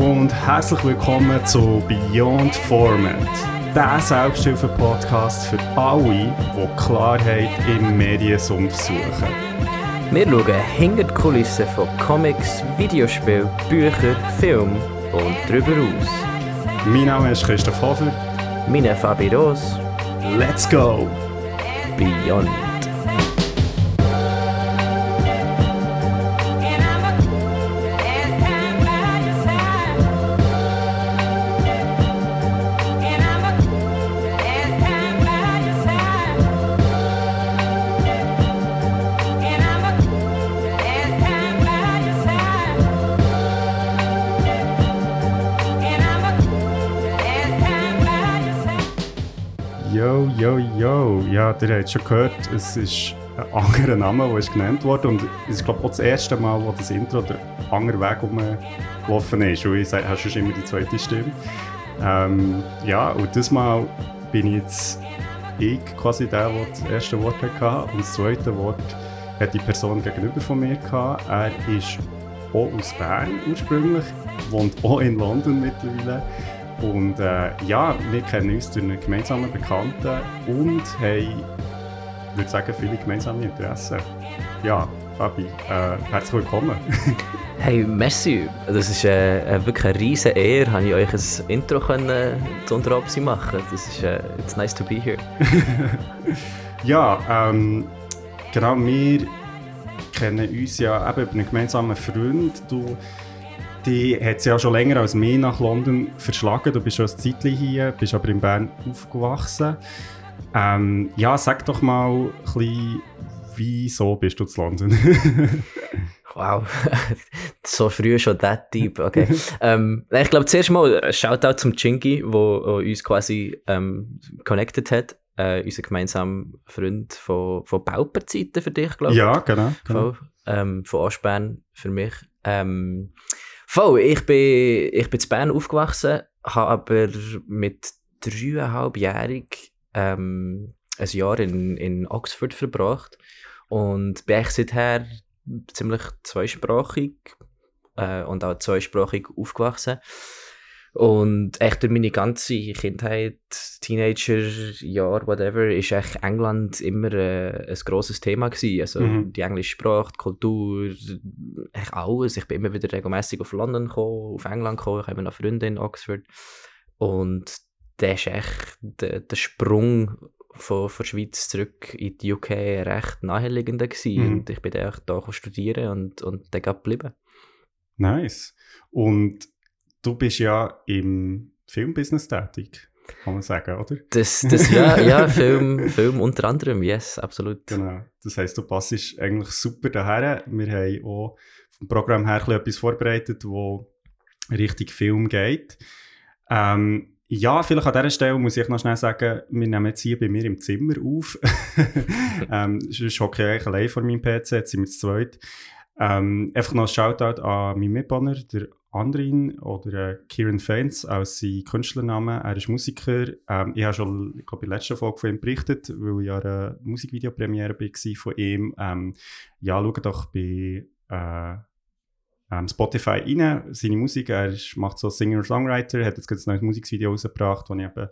und herzlich willkommen zu Beyond Format, der Selbsthilfe-Podcast für alle, die Klarheit im Mediensumpf suchen. Wir schauen hinter die Kulissen von Comics, Videospielen, Büchern, Filmen und darüber aus. Mein Name ist Christoph Hofer. Mein Fabi Roos. Let's go! Beyond. Ihr habt schon gehört, es ist ein anderer Name, der ist genannt wurde. Und es ist, glaube ich, auch das erste Mal, wo das Intro der andere Weg rumgelaufen ist. Und ich sage, hast du schon immer die zweite Stimme. Ähm, ja, und das Mal bin ich jetzt ich quasi der, der das erste Wort hatte. Und das zweite Wort hat die Person gegenüber von mir gehabt. Er ist auch aus Bern ursprünglich, wohnt auch in London mittlerweile. Und äh, ja, wir kennen uns durch einen gemeinsamen Bekannten und haben, ich würde sagen, viele gemeinsame Interessen. Ja, Fabi, äh, herzlich willkommen. Hey, merci. Das ist äh, äh, wirklich eine riesige Ehre, habe ich euch ein Intro können, äh, zu unter machen. Das ist äh, it's nice to be here. ja, ähm, genau, wir kennen uns ja eben über einen gemeinsamen Freund. Du, die hat es ja schon länger als mich nach London verschlagen. Du bist schon ein Zeitchen hier, bist aber in Bern aufgewachsen. Ähm, ja, sag doch mal ein bisschen, wieso bist du zu London? wow, so früh schon that deep, okay. ähm, ich glaube, zuerst mal ein Shoutout zum Chinky, der uns quasi ähm, connected hat. Äh, unser gemeinsamer Freund von, von Pauperzeiten für dich, glaube ich. Ja, genau. genau. Von, ähm, von Aschbern für mich. Ähm, Voll, ich bin, ich bin in Bern aufgewachsen, habe aber mit dreieinhalbjährig ähm, ein Jahr in, in Oxford verbracht und bin eigentlich seither ziemlich zweisprachig äh, und auch zweisprachig aufgewachsen. Und echt durch meine ganze Kindheit, Teenager, Jahr, whatever, ist echt England immer äh, ein grosses Thema gewesen. Also mhm. die englische Sprache, die Kultur, echt alles. Ich bin immer wieder regelmäßig auf London gekommen, auf England gekommen. Ich habe noch Freunde in Oxford. Und der ist echt der, der Sprung von, von der Schweiz zurück in die UK recht naheliegend gewesen. Mhm. Und ich bin dann da studieren und, und dann geblieben. Nice. Und du bist ja im Filmbusiness tätig, kann man sagen, oder? Das, das ja, ja, Film, Film unter anderem, yes, absolut. Genau. Das heisst, du passt eigentlich super daher. Wir haben auch vom Programm her etwas vorbereitet, wo richtig Film geht. Ähm, ja, vielleicht an dieser Stelle muss ich noch schnell sagen, wir nehmen jetzt hier bei mir im Zimmer auf. ähm, sonst hocke ich eigentlich allein vor meinem PC, jetzt sind wir zu zweit. Ähm, einfach noch ein Shoutout an meinen Mitbewohner, der Andrin oder äh, Kieran Fans als sein Künstlername. Er ist Musiker. Ähm, ich habe schon, ich glaube, in der letzten Folge von ihm berichtet, weil ich ja eine Musikvideopremiere war von ihm. Ähm, ja, schaut doch bei äh, ähm, Spotify rein, seine Musik. Er macht so Singer-Songwriter, hat jetzt gerade ein neues Musikvideo rausgebracht, das ich eben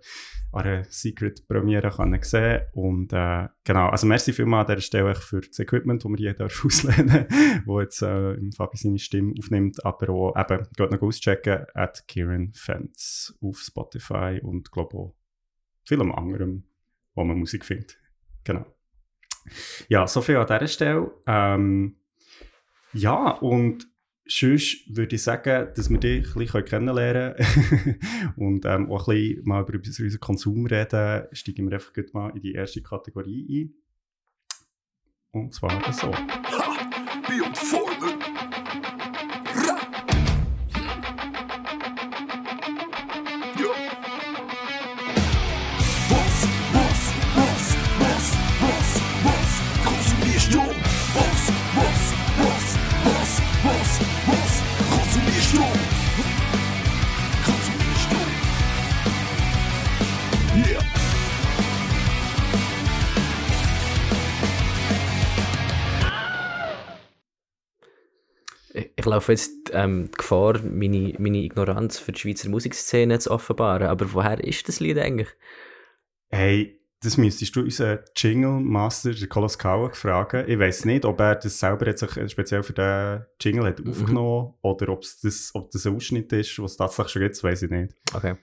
an einer Secret-Premiere sehen Und äh, genau, also merci vielmals an dieser Stelle für das Equipment, das wir hier auslehnen wo jetzt äh, im Fabi seine Stimme aufnimmt. Aber auch eben, geht noch auschecken, at Kieran Fans auf Spotify und glaube vielem anderem, wo man Musik findet. Genau. Ja, soviel an dieser Stelle. Ähm, ja, und Sonst würde ich sagen, dass wir dich ein bisschen kennenlernen können und ähm, auch ein bisschen mal über unseren Konsum reden, steigen wir einfach mal in die erste Kategorie ein. Und zwar so. Laufe jetzt ähm, die Gefahr, meine, meine Ignoranz für die Schweizer Musikszene zu offenbaren. Aber woher ist das Lied eigentlich? Hey, das müsstest du unseren Jingle Master, den Kolos Kauer, fragen. Ich weiß nicht, ob er das selber jetzt speziell für den Jingle hat mhm. aufgenommen oder ob's das, ob das ein Ausschnitt ist, was es tatsächlich schon gibt, weiß ich nicht. Okay.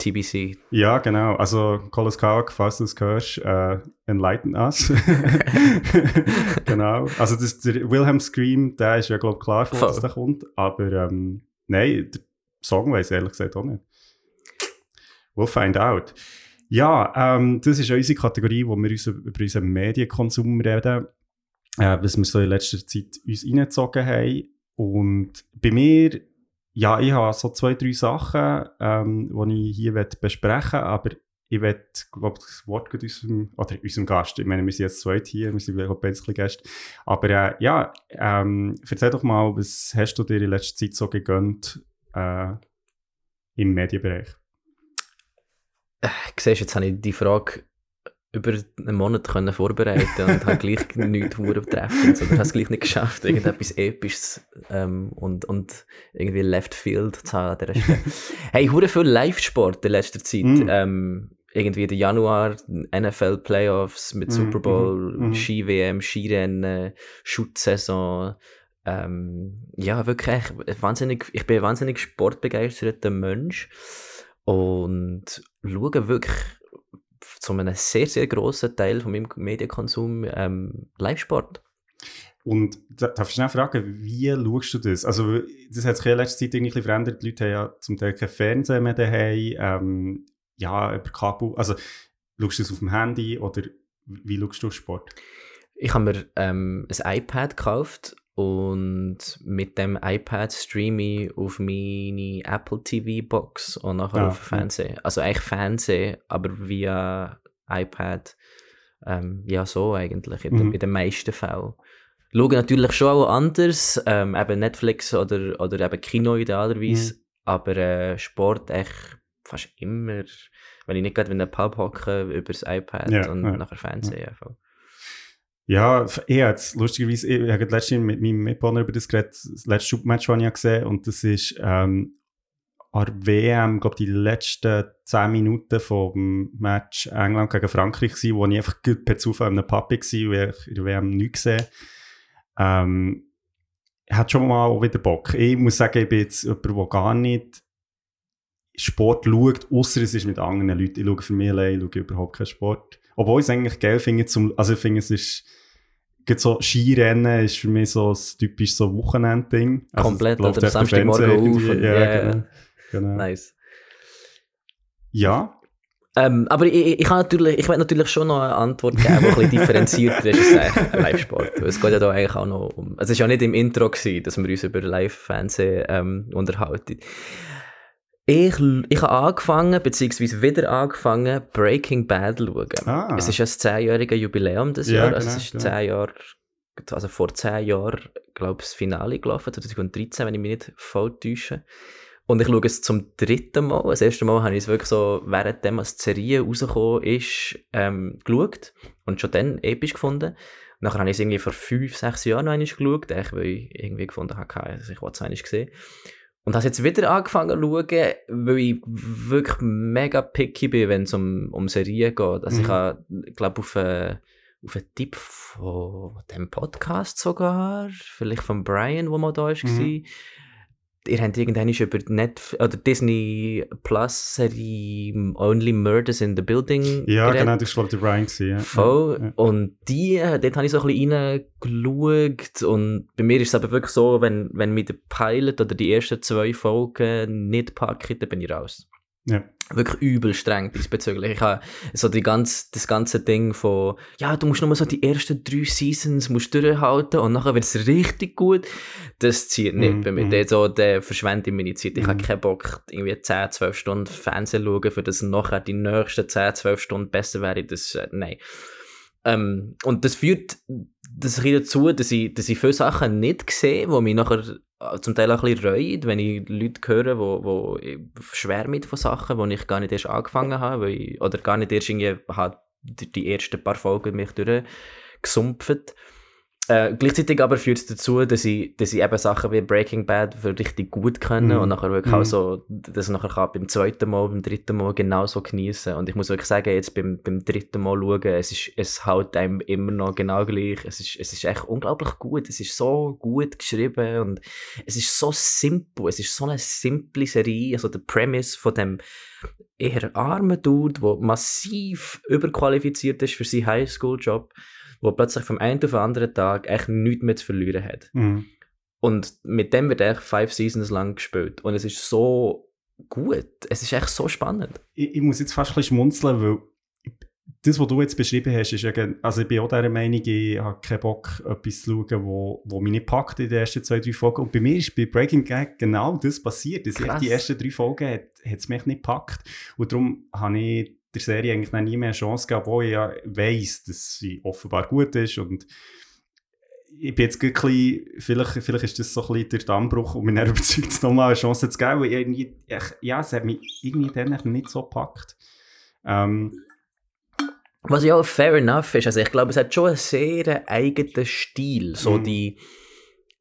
TBC. Ja, genau. Also, Kolos Kauer, falls du das hörst, äh, enlighten us. genau. Also, das, der Wilhelm Scream, der ist ja, glaube ich, klar, von dass der kommt. Aber ähm, nein, der Song weiß ich ehrlich gesagt auch nicht. We'll find out. Ja, ähm, das ist unsere Kategorie, wo wir uns über unseren Medienkonsum reden, äh, was wir so in letzter Zeit uns reingezogen haben. Und bei mir, ja, ich habe so zwei, drei Sachen, ähm, die ich hier besprechen will, aber ich werde, glaube das Wort geht unserem, oder unserem Gast, ich meine, wir sind jetzt zweit hier, wir sind vielleicht auch ein Gäste, aber äh, ja, ähm, erzähl doch mal, was hast du dir in letzter Zeit so gegönnt äh, im Medienbereich? Äh, siehst, jetzt habe ich die Frage über einen Monat können vorbereiten und habe gleich nichts betreffend oder habe es gleich nicht geschafft, irgendetwas Episches ähm, und, und irgendwie Left Field zu haben an Stelle. hey, hure viel Live-Sport in letzter Zeit. Mm. Ähm, irgendwie der Januar, NFL Playoffs mit mm, Super Bowl, mm, Ski-WM, Skirennen, Schutzsaison. Ähm, ja, wirklich, wahnsinnig, ich bin ein wahnsinnig sportbegeisterter Mensch und schaue wirklich zu einem sehr, sehr grossen Teil von meinem Medienkonsum ähm, Live-Sport. Und darf ich schnell fragen, wie schaust du das? Also, das hat sich ja in letzter Zeit irgendwie verändert. Die Leute haben ja zum Teil kein Fernsehen mehr daheim, ähm, ja, über Kabel. Also, schaust du das auf dem Handy oder wie schaust du Sport? Ich habe mir ähm, ein iPad gekauft und mit dem iPad streame ich auf meine Apple TV Box und nachher ah, auf Fernsehen. Also eigentlich Fernsehen, aber via iPad. Ähm, ja, so eigentlich in, mhm. in den meisten Fällen. Schaue natürlich schon auch anders, ähm, eben Netflix oder, oder eben Kino idealerweise, mhm. aber äh, Sport echt fast immer, wenn ich nicht gerade in einem Pub hocke, über das iPad ja, und ja, nachher Fernsehen. Ja. Ja, ich jetzt lustigerweise, ich habe letztens mit meinem Mitbewohner über das geredet, das letzte Match, das ich gesehen und das ist ähm, an WM, glaube die letzten 10 Minuten vom Match England gegen Frankreich gewesen, wo ich einfach per Zufall in einem Papi war, weil ich in der WM nichts gesehen ähm, hat schon mal auch wieder Bock. Ich muss sagen, ich bin jetzt jemand, der gar nicht Sport schaut, außer es ist mit anderen Leuten. Ich schaue für mich allein, ich schaue überhaupt keinen Sport. Obwohl ich es eigentlich geil finde, zum, also ich finde, es ist so Skirennen ist für mich so ein typisches so Wochenendding. Also Komplett, oder am Samstagmorgen auf. Und, ja, yeah. genau, genau. Nice. Ja. Ähm, aber ich, ich, ich, natürlich, ich werde natürlich schon noch eine Antwort geben, die ein bisschen differenzierter ist als Live-Sport. Es geht ja da eigentlich auch noch um... Es war ja nicht im Intro, gewesen, dass wir uns über Live-Fernsehen ähm, unterhalten. Ich, ich habe angefangen, beziehungsweise wieder angefangen, Breaking Bad zu schauen. Ah. Es ist ein zehnjähriges Jubiläum das ja, Jahr. Also genau, es ist genau. zehn Jahre, also vor zehn Jahren, glaube ich, das Finale gelaufen, 2013, wenn ich mich nicht voll täusche. Und ich schaue es zum dritten Mal. Das erste Mal habe ich es wirklich so, währenddem als die Serie rausgekommen ist, ähm, geschaut. Und schon dann episch gefunden. Nachher habe ich es irgendwie vor fünf, sechs Jahren noch einmal geschaut, weil ich irgendwie gefunden habe, also ich wollte es eigentlich gesehen. Und habe jetzt wieder angefangen zu schauen, weil ich wirklich mega picky bin, wenn es um, um Serien geht. Also mhm. ich habe, glaube auf einen, auf einen Tipp von dem Podcast sogar, vielleicht von Brian, wo mal da war, mhm ihr habt irgendwann über Netflix oder Disney Plus Serie Only Murders in the Building Ja, geredet. genau, das war die Ryan ja. Voll. Ja, ja. Und die, äh, dort habe ich so ein bisschen reingeschaut und bei mir ist es aber wirklich so, wenn, wenn mir der Pilot oder die ersten zwei Folgen nicht packen, dann bin ich raus. Ja. Wirklich übel streng diesbezüglich. Ich habe so die ganz, das ganze Ding von, ja, du musst nur so die ersten drei Seasons musst durchhalten und nachher wird es richtig gut. Das zieht nicht mm, bei mir. Mm. So, der verschwendet meine Zeit. Ich mm. habe mhm. keinen Bock, irgendwie 10, 12 Stunden Fernsehen zu schauen, für das nachher die nächsten 10, 12 Stunden besser wäre. Das, äh, nein. Ähm, und das führt das dazu, dass ich, dass ich viele Sachen nicht sehe, die mich nachher zum Teil auch ein bisschen reut, wenn ich Leute höre, wo, wo schwer mit von Sachen, die ich gar nicht erst angefangen habe, weil ich, oder gar nicht erst irgendwie habe die ersten paar Folgen mich durchgesumpft. Äh, gleichzeitig aber führt es dazu, dass ich, dass ich eben Sachen wie Breaking Bad richtig gut können Mhm. und nachher wirklich Mhm. auch so, das nachher kann beim zweiten Mal, beim dritten Mal genauso genießen Und ich muss wirklich sagen, jetzt beim, beim dritten Mal schauen, es ist, es haut einem immer noch genau gleich. Es ist, es ist echt unglaublich gut. Es ist so gut geschrieben und es ist so simpel. Es ist so eine simple Serie. Also der Premise von dem eher armen Dude, der massiv überqualifiziert ist für seinen Highschool-Job, der plötzlich vom einen auf den anderen Tag echt nichts mehr zu verlieren hat. Mhm. Und mit dem wird echt five Seasons lang gespielt. Und es ist so gut. Es ist echt so spannend. Ich, ich muss jetzt fast ein bisschen schmunzeln, weil das, was du jetzt beschrieben hast, ist ja, also ich bin auch dieser Meinung, ich habe keinen Bock, etwas zu schauen, wo, wo mich nicht packt in den ersten zwei, drei Folgen. Und bei mir ist bei Breaking Bad genau das passiert. Die ersten drei Folgen hat es mich nicht gepackt. Und darum habe ich der Serie eigentlich noch nie mehr eine Chance gegeben, obwohl ich ja weiss, dass sie offenbar gut ist und ich bin jetzt ein bisschen, vielleicht, vielleicht ist das so ein bisschen der Dammbruch, um mich dann überzeugt, es nochmal eine Chance zu geben, weil irgendwie, ja, es hat mich irgendwie dann nicht so gepackt. Ähm, Was ja fair enough ist. Also ich glaube, es hat schon einen sehr eigenen Stil. So Mhm. die,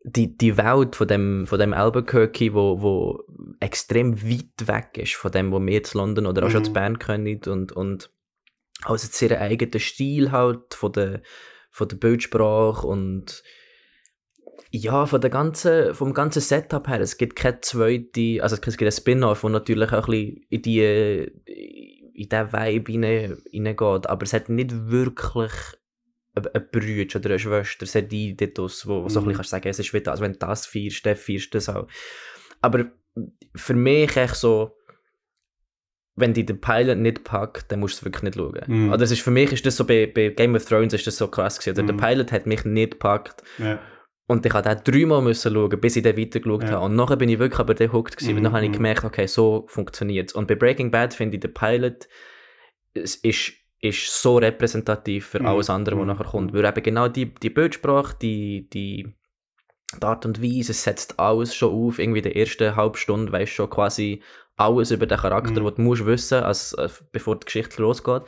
die, die Welt von dem, von dem Albuquerque, wo, wo extrem weit weg ist von dem, wo wir jetzt London oder auch schon Mhm. zu Bern kennen und, und also sehr eigenen Stil halt von der, von der Bildsprache und ja, von der ganzen, vom ganzen Setup her, es gibt keine zweite, also es gibt einen Spin-off, der natürlich auch ein bisschen in die, in diesen Vibe hinein- hineingeht, aber es hat nicht wirklich eine Brüder oder eine Schwester, es hat die dort, wo, wo so ein bisschen Mhm. kannst sagen, es ist wie das, wenn du das feierst, dann feierst du das auch. Aber für mich echt so, wenn die den Pilot nicht packt, dann musst du es wirklich nicht schauen. Mhm. Oder es ist, für mich ist das so, bei, bei Game of Thrones ist das so krass gewesen. Oder Mhm. Der Pilot hat mich nicht gepackt ja. und ich musste dreimal müssen schauen, bis ich dann weitergeschaut Ja. habe. Und nachher bin ich wirklich aber der hooked gewesen, weil Mhm, dann habe ich mhm. gemerkt, okay, so funktioniert es. Und bei Breaking Bad finde ich, der Pilot es ist, ist so repräsentativ für Mhm, alles andere, was mhm, nachher kommt. Weil eben genau die, die Bildsprache, die, die, die Art und Weise, es setzt alles schon auf. Irgendwie in der ersten halben Stunde weißt du schon quasi alles über den Charakter, Mhm. was du musst wissen als, äh, bevor die Geschichte losgeht.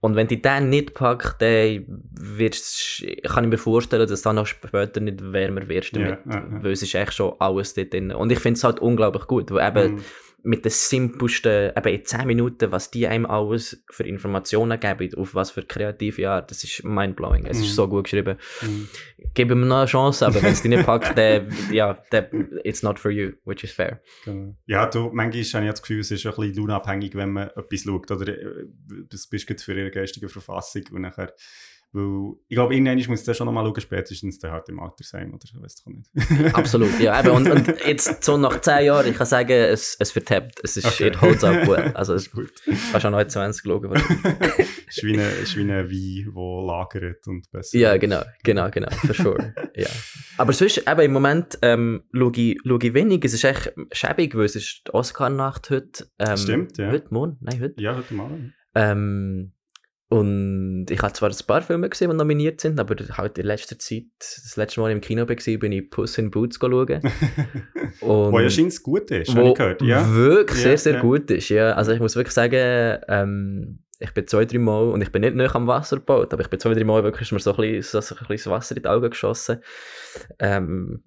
Und wenn die den nicht packt, dann wird's, kann ich mir vorstellen, dass dann noch später nicht wärmer wirst damit. Ja, ja, ja. Weil es ist echt schon alles dort drin. Und ich finde es halt unglaublich gut, weil eben Mhm. Mit den simpelsten, eben in 10 Minuten, was die einem alles für Informationen geben, auf was für kreative Art, das ist mindblowing. Es Mhm. ist so gut geschrieben. Mhm. Gib ihm noch eine Chance, aber wenn es dich nicht packt, dann, ja, dann, it's not for you, which is fair. Genau. Ja, du, manchmal habe ich das Gefühl, es ist ein bisschen unabhängig, wenn man etwas schaut. Oder äh, das bist du für ihre geistige Verfassung. Und nachher, weil, ich glaube, irgendwann muss ich dann schon nochmal schauen, spätestens dann halt im Alter sein. Oder ich weiß doch nicht. Absolut, ja. Eben, und, und jetzt so nach 10 Jahren, ich kann sagen, es, es vertappt. Es ist, Okay. it holds up well. Also, Das es ist gut. kannst auch noch 20 schauen. Es ist wie ein ist wie ein Wein, der lagert und besser Ja, genau, genau, genau, for sure. ja. Aber sonst, eben im Moment ähm, schaue ich, schaue ich wenig. Es ist echt schäbig, weil es ist die Oscar-Nacht heute. Ähm, Stimmt, ja. Heute, morgen? Nein, heute. Ja, heute mal. Ähm, und ich habe zwar ein paar Filme gesehen, die nominiert sind, aber halt in letzter Zeit, das letzte Mal im Kino war, bin ich Puss in Boots schauen. Und Wo ja scheint gut ist, habe ich gehört. Ja. wirklich Ja, sehr, sehr ja. gut ist. Ja. Also ich muss wirklich sagen, ähm, ich bin zwei, drei Mal, und ich bin nicht näher am Wasser gebaut, aber ich bin zwei, drei Mal wirklich mir so ein bisschen, so ein bisschen Wasser in die Augen geschossen. Ähm,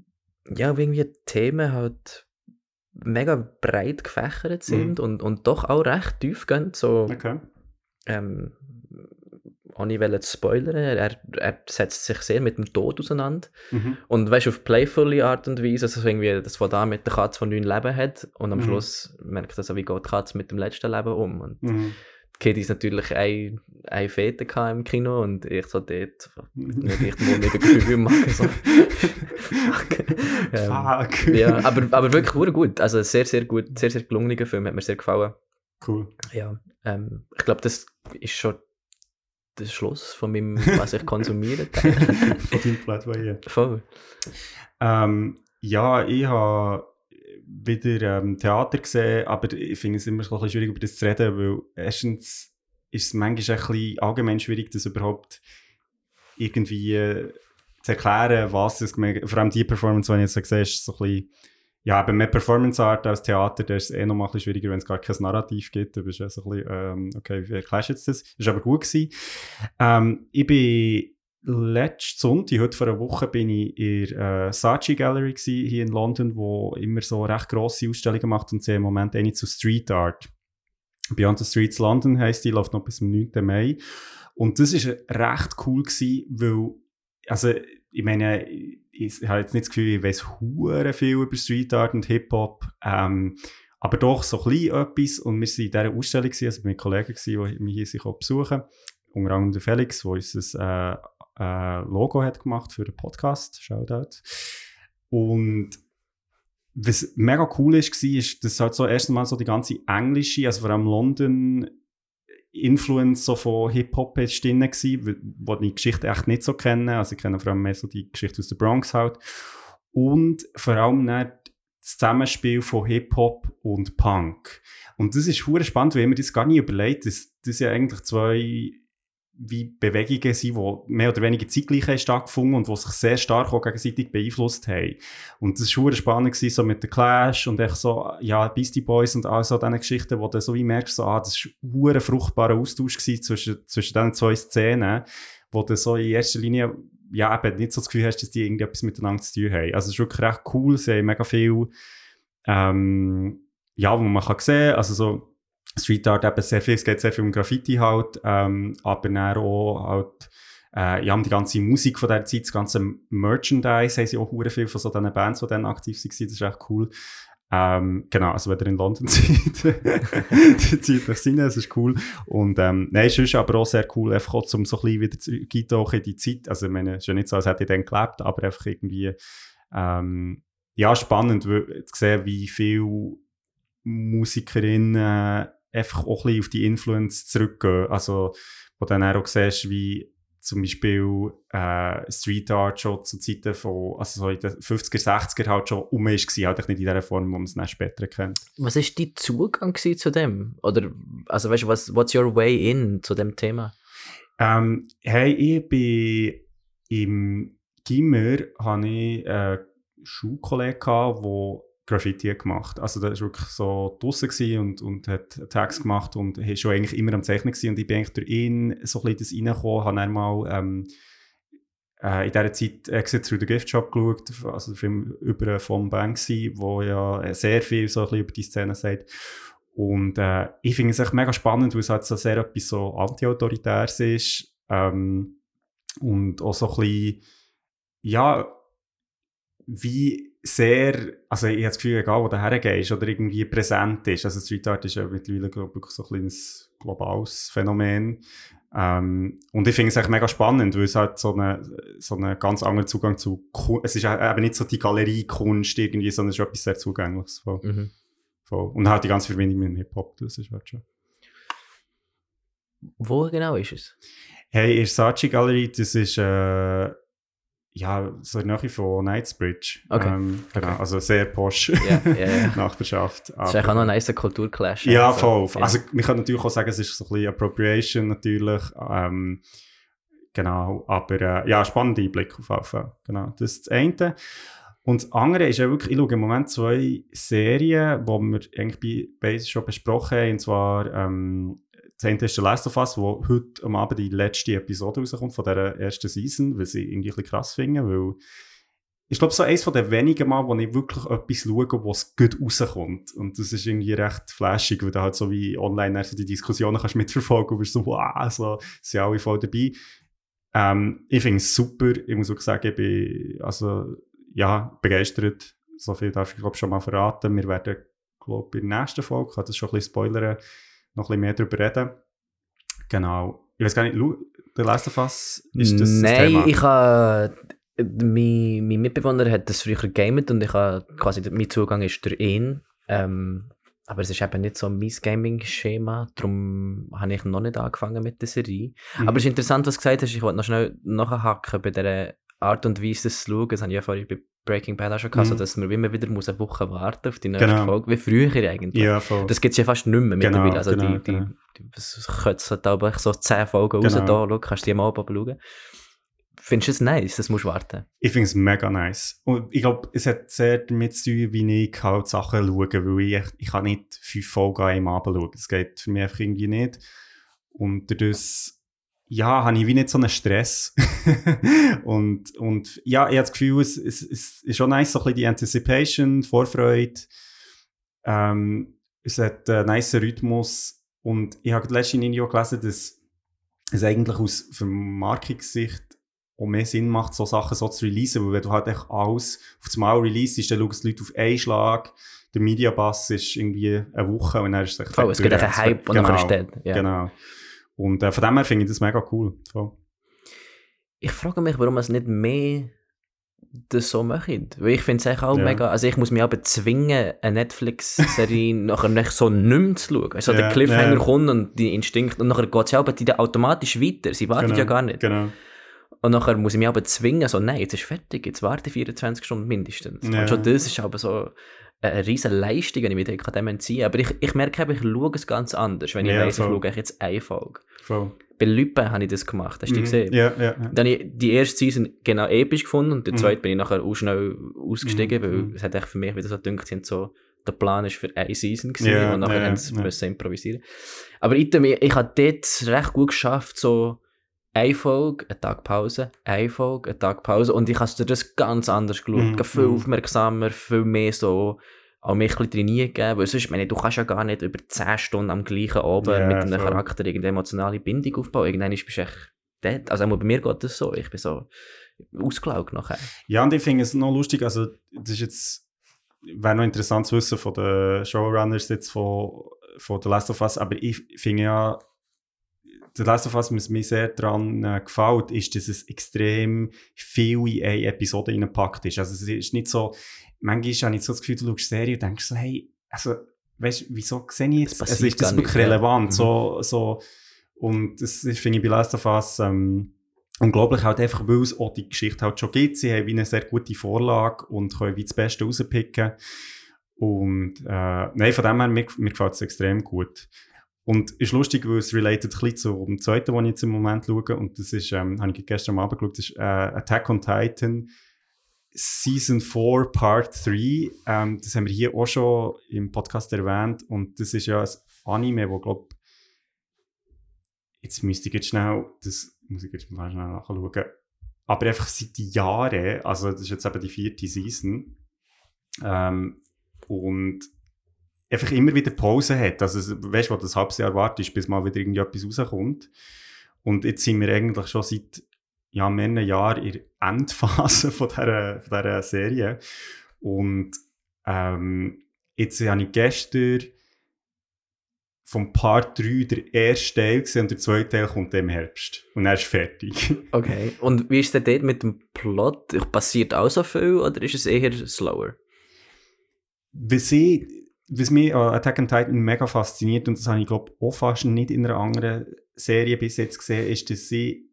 ja, irgendwie Themen halt mega breit gefächert sind und, und doch auch recht tief gehen. So, Okay. ähm, wollen zu spoilern, er, er setzt sich sehr mit dem Tod auseinander. Mhm. Und weißt du, auf playfully Art und Weise, also irgendwie das von da mit der Katze, die neun Leben hat, und am Mhm. Schluss merkt er so, wie geht die Katze mit dem letzten Leben um. Und Mhm. die Kiddies natürlich ein, ein Fete gehabt im Kino und ich so dort nicht echt mal Gefühl machen. So. Fuck. ähm, Fuck. ja, aber, aber wirklich gut. Also sehr, sehr gut, sehr, sehr gelungener Film, hat mir sehr gefallen. Cool. Ja, ähm, ich glaube, das ist schon der Schluss von meinem, was ich konsumiere. Von deinem Plädoyer. Voll. Ähm, ja, ich habe wieder ähm, Theater gesehen, aber ich finde es immer so ein bisschen schwierig, über das zu reden, weil erstens ist es manchmal ein bisschen allgemein schwierig, das überhaupt irgendwie äh, zu erklären, was es, vor allem die Performance, die ich jetzt so gesehen habe, ist so ein bisschen, ja, eben mehr Performance Art als Theater, da ist es eh noch ein bisschen schwieriger, wenn es gar kein Narrativ gibt, da bist du ja so ein bisschen, ähm, okay, wie erklärst du das? War aber gut gewesen. Ähm, ich bin letzten Sonntag, heute vor einer Woche, bin ich in der äh, Saatchi Gallery gewesen, hier in London, wo immer so recht grosse Ausstellungen macht und sie im Moment eine zu Street Art. Beyond the Streets London heisst die, läuft noch bis zum 9. Mai. Und das ist recht cool gewesen, weil, also, ich meine, ich, ich habe jetzt nicht das Gefühl, ich weiß hure viel über Street Art und Hip-Hop, ähm, aber doch so klein etwas. Und wir waren in dieser Ausstellung, also mit Kollegen, die mich hier sich besuchen. Unter anderem der Felix, der uns das äh, äh, Logo hat gemacht für den Podcast. Shoutout. Und was mega cool ist, war, ist, dass halt so erstmal so die ganze englische, also vor allem London, Influence so von Hip-Hop ist drin gewesen, wo die Geschichte echt nicht so kennen. Also ich kenne vor allem mehr so die Geschichte aus der Bronx halt. Und vor allem dann das Zusammenspiel von Hip-Hop und Punk. Und das ist hure spannend, weil man das gar nicht überlegt, dass das ja eigentlich zwei wie Bewegungen sind, die mehr oder weniger zeitgleich haben stattgefunden und die sich sehr stark auch gegenseitig beeinflusst haben. Und das war spannend, gewesen, so mit der Clash und echt so, ja, Beastie Boys und all so diese Geschichten, wo du so wie merkst, so, ah, das war ein fruchtbarer Austausch zwischen, zwischen diesen zwei Szenen, wo du so in erster Linie ja, eben nicht so das Gefühl hast, dass die irgendetwas miteinander zu tun haben. Also es ist wirklich recht cool, sie haben mega viel, ähm, ja, wo man kann sehen, also so, Street Art eben sehr viel, es geht sehr viel um Graffiti halt, ähm, aber dann auch halt, äh, ja, die ganze Musik von der Zeit, das ganze Merchandise haben sie auch sehr viel von so diesen Bands, die dann aktiv waren, das ist echt cool. Ähm, genau, also wenn ihr in London seid, zieht euch rein, das ist cool. Und ähm, nein, es ist aber auch sehr cool, einfach auch, um so ein bisschen wieder zu in die Zeit, also ich meine, es ist ja nicht so, als hätte ich dann gelebt, aber einfach irgendwie, ähm, ja, spannend zu sehen, wie viele Musikerinnen einfach auch ein bisschen auf die Influence zurückgehen. Also, wo dann auch siehst, wie zum Beispiel äh, Street Art schon zu Zeiten von, also so in den 50er, 60er halt schon um ist gewesen, halt nicht in der Form, wo man es dann später kennt. Was ist dein Zugang zu dem? Oder, also weißt du, was, what's your way in zu dem Thema? Ähm, hey, ich bin im Gimmer, habe ich einen Schulkollegen gehabt, der Graffiti gemacht. Also der war wirklich so draußen und, und hat Tags gemacht und war schon eigentlich immer am Zeichnen gewesen. und ich bin eigentlich durch ihn so ein bisschen reingekommen, habe dann mal ähm, äh, in dieser Zeit Exit Through the Gift Shop geschaut, also der Film über von Banksy, wo ja sehr viel so ein bisschen über die Szene sagt. Und äh, ich finde es echt mega spannend, weil es halt so sehr etwas so anti-autoritäres ist ähm, und auch so ein bisschen, ja, wie sehr, also ich habe das Gefühl, egal wo du hergehst oder irgendwie präsent ist, also Street Art ist ja mittlerweile glaube ich, so ein kleines globales Phänomen. Ähm, und ich finde es echt mega spannend, weil es halt so einen so eine ganz anderen Zugang zu Kunst, es ist eben nicht so die Galerie-Kunst irgendwie, sondern es ist etwas sehr Zugängliches. Voll. Mhm. Voll. Und halt die ganze Verbindung mit dem Hip-Hop, das ist halt schon. Wo genau ist es? Hey, in Saatchi Galerie, das ist äh, ja, so der Nähe von Knightsbridge. Okay. Ähm, genau, okay. also sehr posch yeah, yeah, yeah. Nachbarschaft. Das ist eigentlich auch noch ein nicer Kulturclash. Ja, also. voll. Yeah. Also man kann natürlich auch sagen, es ist so ein bisschen Appropriation natürlich. Ähm, genau, aber äh, ja, spannender Einblick auf jeden Fall. Genau, das ist das eine. Und das andere ist ja wirklich, ich schaue im Moment zwei Serien, die wir eigentlich bei schon besprochen haben, und zwar ähm, das eine ist The Last of Us, wo heute am Abend die letzte Episode rauskommt von dieser ersten Season, weil sie irgendwie ein bisschen krass finden, weil ich glaube, so eines von den wenigen Mal, wo ich wirklich etwas schaue, wo es gut rauskommt. Und das ist irgendwie recht flashig, weil du halt so wie online also die Diskussionen kannst mitverfolgen und bist so, wow, so, sind alle voll dabei. Ähm, ich finde es super. Ich muss auch sagen, ich bin, also, ja, begeistert. So viel darf ich, glaube schon mal verraten. Wir werden, glaube ich, in der nächsten Folge, ich kann das schon ein bisschen spoilern, noch ein bisschen mehr darüber reden. Genau. Ich weiß gar nicht, The Last of Us, ist das Nein, das Thema? ich habe... Mein, mein Mitbewohner hat das früher gegamet und ich habe quasi, mein Zugang ist durch ihn. Ähm, aber es ist eben nicht so mein Gaming-Schema, darum habe ich noch nicht angefangen mit der Serie. Mhm. Aber es ist interessant, was du gesagt hast, ich wollte noch schnell nachhaken bei dieser Art und Weise, das zu schauen. Das habe ich ja vorhin bei Breaking Bad auch schon gehabt, mhm. so dass man immer wieder muss eine Woche warten auf die nächste genau. Folge, wie früher eigentlich. Ja, voll. Das gibt es ja fast nicht mehr genau, mittlerweile. Also genau, die, die, genau. die, das könnte aber so 10 Folgen Genau. raus, da, schau, kannst du die mal schauen. Findest du es nice, das musst du warten? Ich finde es mega nice. Und ich glaube, es hat sehr damit zu tun, wie ich halt Sachen schaue, weil ich, ich kann nicht fünf Folgen an einem Abend schauen. Das geht für mich einfach irgendwie nicht. Und dadurch, ja, habe ich wie nicht so einen Stress. und, und ja, ich habe das Gefühl, es, es, es ist schon nice, so ein bisschen die Anticipation, Vorfreude. Ähm, es hat einen nice Rhythmus. Und ich habe letztens in Video gelesen, dass es eigentlich aus Vermarkungssicht auch mehr Sinn macht, so Sachen so zu releasen, weil wenn du halt echt alles auf das Mal release, dann schauen die Leute auf einen Schlag, der Mediabass ist irgendwie eine Woche und dann ist es echt Oh, es gibt einen Hype und genau, dann steht. Ja. Genau. Und äh, von dem her finde ich das mega cool. So. Ich frage mich, warum es nicht mehr das so macht. Weil ich finde es eigentlich auch Ja. mega. Also ich muss mich aber zwingen, eine Netflix-Serie nachher nicht so nicht mehr zu schauen. Also Ja, der Cliffhanger ja. kommt und die Instinkt und nachher geht es ja aber die automatisch weiter. Sie wartet genau, ja gar nicht. Genau. Und nachher muss ich mich aber zwingen, so nein, jetzt ist fertig, jetzt warte 24 Stunden mindestens. Und schon das ist aber so eine riesige Leistung, wenn ich mich dem kann entziehen Aber ich, ich merke eben, ich schaue es ganz anders, wenn ich Ja, weiss, ich voll. schaue jetzt eine Folge. Voll. Bei Lüppen habe ich das gemacht, hast du Mhm. gesehen? Ja, ja, ja. Dann habe ich die erste Season genau episch gefunden und die Mhm. zweite bin ich nachher auch schnell ausgestiegen, Mhm. weil Mhm. es hat echt für mich wieder so gedacht, so, der Plan ist für eine Season gewesen Ja, und nachher ja, haben sie improvisieren. Aber ich, ich, ich habe dort recht gut geschafft, so eine Folge, eine Tag Pause, eine Folge, eine Tag Pause und ich habe dir das ganz anders geschaut, Mhm, viel mhm. aufmerksamer, viel mehr so auch mich ein bisschen weil sonst, meine, du kannst ja gar nicht über 10 Stunden am gleichen Abend Ja, mit einem voll. Charakter irgendeine emotionale Bindung aufbauen. Irgendwann bist du echt dead. Also auch bei mir geht das so. Ich bin so ausgelaugt nachher. Ja, und ich finde es noch lustig, also das ist jetzt, wäre noch interessant zu wissen von den Showrunners jetzt von, von The Last of Us, aber ich finde ja, Of Us, was mir sehr daran äh, gefällt, ist, dass es extrem viel in eine Episode reingepackt ist. Also es ist nicht so, manchmal habe ich so das Gefühl, du schaust Serie und denkst so, hey, also, weißt du, wieso sehe ich jetzt, also ist das wirklich nicht, ja. relevant, Mhm. so, so, und das ist, finde ich bei Last of Us, ähm, unglaublich halt einfach, weil es auch die Geschichte halt schon gibt. Sie haben wie eine sehr gute Vorlage und können wie das Beste rauspicken. Und äh, nein, von dem her, mir, mir gefällt es extrem gut. Und ist lustig, weil es related ein bisschen zum zweiten, den ich jetzt im Moment schaue. Und das ist, ähm, habe ich gestern Abend geschaut, das ist äh, Attack on Titan Season 4 Part 3. Ähm, das haben wir hier auch schon im Podcast erwähnt. Und das ist ja ein Anime, wo, glaube jetzt müsste ich jetzt schnell, das muss ich jetzt mal schnell nachschauen. Aber einfach seit Jahren, also das ist jetzt eben die vierte Season, ähm, und einfach immer wieder Pause hat. Also, weißt du, das halbes Jahr wartest, bis mal wieder irgendwie etwas rauskommt. Und jetzt sind wir eigentlich schon seit ja, mehreren Jahren in der Endphase von dieser, von dieser Serie. Und ähm, jetzt habe ich gestern vom Part 3 der erste Teil gesehen und der zweite Teil kommt im Herbst. Und er ist fertig. Okay. Und wie ist denn dort mit dem Plot? Passiert auch so viel oder ist es eher slower? was, ich, was mich an Attack on Titan mega fasziniert, und das habe ich glaube auch fast nicht in einer anderen Serie bis jetzt gesehen, ist, dass sie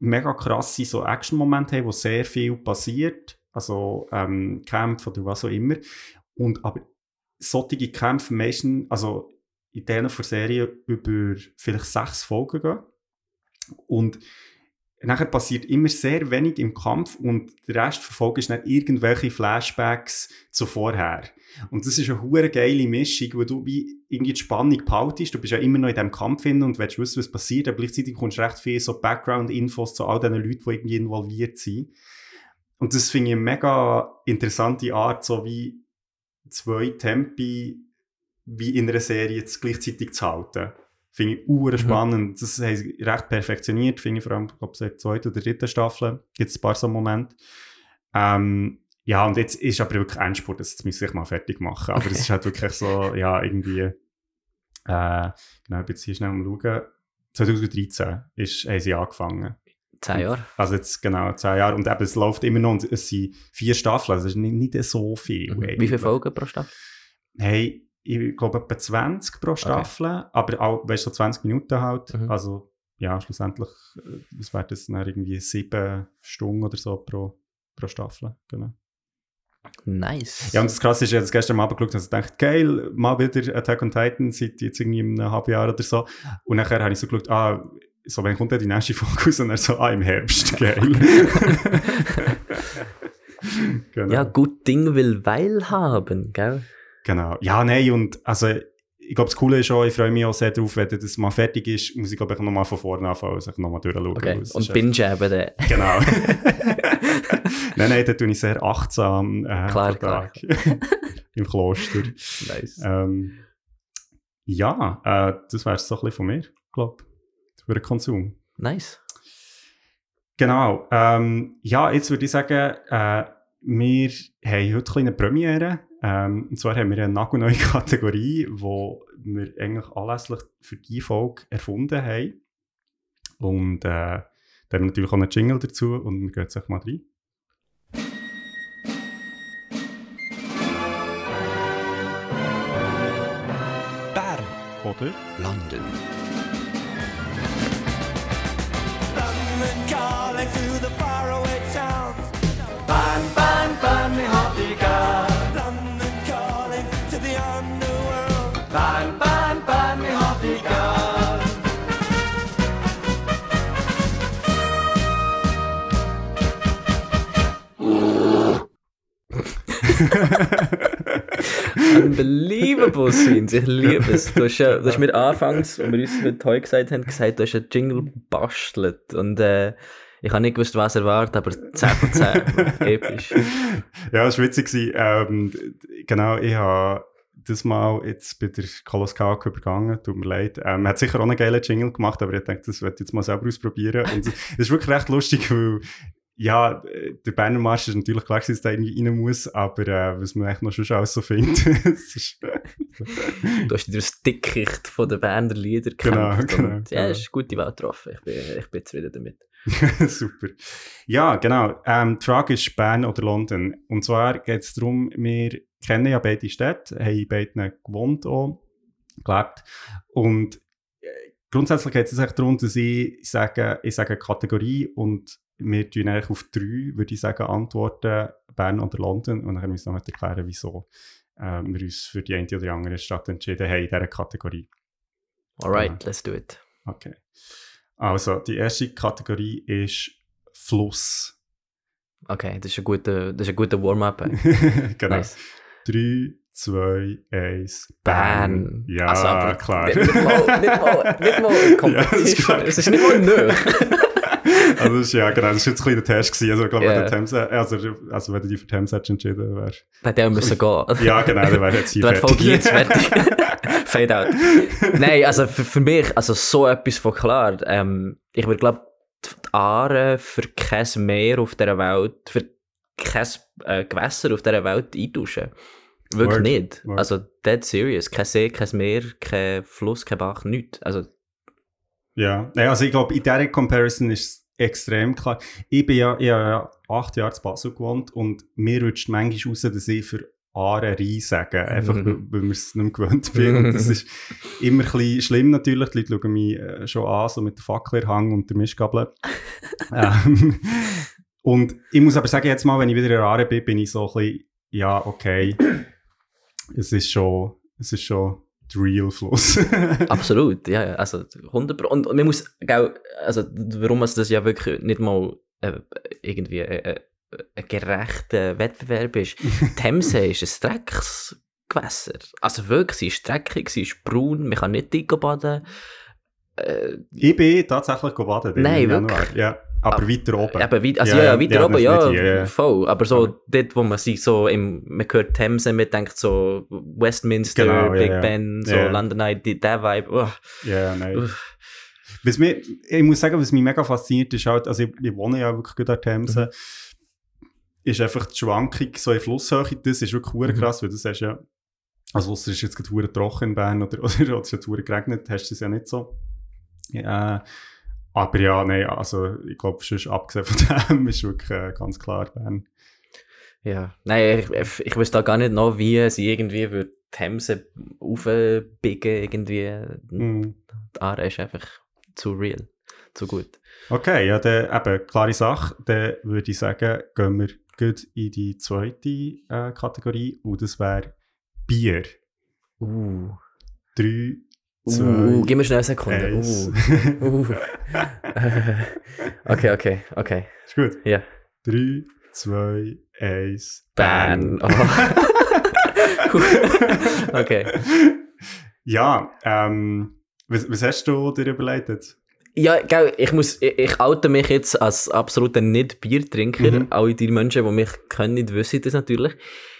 mega krasse so Action-Momente haben, wo sehr viel passiert, also ähm, Kämpfe oder was auch immer, und aber solche Kämpfe meistens, also in denen von Serie über vielleicht sechs Folgen gehen. Und nachher passiert immer sehr wenig im Kampf und der Rest der Folge ist dann irgendwelche Flashbacks zu vorher. Und das ist eine hure geile Mischung, wo du wie irgendwie die Spannung behaltest. Du bist ja immer noch in diesem Kampf hin und willst wissen, was passiert, aber gleichzeitig kommst du recht viel so Background-Infos zu all diesen Leuten, die irgendwie involviert sind. Und das finde ich eine mega interessante Art, so wie zwei Tempi wie in einer Serie jetzt gleichzeitig zu halten. Finde ich ure Mhm. spannend. Das haben sie recht perfektioniert, finde ich vor allem, ich glaube, seit der zweiten oder dritten Staffel gibt es ein paar so Momente. Ähm, ja, und jetzt ist aber wirklich Endspurt, das müssen ich mal fertig machen. Aber es ist halt wirklich so, ja, irgendwie, äh, genau, ich bin jetzt hier schnell mal schauen. 2013 ist, haben sie angefangen. Zehn Jahre? Also jetzt genau zehn Jahre. Und eben, es läuft immer noch und es sind vier Staffeln, also es ist nicht, nicht so viel. Mhm. Wie viele Folgen pro Staffel? Hey, ich glaube etwa 20 pro Staffel, aber auch, weißt du, so 20 Minuten halt. Mhm. Also, ja, schlussendlich, äh, was wäre das dann irgendwie sieben Stunden oder so pro, pro Staffel, genau. Nice. Ja, und das Krasse ist, ich habe das gestern Abend geschaut und also gedacht, geil, mal wieder Attack on Titan, seit jetzt irgendwie einem halben Jahr oder so. Und nachher habe ich so geschaut, ah, so, wann kommt denn die nächste raus? Und er so, ah, im Herbst, geil. genau. ja, gut Ding will Weil haben, gell? Genau. Ja, nein, und also ich glaube, das Coole ist auch, ich freue mich auch sehr darauf, wenn das mal fertig ist, muss ich glaube ich nochmal von vorne anfangen und sich nochmal durchschauen. Okay. Und binge eben dann. Genau. nein, nein, da tue ich sehr achtsam äh, Klar, Tag. im Kloster. Nice. Ähm, ja, äh, das wäre es so ein bisschen von mir, glaube ich, für den Konsum. Nice. Genau. Ähm, ja, jetzt würde ich sagen, äh, wir haben heute eine Premiere. Ähm, und zwar haben wir eine nagelneue Kategorie, die wir eigentlich anlässlich für diese Folge erfunden haben. Und äh, da haben wir natürlich auch einen Jingle dazu und wir gehen jetzt einfach mal rein. Bern, Oder? London Unbelievable Scenes, ich liebe es. Du hast, ja, du hast mir anfangs, als wir uns heute heute gesagt haben, gesagt, du hast einen Jingle gebastelt. Und äh, ich habe nicht gewusst, was erwartet, aber 10 von 10. Episch. Ja, das war witzig. Ähm, genau, ich habe das Mal jetzt bei der Kolos Kalk übergangen, tut mir leid. Ähm, er hat sicher auch einen geilen Jingle gemacht, aber ich denke, das werde ich jetzt mal selber ausprobieren. Und es es ist wirklich recht lustig, weil ja, äh, der Berner Marsch ist natürlich klar, dass da irgendwie rein muss, aber äh, was man echt noch schon alles so findet. ist, Du hast das Dickicht von den Berner Lieder Genau, gekämpft. genau, und, ja, genau. es ist eine gute Wahl getroffen. Ich bin, ich bin zufrieden damit. Super. Ja, genau. Ähm, die Frage ist Bern oder London. Und zwar geht es darum, wir kennen ja beide Städte, haben in beiden gewohnt auch, gelebt. Und grundsätzlich geht es eigentlich darum, dass ich sage, ich sage eine Kategorie und wir tun eigentlich auf drei, würde ich sagen, antworten, Bern oder London. Und dann müssen wir noch erklären, wieso äh, wir uns für die eine oder die andere Stadt entschieden haben in dieser Kategorie. Alright, let's do it. Okay. Also, die erste Kategorie ist Fluss. Okay, das ist ein guter, das ist ein guter Warm-up. genau. Nice. 3, 2, 1, Bern. Ja, Also, klar. Nicht, nicht mal, nicht mal, nicht mal Competition. Ja, es ist nicht mal nöch. also, das ist, ja, genau, das war jetzt ein kleiner Test. Gewesen. Also, ich glaube, Ja. wenn, Themse, also, also, wenn du dich für Thames hättest entschieden wäre. Da hätte er müssen gehen. Ja, genau, dann wäre jetzt hier Folge fertig. jetzt fertig. Fade out. Nein, also für, für mich, also so etwas von klar. Ähm, ich würde glaube die Aare für kein Meer auf dieser Welt, für kein äh, Gewässer auf dieser Welt eintauschen. Wirklich Word, nicht. word. Also dead serious. Kein See, kein Meer, kein Fluss, kein Bach, nichts. Also Ja, Nein, also ich glaube, in dieser Comparison ist es extrem klar. Ich bin ja, ich habe ja acht Jahre in Basel gewohnt und mir rutscht manchmal raus, dass ich für Aare Rhein sage, einfach Mhm. weil, wir es nicht mehr gewöhnt bin. Und das ist immer ein bisschen schlimm natürlich. Die Leute schauen mich äh, schon an, so mit der Fackel in der Hand und der Mischgabel. ähm, und ich muss aber sagen, jetzt mal, wenn ich wieder in Aare bin, bin ich so ein bisschen, ja, okay, es ist schon, es ist schon der real Fluss. Absolut, ja, ja, also 100 und, und man muss, also warum es das ja wirklich nicht mal äh, irgendwie äh, äh, ein gerechter Wettbewerb ist. Themse ist ein Drecksgewässer. Also wirklich, sie ist dreckig, sie ist braun, man kann nicht dick baden. Äh, Ich bin tatsächlich baden. Nein, wirklich? Ja, aber Ah, weiter oben. Eben, also Ja, ja, ja, ja, weiter ja, oben, ja, hier, ja. voll. Aber so Aber- dort, wo man sich so im, man hört Themse, man denkt so Westminster, Genau, ja, Big ja. Ben, so Ja. London Eye, der Vibe. Oh, Ja, nein. Was mir, ich muss sagen, was mich mega fasziniert ist halt, also ich, ich wohne ja wirklich gut an Themse, Mhm. ist einfach die Schwankung so in Flusshöhe, das ist wirklich mhm. Krass, weil du sagst ja, also es ist jetzt gerade trocken in Bern oder, oder, oder es hat geregnet, hast du es ja nicht so. Ja, aber ja, nein, also ich glaube, sonst abgesehen von dem ist wirklich äh, ganz klar Bern. Ja, nein, ich, ich, wüsste da gar nicht noch, wie sie irgendwie würde die Themse aufbiegen, irgendwie. Mhm. Die Aare ist einfach zu real, zu gut. Okay, ja, dann eben, klare Sache. Dann würde ich sagen, gehen wir gut in die zweite äh, Kategorie und das wäre Bier. Uh. Drei, Uh, gib mir schnell eine Sekunde. Uh. uh. okay, okay, okay. Ist gut. Ja. Drei, zwei, eins. Bern. Oh. okay. Ja, ähm, was, was hast du dir überlegt? Ja, gell, ich muss, ich, ich oute mich jetzt als absoluter Nicht-Biertrinker. Mhm. Alle die Menschen, die mich kennen, wissen das natürlich.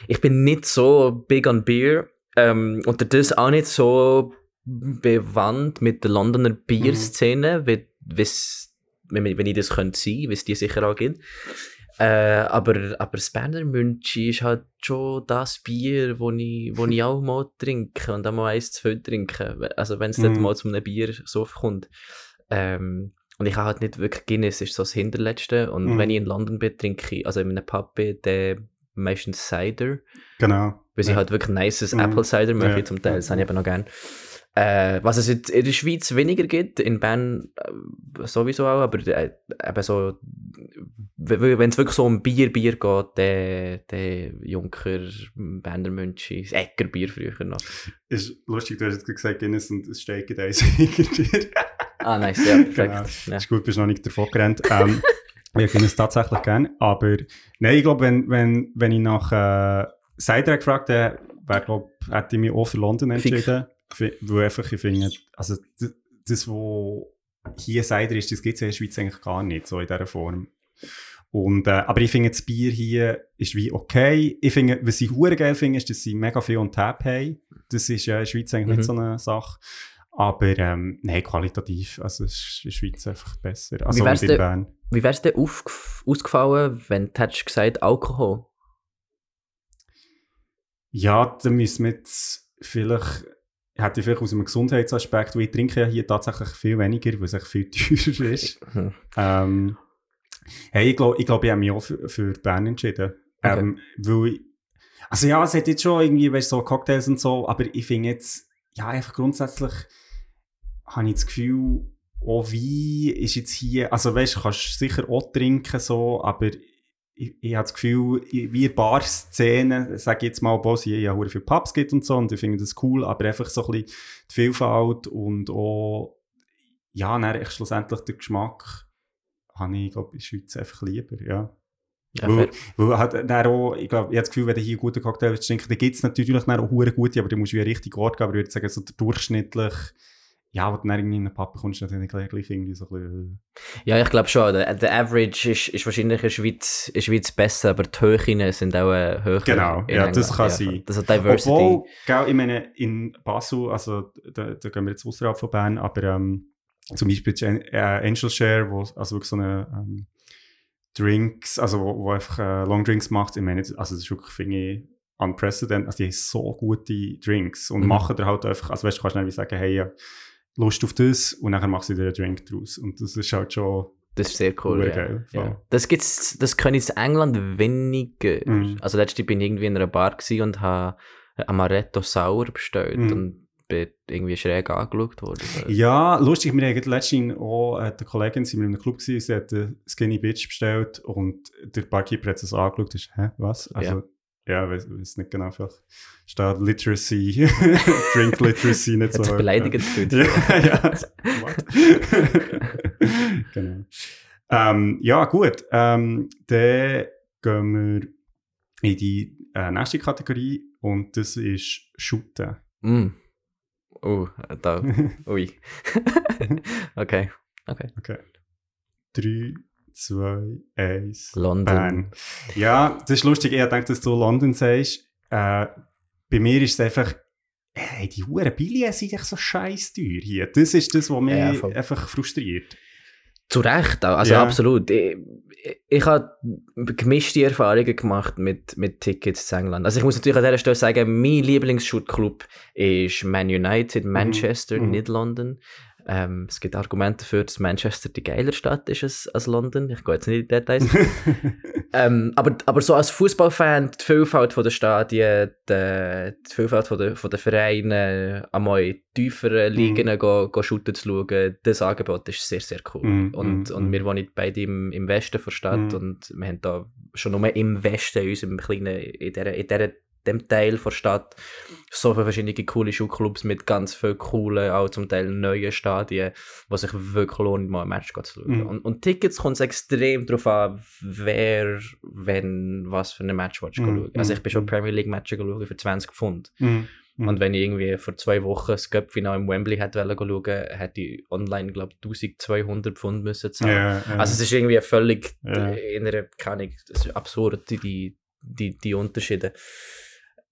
Ich bin nicht so big on Beer, ähm, und das auch nicht so bewandt mit der Londoner Bierszene, wie, wie's- wenn, wenn ich das könnte sein, wie es die sicher auch gibt. Äh, aber, aber das Berner Münchi ist halt schon das Bier, wo ich, wo ich auch mal trinke und auch mal eins zu viel trinke. Also wenn es nicht Mhm. mal zu einem Bier so kommt. Ähm, und ich habe halt nicht wirklich Guinness, ist so das Hinterletzte. Und Mhm. wenn ich in London bin, trinke ich, also in einem Pub bin, dann meistens Cider. Genau. Weil sie Ja. halt wirklich nices Mhm. Apple Cider machen Ja. zum Teil, das habe ich eben noch gern. Äh, was es jetzt in der Schweiz weniger gibt, in Bern äh, sowieso auch, aber äh, eben so, wenn es wirklich so um Bier, Bier geht, der, der Junker, Berner Münchi, das Eckerbier früher noch. Ist lustig, du hast jetzt gesagt, Guinness und es steht in dir. Ah, nice, ja, perfekt. Genau. Ja. Ist gut, bist noch nicht davon gerannt. Ähm, ich finde es tatsächlich gerne. Aber nein, ich glaube, wenn, wenn, wenn ich nach äh, Cider gefragt hätte, wäre, glaub, hätte ich mich auch für London entschieden. Fi- Weil einfach, ich finde, also das, was hier Cider ist, das gibt es in der Schweiz eigentlich gar nicht, so in dieser Form. Und, äh, aber ich finde, das Bier hier ist wie okay. Ich finde, was ich hure geil finde, ist, dass sie mega viel on Tap haben. Das ist ja in der Schweiz eigentlich Mhm. nicht so eine Sache. Aber ähm, nein, qualitativ, also es ist in der Schweiz einfach besser. Also wär's und in denn- Bern. Wie wär's denn aufgef- ausgefallen, wenn du hättest gesagt Alkohol? Ja, dann müssen wir jetzt vielleicht, hätte ich vielleicht aus einem Gesundheitsaspekt, weil ich trinke ja hier tatsächlich viel weniger, weil es viel teurer ist. Hm. Ähm, hey, ich glaube, ich, glaub, ich habe mich auch für, für Bern entschieden. Okay. Ähm, weil ich, also ja, es hat jetzt schon irgendwie, weißt, so Cocktails und so, aber ich finde jetzt, ja, einfach grundsätzlich habe ich das Gefühl, auch Wein ist jetzt hier, also weißt du, kannst sicher auch trinken, so, aber ich, ich habe das Gefühl, ich- wie in Bar-Szene, sage ich jetzt mal, obwohl es ja hure viele Pubs gibt und so, und ich finde das cool, aber einfach so ein bisschen die Vielfalt und auch, ja, dann schlussendlich der Geschmack habe ich, glaube in der Schweiz einfach lieber, ja. Ja, weil, weil halt dann auch, ich glaube, ich habe das Gefühl, wenn du hier einen guten Cocktail trinken, dann gibt es natürlich dann auch gute, aber du musst wie einen richtigen Ort gehen, aber ich würde sagen, so der durchschnittlich, ja, wenn du dann irgendwie in einen Pub bekommst, dann gleich, gleich irgendwie so ein bisschen, Ja, ich glaube schon. Der, der Average ist, ist wahrscheinlich in der Schweiz, in der Schweiz besser, aber die Höhen sind auch äh, höher. Genau, ja, England. das kann sein. Das ist Diversity. Obwohl, gell, ich meine, in Basel, also da, da gehen wir jetzt außerhalb von Bern, aber ähm, zum Beispiel äh, Angel Share, wo also wirklich so eine ähm, Drinks, also wo, wo einfach äh, Long Drinks macht, ich meine, also das ist wirklich, finde ich, unprecedented, also die haben so gute Drinks und Mhm. machen da halt einfach, also weißt du, kannst du nicht sagen, hey, ja, Lust auf das und nachher machst du dir einen Drink draus und das ist halt schon, Das ist sehr cool. Ja. geil. Ja. Das gibt's, das kann ich in England weniger. Mhm. Also letztens bin ich irgendwie in einer Bar und habe Amaretto Sauer bestellt Mhm. und bin irgendwie schräg angeschaut worden. Ja, lustig, wir haben letztens auch äh, der Kollegin, sind wir in einem Club gewesen, sie hat eine Skinny Bitch bestellt und der Barkeeper hat es angeschaut und ist, hä, was? Also, ja, weiß, weiß nicht genau, vielleicht steht Literacy, Drink Literacy nicht so. Hat ja. gefühlt. Ja, ja. genau. Ähm, ja, gut. Ähm, dann gehen wir in die äh, nächste Kategorie und das ist Shooten. Mm. Oh, da. Ui. okay. Okay. Okay. 3, 2, 1. London. Bern. Ja, das ist lustig. Ich denke, dass du London sagst. Äh, bei mir ist es einfach, hey, die Huren Billionen sind echt so scheiß teuer hier. Das ist das, was mich Ja, einfach frustriert. Zu Recht, also Ja. absolut. Ich, ich, ich habe gemischte Erfahrungen gemacht mit, mit Tickets zu England. Also ich muss natürlich an dieser Stelle sagen, mein Lieblingsshootclub ist Man United, Manchester, Mhm. nicht London. Ähm, es gibt Argumente dafür, dass Manchester die geilere Stadt ist als, als London. Ich gehe jetzt nicht in die Details. ähm, aber, aber so als Fußballfan, die Vielfalt der Stadien, die, die Vielfalt der, der Vereine, einmal in tieferen Ligen Mhm. go, go shooten zu schauen, das Angebot ist sehr, sehr cool. Mhm, Und, mhm, und mhm. wir wohnen beide im, im Westen der Stadt Mhm. und wir haben da schon nur im Westen, in unserem kleinen, in, der, in der, dem Teil der Stadt, so viele verschiedene coole Schuhclubs mit ganz vielen coolen, auch zum Teil neuen Stadien, wo sich wirklich lohnt, mal ein Match zu schauen. Mhm. Und, und Tickets kommt es extrem darauf an, wer, wenn, was für ein Match willst Mhm, schauen. Also ich bin schon mhm. Premier League Matches schauen für 20 Pfund. Mhm. Mhm. Und wenn ich irgendwie vor zwei Wochen das Cup-Final im Wembley hätte schauen, hätte ich online, glaube ich, 1200 Pfund müssen zahlen. Ja, ja. Also es ist irgendwie völlig Ja. äh, in einer, keine das ist absurd, die, die, die Unterschiede.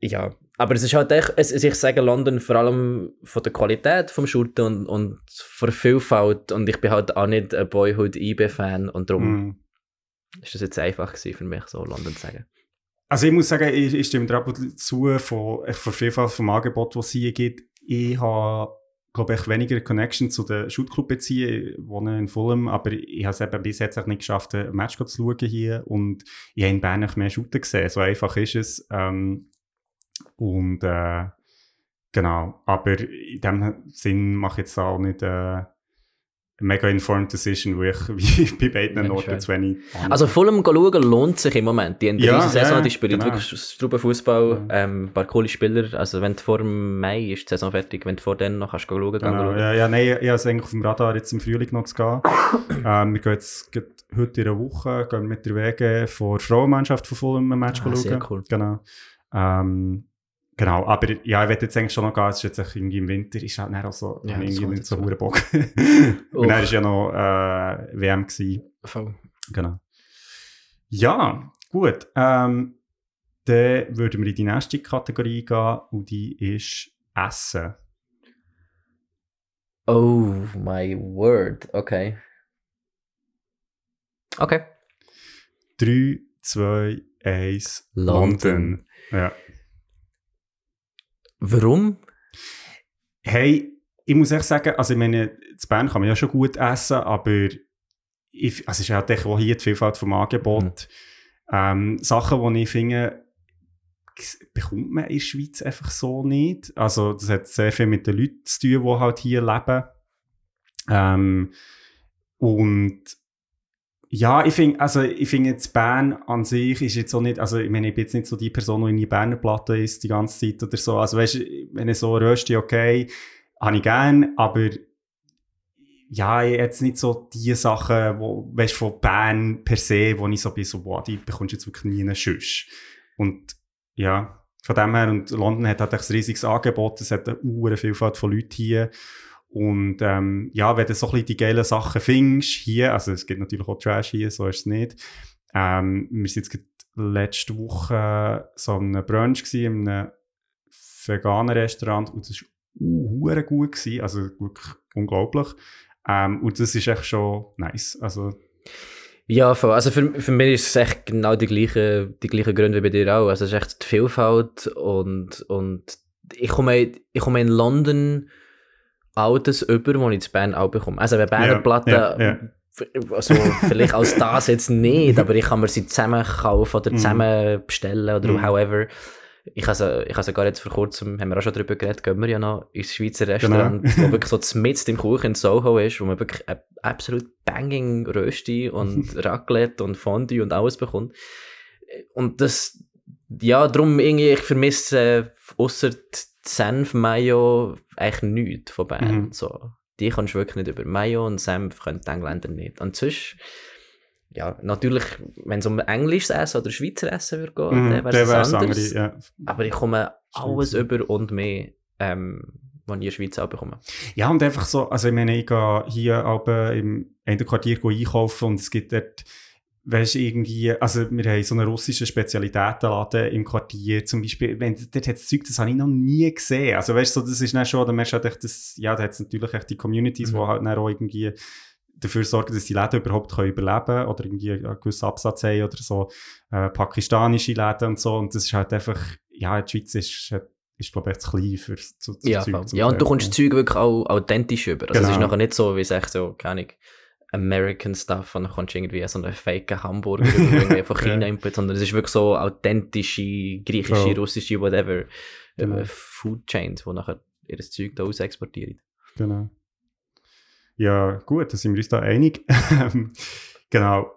Ja, aber es ist halt echt, es, ich sage London vor allem von der Qualität vom Shooten und, und von der Vielfalt und ich bin halt auch nicht ein Boyhood-IB-Fan und darum Mhm. ist das jetzt einfach gewesen für mich, so London zu sagen. Also ich muss sagen, ich, ich stimme dir zu von, von Vielfalt vom Angebot, das es hier gibt. Ich habe, glaube ich, weniger Connection zu den Shootclub beziehen. Ich wohne in Fulham, aber ich habe es eben bis jetzt echt nicht geschafft, ein Match zu schauen hier. Und ich habe in Bern noch mehr Shooter gesehen. So einfach ist es. Ähm, und äh, genau. Aber in dem Sinn mache ich jetzt auch nicht äh, eine mega informed Decision, wo ich wie bei beiden schön. zu wenig Also Fulham schauen lohnt sich im Moment. Die haben Ja, diese Saison, ja, die spielen genau. wirklich Strubenfußball, Ja. ähm, ein paar coole Spieler. Also wenn du vor Mai ist die Saison fertig, wenn du vor dann noch kannst schauen, gehen Genau, schauen. ja, ja, nein, ich, ich habe es eigentlich auf dem Radar, jetzt im Frühling noch zu gehen. ähm, wir gehen jetzt heute in einer Woche gehen mit der Wege vor Frauenmannschaft von Fulham ein Match Ah, schauen. sehr cool. Genau. Ähm, genau, aber ja, ich werde jetzt eigentlich schon noch gehen, es ist jetzt irgendwie im Winter, ist halt auch so, Ja, irgendwie nicht so hure Bock. Und dann ist ja noch äh, WM gewesen. Voll. Genau. Ja, gut. Ähm, dann würden wir in die nächste Kategorie gehen und die ist Essen. Oh my word, okay. Okay. 3, 2, 1, London. London. Ja. Warum? Hey, ich muss echt sagen, also ich meine, in Bern kann man ja schon gut essen, aber ich, also es ist halt auch hier die Vielfalt vom Angebot. Ähm, Sachen, die ich finde, bekommt man in der Schweiz einfach so nicht. Also das hat sehr viel mit den Leuten zu tun, die halt hier leben. Ähm, und ja, ich finde, also ich finde jetzt Bern an sich ist jetzt auch nicht, also ich meine, ich bin jetzt nicht so die Person, die in die Berner Platte ist die ganze Zeit oder so. Also weißt du, wenn ich so röste, okay, habe ich gern, aber ja, jetzt nicht so die Sachen, wo, weißt von Bern per se, wo ich so bin, so, boah, die bekommst du jetzt wirklich nie einen Schuss. Und ja, von dem her, und London hat halt ein riesiges Angebot, es hat eine Vielfalt von Leuten hier. Und ähm, ja, wenn du so ein bisschen die geilen Sachen findest, hier, also es gibt natürlich auch Trash hier, so ist es nicht. Ähm, wir sind jetzt letzte Woche so an einem Brunch in einem veganen Restaurant und das war uh, gut gewesen, also wirklich unglaublich. Ähm, und das ist echt schon nice, also Ja, voll. Also für, für mich ist es echt genau die gleichen die gleiche Gründe wie bei dir auch. Also es ist echt die Vielfalt und, und ich komme, ich komme in London Autos über, die ich in Bern auch bekomme. Also bei Berner Ja, Platten, ja, ja. also vielleicht als das jetzt nicht, aber ich kann mir sie zusammen kaufen oder Mhm. zusammen bestellen oder Mhm. however. Ich habe ich sie gar jetzt vor kurzem, haben wir auch schon darüber geredet, gehen wir ja noch ins Schweizer Genau. Restaurant, wo wirklich so mitten im Kuchen in Soho ist, wo man wirklich absolut banging Rösti und Raclette und Fondue und alles bekommt. Und das, ja, darum irgendwie, ich vermisse äh, die Senf, Mayo eigentlich nichts von Bern. Mhm. So. Die kannst du wirklich nicht über Mayo und Senf können die Engländer nicht. Und sonst, ja, natürlich, wenn es um englisches Essen oder Schweizer Essen würde gehen, mhm, dann wäre es anders. ja. Aber ich komme alles Stimmt. über und mehr, ähm, was ich in der Schweiz auch bekomme. Ja, und einfach so, also ich meine, ich gehe hier aber im Quartier einkaufen und es gibt dort, weißt irgendwie, also wir haben so einen russischen Spezialitätenladen im Quartier, zum Beispiel, wenn, dort hat es Zeug, das habe ich noch nie gesehen. Also weißt du, so, das ist dann schon, dann merkst du halt echt, das, ja, da hat es natürlich echt die Communities, Mhm. die halt dann auch irgendwie dafür sorgen, dass die Läden überhaupt können überleben oder irgendwie einen gewissen Absatz haben oder so äh, pakistanische Läden und so und das ist halt einfach, ja, die Schweiz ist, ist glaube ich, zu klein für so, so Ja, Zeug ja, und du kommst Zeug wirklich auch authentisch über. Also es ist Genau. nachher nicht so, wie es echt so, keine Ahnung, American Stuff und dann kommst du irgendwie so einen fake Hamburger über irgendwie von China Ja. input, sondern es ist wirklich so authentische, griechische, Voll. russische, whatever, Genau. äh, Food Chains, die nachher ihr Zeug da aus exportieren. Genau. Ja, gut, da sind wir uns da einig. genau.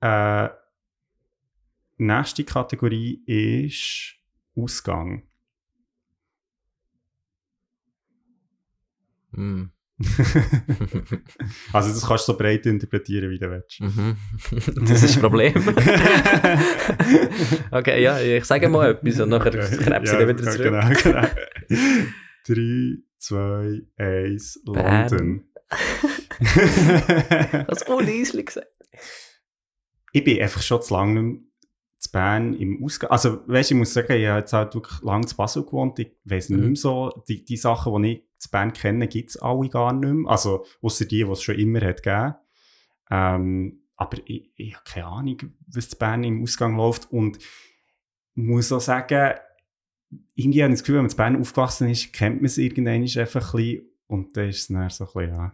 Äh, nächste Kategorie ist Ausgang. Mm. also das kannst du so breit interpretieren, wie du willst. Mhm. das ist das Problem. okay, ja, ich sage mal etwas und nachher krebs ich dann wieder zurück. Genau, genau. 3, 2, 1, Bern. London. Das ist uneislich gesagt. ich bin einfach schon zu lange nicht zu Bern im Ausgang. Also, weißt du, ich muss sagen, ich habe jetzt halt wirklich lange zu Basel gewohnt. Ich weiss nicht Mhm. mehr so, die, die Sachen, die ich zu Bern kenne, gibt es alle gar nicht mehr. Also, außer die, die es schon immer hat gegeben. Ähm, aber ich, ich habe keine Ahnung, was zu Bern im Ausgang läuft. Und ich muss auch sagen, irgendwie habe ich das Gefühl, wenn man zu Bern aufgewachsen ist, kennt man es irgendwann einfach ein bisschen. Und dann ist es dann so ein bisschen, ja.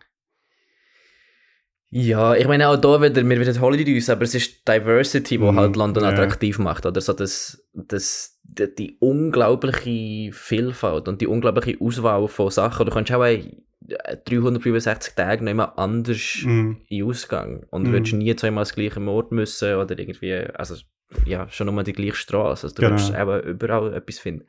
Ja, ich meine auch da wieder, wir wiederholen uns, aber es ist Diversity, die Mhm, halt London ja. attraktiv macht, oder so das, das, die, die unglaubliche Vielfalt und die unglaubliche Auswahl von Sachen. Du kannst auch äh, 365 Tage nicht mehr anders Mhm. in Ausgang und Mhm. würdest nie zweimal das gleiche Ort müssen oder irgendwie, also ja, schon nur die gleiche Straße. Also du Genau. würdest eben überall etwas finden.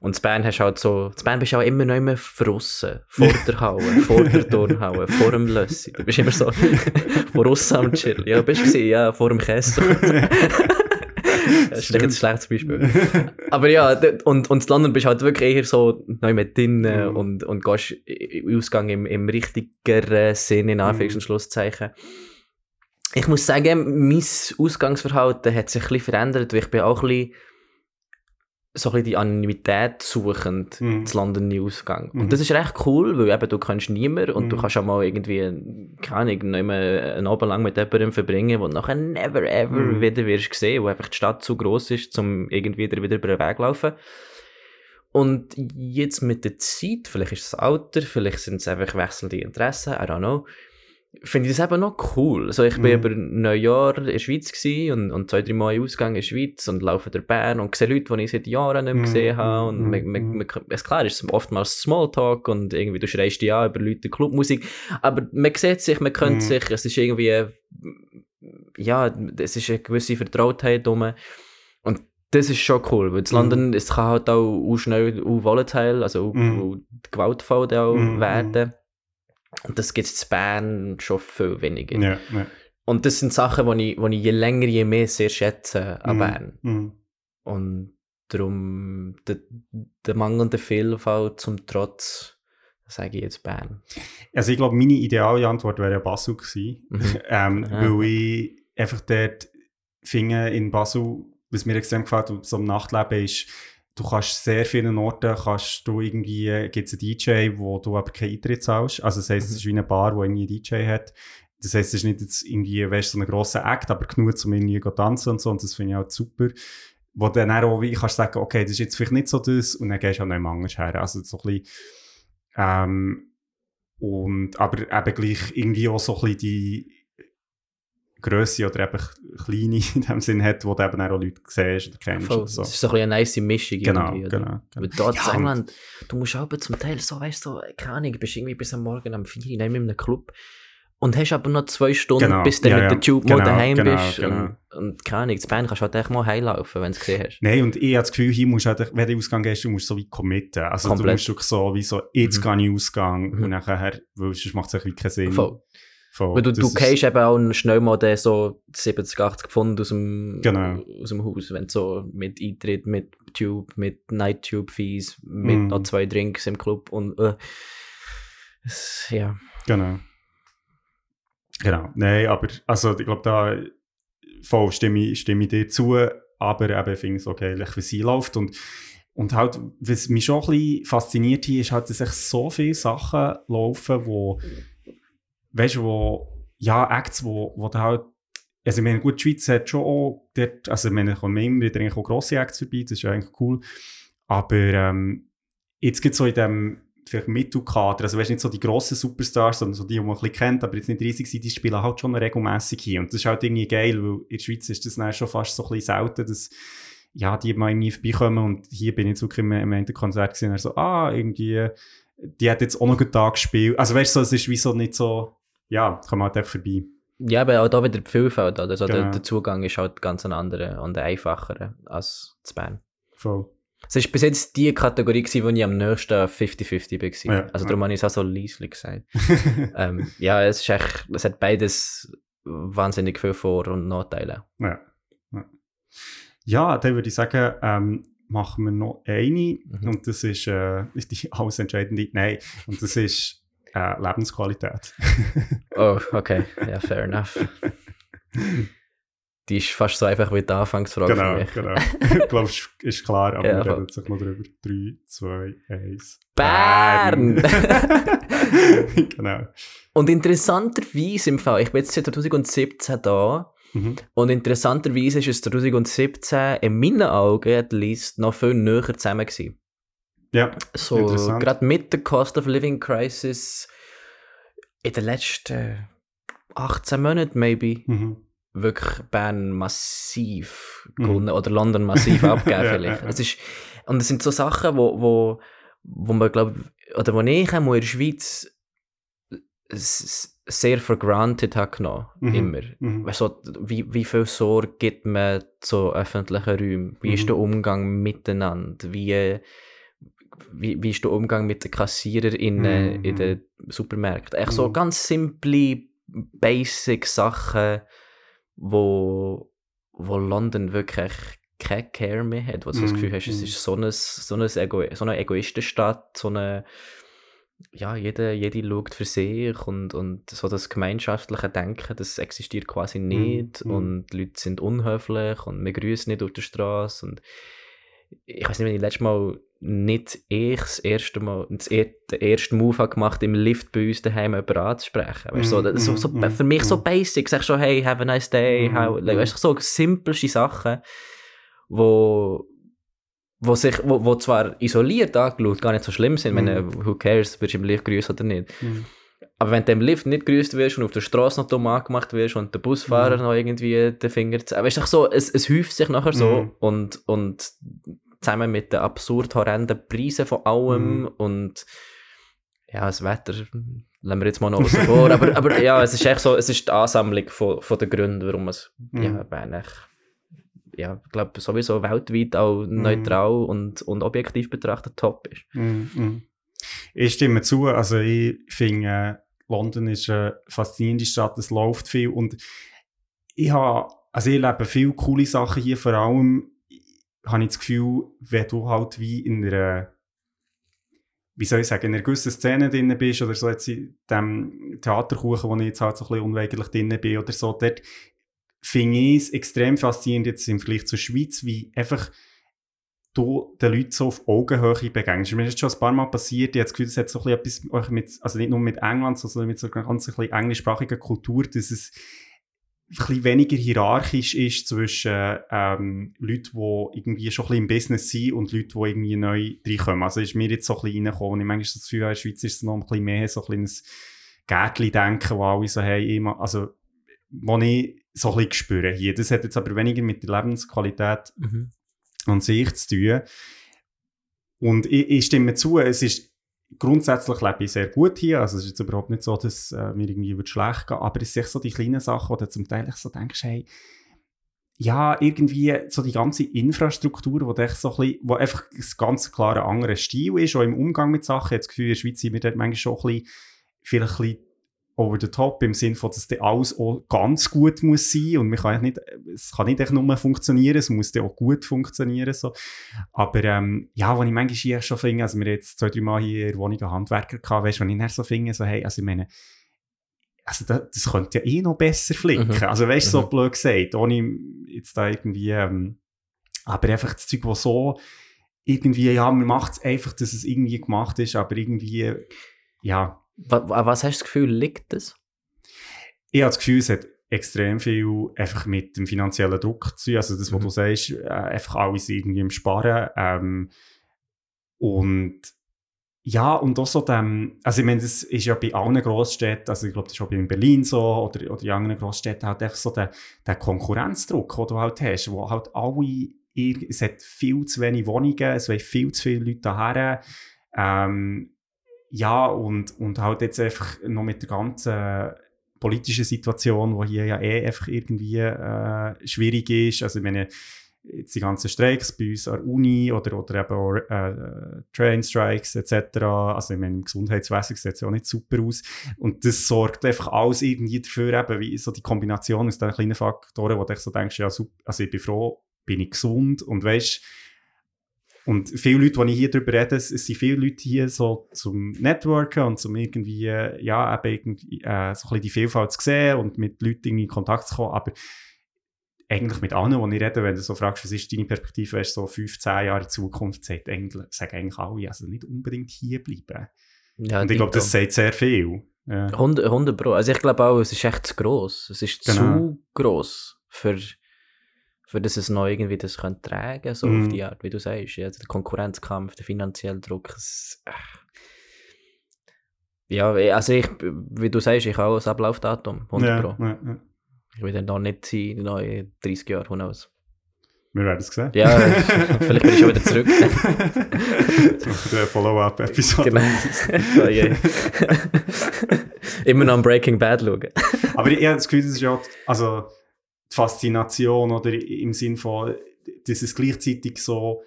Und in Bern hast halt so, in Bern bist du auch immer noch immer verrissen. Vor der Halle, vor der Turnhalle, vor dem Lössi. Du bist immer so verrissen am Chillen. Ja, bist du gewesen? Ja, vor dem Käse. das ist ein schlechtes Beispiel. Aber ja, und, und in London bist du halt wirklich eher so neu mit drin Mhm. und, und gehst in Ausgang im, im richtigeren Sinn, in Anführungs- Mhm. und Schlusszeichen. Ich muss sagen, mein Ausgangsverhalten hat sich ein bisschen verändert, weil ich bin auch ein bisschen so ein die Anonymität suchend Mhm. zu London Ausgang. Mhm. Und das ist recht cool, weil eben du kannst niemand und du Mhm. kannst auch mal irgendwie, keine Ahnung, nicht mehr einen Abend lang mit jemandem verbringen, wo du nachher never ever Mhm. wieder wirst sehen, wo einfach die Stadt zu gross ist, um irgendwie wieder, wieder über den Weg zu laufen. Und jetzt mit der Zeit, vielleicht ist es das Alter, vielleicht sind es einfach wechselnde Interessen, I don't know, finde ich das eben noch cool. Also ich bin Mhm. über Neujahr in der Schweiz und, und zwei, drei Mal Ausgang in der Schweiz und laufe durch Bern und sehe Leute, die ich seit Jahren nicht mehr Mhm, gesehen habe. Und mhm, man, man, mhm. man, es klar ist oftmals Smalltalk und irgendwie du schreist dich an über Leute Clubmusik, aber man sieht sich, man kennt Mhm. sich, es ist irgendwie, ja, es ist eine gewisse Vertrautheit rum. Und das ist schon cool, weil in Mhm. London, es kann halt auch auch schnell auch volatile, also auch, Mhm. auch gewaltvoll auch werden. Und das gibt es in Bern schon viel weniger. Ja, ja. Und das sind Sachen, die ich, die ich je länger, je mehr sehr schätze an Mhm. Bern. Mhm. Und darum der, der mangelnde Vielfalt zum Trotz, sage ich jetzt Bern. Also ich glaube, meine ideale Antwort wäre ja Basel gewesen. Mhm. ähm, Ah. Weil ich einfach dort finde, in Basel, was mir extrem gefällt, so im Nachtleben ist, du kannst sehr vielen Orten, kannst du irgendwie, gibt es einen DJ, wo du aber keinen Eintritt zahlst. Also das heisst, es ist wie eine Bar, wo irgendwie einen DJ hat. Das heisst, es ist nicht jetzt irgendwie, weißt, so ein grosser Act, aber genug, um irgendwie zu tanzen und so. Und das finde ich halt super. Wo dann auch wie kannst sagen, okay, das ist jetzt vielleicht nicht so das, und dann gehst du auch nicht anders her. Also so ein bisschen, ähm, und, aber eben gleich irgendwie auch so ein bisschen die Grösse oder eben kleine in dem Sinn hat, wo du eben auch Leute siehst oder kennst. Voll. und so. Das ist so ein bisschen eine nice Mischung Genau, irgendwie. oder? genau, Aber genau. dort Ja, England, du musst aber zum Teil so, weißt du, keine Ahnung, du bist irgendwie bis am Morgen am 4 in einem Club und hast aber noch zwei Stunden, Genau, bis du ja, mit der Tube mal Genau, daheim genau, bist. genau. Und, und keine Ahnung, in Bern kannst du halt echt mal heimlaufen, wenn du es gesehen hast. Nein, und ich habe das Gefühl, hier musst du halt, wenn du Ausgang gehst, du musst so wie committen. Also Komplett. du musst wirklich so, wie so, jetzt Mhm. gehe ich Ausgang Mhm. und nachher, weil sonst macht es irgendwie keinen Sinn. Voll. Voll. Weil du, Das du kennst eben auch schnell mal den so 70, 80 Pfund aus dem, Genau. aus dem Haus, wenn du so mit Eintritt, mit Tube, mit Night Tube Fees, mit Mhm. noch zwei Drinks im Club und äh, es- ja. Genau. Genau. Nein, aber, also ich glaube, da voll stimme, ich- stimme ich dir zu, aber eben ich finde es okay, wie sie läuft und und halt, was mich schon ein bisschen fasziniert hier, ist halt, dass echt so viele Sachen laufen, wo, weißt du, wo, ja, Acts, wo, wo du halt, also ich meine, gut, die Schweiz hat schon auch, dort, also ich meine, da kommen immer wieder auch grosse Acts vorbei, das ist ja eigentlich cool, aber ähm, jetzt gibt es so in dem, vielleicht Mittelkader, also weißt du, nicht so die grossen Superstars, sondern so die, die man ein bisschen kennt, aber jetzt nicht riesig sind, die spielen halt schon regelmässig hier. Und das ist halt irgendwie geil, weil in der Schweiz ist das dann schon fast so ein bisschen selten, dass ja, die mal irgendwie vorbeikommen. Und hier bin ich jetzt wirklich im, im Ende-Konzert gesehen und so, ah, irgendwie, die hat jetzt auch noch einen Tag gespielt. Also weißt du, so, es ist wie so nicht so, ja, kann man halt vorbei. Ja, aber auch da wieder die Vielfalt? Also der, Genau. der Zugang ist halt ganz ein anderer und ein einfacher als zu Bern. Voll. Es war bis jetzt die Kategorie, gewesen, wo ich am nächsten 50-50 war. Ja, also ja. darum habe ich es auch so leislich gesagt. ähm, ja, es, ist echt, es hat beides wahnsinnig viele Vor- und Nachteile. ja. ja. ja, dann würde ich sagen, ähm, machen wir noch eine. Mhm. Und das ist, äh, ist die alles entscheidende. Nein, und das ist äh, Lebensqualität. Oh, okay. Ja, fair enough. Die ist fast so einfach wie die Anfangsfrage für genau, mich. genau. ich glaube, es ist klar, aber Ja, wir reden jetzt noch drüber. 3, 2, 1. Bern! genau. Und interessanterweise im Fall, ich bin jetzt seit 2017 da, Mhm. und interessanterweise ist es 2017 in meinen Augen at least noch viel näher zusammen gewesen. Ja, So, Interessant. gerade mit der Cost of Living Crisis in den letzten 18 Monaten, maybe, mhm. wirklich Bern massiv Mhm. gewonnen oder London massiv abgegeben Ja, vielleicht. ja, ja. Ist, und es sind so Sachen, wo, wo, wo man glaube oder wo ich auch in der Schweiz sehr for granted habe genommen, Mhm. immer. Mhm. Du, wie, wie viel Sorge gibt man zu öffentlichen Räumen? Wie Mhm. ist der Umgang miteinander? Wie, wie, wie ist der Umgang mit den KassiererInnen Mhm. in den Supermärkten? Echt so Mhm. ganz simple, basic Sachen, wo, wo London wirklich kein Care mehr hat, wo du so das Mhm. Gefühl hast, es Mhm. ist so eine, so eine, Ego, so eine Egoistenstadt, so eine ja, jeder, jede schaut für sich und, und so das gemeinschaftliche Denken, das existiert quasi nicht mhm. und die Leute sind unhöflich und wir grüßen nicht auf der Straße und ich weiß nicht, wenn ich letztes Mal nicht ich das erste Mal das er, den ersten Move habe gemacht im Lift bei uns daheim jemanden anzusprechen. Weißt, so, das, so, so, Mhm, für mich so basic, sag schon, hey, have a nice day, how, like, weißt, du, so simpelste Sachen, wo wo, sich, wo, wo zwar isoliert angeschaut gar nicht so schlimm sind, wenn Mhm. who cares, wirst du im Lift grüßen oder nicht. Mhm. Aber wenn du im Lift nicht grüßt wirst und auf der Straße noch dumm angemacht wirst und der Busfahrer Mhm. noch irgendwie den Finger zeigt, weißt du, so, es, es häuft sich nachher so und, und zusammen mit den absurd horrenden Preisen von allem Mhm. und ja, das Wetter lassen wir jetzt mal noch außen vor, aber, aber ja, es ist echt so, es ist die Ansammlung von, von den Gründen, warum es Mhm. ja, echt ja, ich glaube sowieso weltweit auch Mhm. neutral und, und objektiv betrachtet top ist. Mhm, mhm. Ich stimme zu. Also ich finde, äh, London ist eine faszinierende Stadt, es läuft viel und ich habe, also ich lebe viele coole Sachen hier, vor allem habe ich das Gefühl, wenn du halt wie in einer wie soll ich sagen, in einer gewissen Szene drin bist oder so jetzt in dem Theaterkuchen, wo ich jetzt halt so ein bisschen unweigerlich drin bin oder so, dort finde ich es extrem faszinierend jetzt im Vergleich zur Schweiz, wie einfach du den Leuten so auf Augenhöhe begegnest. Mir ist das schon ein paar Mal passiert, ich habe das Gefühl, das hat so ein bisschen etwas mit, also nicht nur mit England, sondern mit so einer ganz englischsprachigen Kultur, dass es bisschen weniger hierarchisch ist zwischen ähm, Leuten, die irgendwie schon ein bisschen im Business sind und Leuten, die irgendwie neu reinkommen. Also ist mir jetzt so ein bisschen reingekommen ich manchmal so das Gefühl, in der Schweiz ist es noch ein bisschen mehr so ein kleines Gärtchen-Denken, wo alle so haben, immer, also wo ich so ein bisschen spüre hier. Das hat jetzt aber weniger mit der Lebensqualität an sich zu tun. Und ich, ich stimme zu, es ist grundsätzlich lebe ich sehr gut hier. Also es ist jetzt überhaupt nicht so, dass äh, mir irgendwie wird schlecht geht, aber es sind so die kleinen Sachen, wo du zum Teil so denkst, hey, ja, irgendwie so die ganze Infrastruktur, wo, so ein bisschen, wo einfach ein ganz klarer anderer Stil ist, auch im Umgang mit Sachen. Ich habe das Gefühl, in der Schweiz sind wir dort manchmal schon ein bisschen, vielleicht ein bisschen over the top, im Sinne von, dass alles auch ganz gut muss sein und man kann nicht, es kann nicht echt nur funktionieren, es muss dann auch gut funktionieren, so. Aber, ähm, ja, wenn ich manchmal hier schon finde, also wir jetzt zwei, drei Mal hier in der Wohnung einen Handwerker gehabt, weißt wenn ich dann so finde, so, hey, also ich meine, also das, das könnte ja eh noch besser flicken. Mhm. Also weißt du, so Mhm. blöd gesagt, ohne jetzt da irgendwie, ähm, aber einfach das Zeug, was so irgendwie, ja, man macht es einfach, dass es irgendwie gemacht ist, aber irgendwie, ja, Wa- wa- Was hast du das Gefühl, liegt das? ich habe das Gefühl, es hat extrem viel einfach mit dem finanziellen Druck zu tun. Also das, was Mhm. du sagst, äh, einfach alles irgendwie im Sparen. Ähm, und ja, und auch so dem, also ich meine, das ist ja bei allen Großstädten, also ich glaube, das ist auch in Berlin so oder, oder in anderen Großstädten halt einfach so der, der Konkurrenzdruck, den du halt hast, wo halt alle, es hat viel zu wenig Wohnungen, es wollen viel zu viele Leute daher. Ähm, ja, und, und halt jetzt einfach noch mit der ganzen politischen Situation, die hier ja eh einfach irgendwie äh, schwierig ist. Also ich meine, jetzt die ganzen Streiks bei uns an der Uni oder, oder eben auch äh, Train Strikes etc. Also ich meine, im Gesundheitswesen sieht es auch nicht super aus. Und das sorgt einfach alles irgendwie dafür, eben, wie so die Kombination aus diesen kleinen Faktoren, wo du so denkst, ja super, also ich bin froh, bin ich gesund und weißt und viele Leute, die ich hier darüber rede, es, es sind viele Leute hier so zum Networken und zum irgendwie, äh, ja, eben irgendwie, äh, so ein bisschen die Vielfalt zu sehen und mit Leuten irgendwie in Kontakt zu kommen, aber eigentlich mit allen, die ich rede, wenn du so fragst, was ist deine Perspektive, weißt, so fünf, zehn Jahre in Zukunft, sagt eigentlich, sagen eigentlich alle, also nicht unbedingt hier bleiben. Ja, und ich glaube, das sagt sehr viel. Ja. 100, 100 Pro. Also ich glaube auch, es ist echt zu gross. Es ist Genau. zu gross, für, für dass es noch irgendwie das könnte tragen so Mhm. auf die Art, wie du sagst. Ja, der Konkurrenzkampf, der finanzielle Druck. Es, äh. ja, also ich, wie du sagst, ich habe auch das Ablaufdatum, 100 Ja, Pro. ja, ja. Ich will dann noch nicht sein, in den neuen 30 Jahren, who knows. Wir werden es sehen. Ja, vielleicht bin ich schon wieder zurück. Der Follow-up-Episode. genau. oh je. Immer noch am Breaking Bad schauen. Aber ich, ich habe das Gefühl, das ist ja also die Faszination oder im Sinn von, dass es gleichzeitig so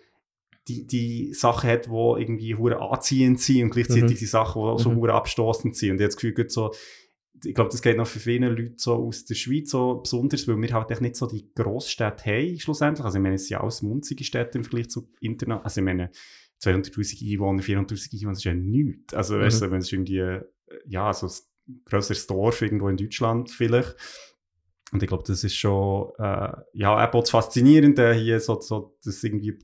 die, die Sachen hat, die irgendwie hure anziehend sind und gleichzeitig Mhm. die Sachen, die so Mhm. hure abstoßend sind. Und habe das Gefühl, so, ich glaube, das geht noch für viele Leute so aus der Schweiz so besonders, weil wir halt echt nicht so die Grossstädte haben, schlussendlich. Also ich meine, es sind ja alles munzige Städte im Vergleich zu Internet. Also ich meine, 200'000 Einwohner, 400'000 Einwohner, das ist ja nichts. Also Mhm. weißt du, wenn es irgendwie, äh, ja, so ein grösseres Dorf irgendwo in Deutschland vielleicht. Und ich glaube, das ist schon, äh, ja, eben das Faszinierende hier, so, so, dass irgendwie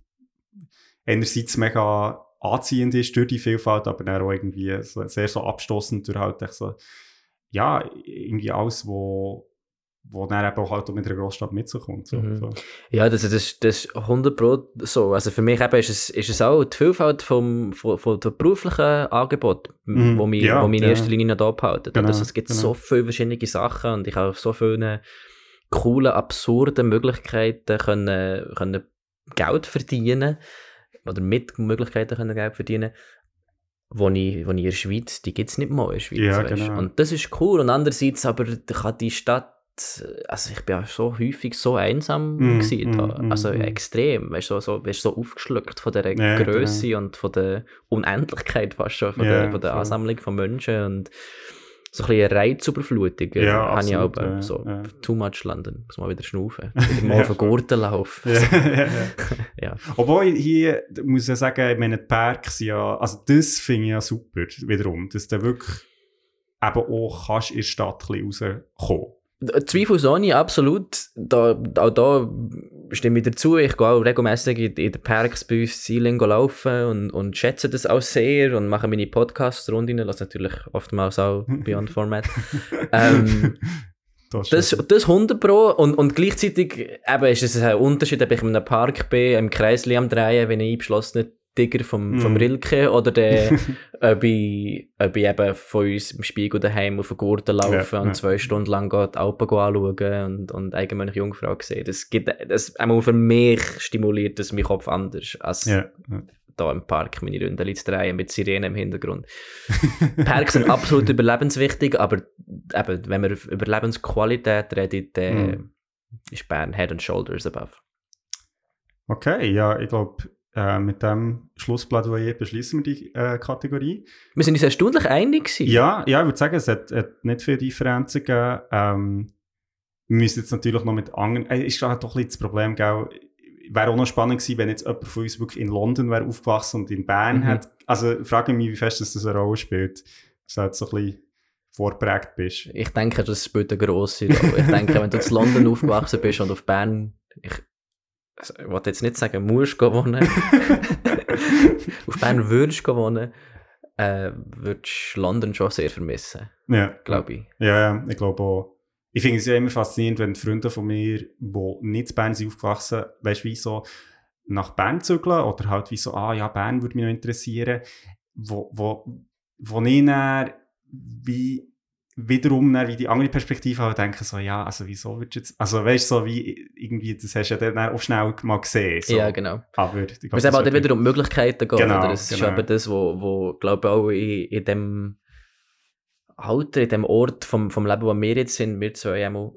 einerseits mega anziehend ist durch die Vielfalt, aber dann auch irgendwie so, sehr so abstoßend durch halt so, ja, irgendwie alles, wo, wo dann eben auch halt mit einer Großstadt mitzukommt. So, Mhm. Ja, das, das, das ist 100 Pro so. Also für mich eben ist es, ist es auch die Vielfalt vom, von der beruflichen Angebot, Mhm. wo mich, Ja, wo mich in erster Linie nicht abhalten. Genau, also es gibt genau. so viele verschiedene Sachen und ich habe so viele coole, absurde Möglichkeiten können, können Geld verdienen oder mit Möglichkeiten können Geld verdienen wo ich, wo ich in der Schweiz, die gibt es nicht mal in der Schweiz. Ja, genau. Und das ist cool. Und andererseits aber kann die Stadt, also ich bin auch so häufig so einsam Mm, gewesen da. mm, also mm, mm. extrem, weißt du, so, so, wirst so aufgeschluckt von der Ja, Größe und von der Unendlichkeit fast schon, von, Ja, der, von der. Ansammlung von Menschen und so ein bisschen Reizüberflutung Ja, habe ich auch ja, so ja. too much London, muss mal wieder schnaufen, wieder mal Ja, auf den. Gurten laufen. Ja, ja, ja. Ja. Obwohl hier, muss ich ja sagen, ich meine, die sind ja, also das finde ich ja super, wiederum, dass du wirklich eben auch kannst in der Stadt ein bisschen rauskommen. Zweifelsohne, absolut. Da, auch da stimme ich dazu. Ich gehe auch regelmäßig in, in den Parks bei uns Sealing laufen und, und schätze das auch sehr und mache meine Podcasts-Runden, lasse natürlich oftmals auch Beyond Format. ähm, Das, das, ist das 100 Pro und, und gleichzeitig eben ist es ein Unterschied, ob ich in einem Park bin, im Kreisli am Drehen, wenn ich eingeschlossene Tiger vom, vom Mhm. Rilke oder der, ob, ich, ob ich eben von uns im Spiegel daheim auf den Gurten laufe Ja, und ja. zwei Stunden lang die Alpen anschauen und, und allgemein Jungfrau sehen. Das gibt, das, einmal für mich stimuliert das meinen Kopf anders, als ja, da im Park meine Runden zu drehen mit Sirenen im Hintergrund. Parks sind absolut überlebenswichtig, aber eben, wenn wir über Lebensqualität reden, dann Mhm. ist Bern Head and Shoulders above. Okay, ja, ich glaube, äh, mit dem Schlussplädoyer beschließen wir die äh, Kategorie. Wir sind uns erstaunlich einig gewesen. Ja, ja, ich würde sagen, es hat, hat nicht viele Differenzen gegeben. Ähm, wir müssen jetzt natürlich noch mit anderen, äh, ist halt doch ein bisschen das Problem, gell? Wäre auch noch spannend gewesen, wenn jetzt jemand von uns wirklich in London wäre aufgewachsen und in Bern Mhm. hat. Also frage mich, wie fest das, eine Rolle spielt. Dass du halt so ein bisschen vorprägt bist. Ich denke, das spielt eine grosse Rolle. Ich denke, wenn du in London aufgewachsen bist und auf Bern, ich, also, ich wollte jetzt nicht sagen, musst gehen wohnen. auf Bern würdest gehen wohnen, äh, würdest du London schon sehr vermissen, Ja, glaube ich. Ja, ja, ich glaube auch. Ich finde es ja immer faszinierend, wenn Freunde von mir, die nicht in Bern sind aufgewachsen, weißt du, wie so nach Bern zügeln oder halt wie so, ah ja, Bern würde mich noch interessieren, wo, wo, wo ich dann wie wiederum dann wie die andere Perspektive habe, denke so, ja, also wieso würdest du jetzt, also weißt du, so wie irgendwie, das hast du ja dann auch schnell mal gesehen. So. Ja, genau. Aber sind aber wird- dann wieder um Möglichkeiten gehen. Genau, oder? Das ist genau. eben das, wo, wo glaube ich, auch in, in dem Alter, in dem Ort vom, vom Leben, wo wir jetzt sind, wir zwei einmal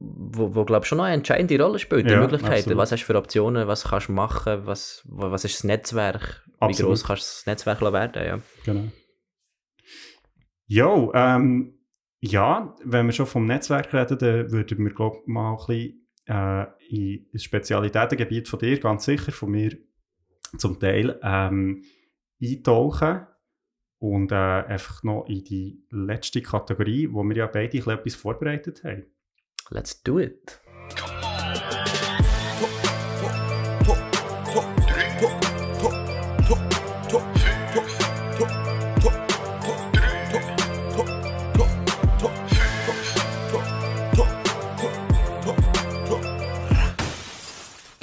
wo, wo glaube ich schon noch eine entscheidende Rolle spielt, die Ja, Möglichkeiten. absolut. Was hast du für Optionen, was kannst du machen, was, was ist das Netzwerk, wie Absolut. groß kannst du das Netzwerk werden, ja. Genau. Jo, ähm, ja, wenn wir schon vom Netzwerk reden, dann würden wir, glaube ich, mal ein bisschen äh, in das Spezialitätengebiet von dir, ganz sicher, von mir zum Teil, ähm, eintauchen und äh, einfach noch in die letzte Kategorie, wo wir ja beide ein bisschen etwas vorbereitet haben. Let's do it.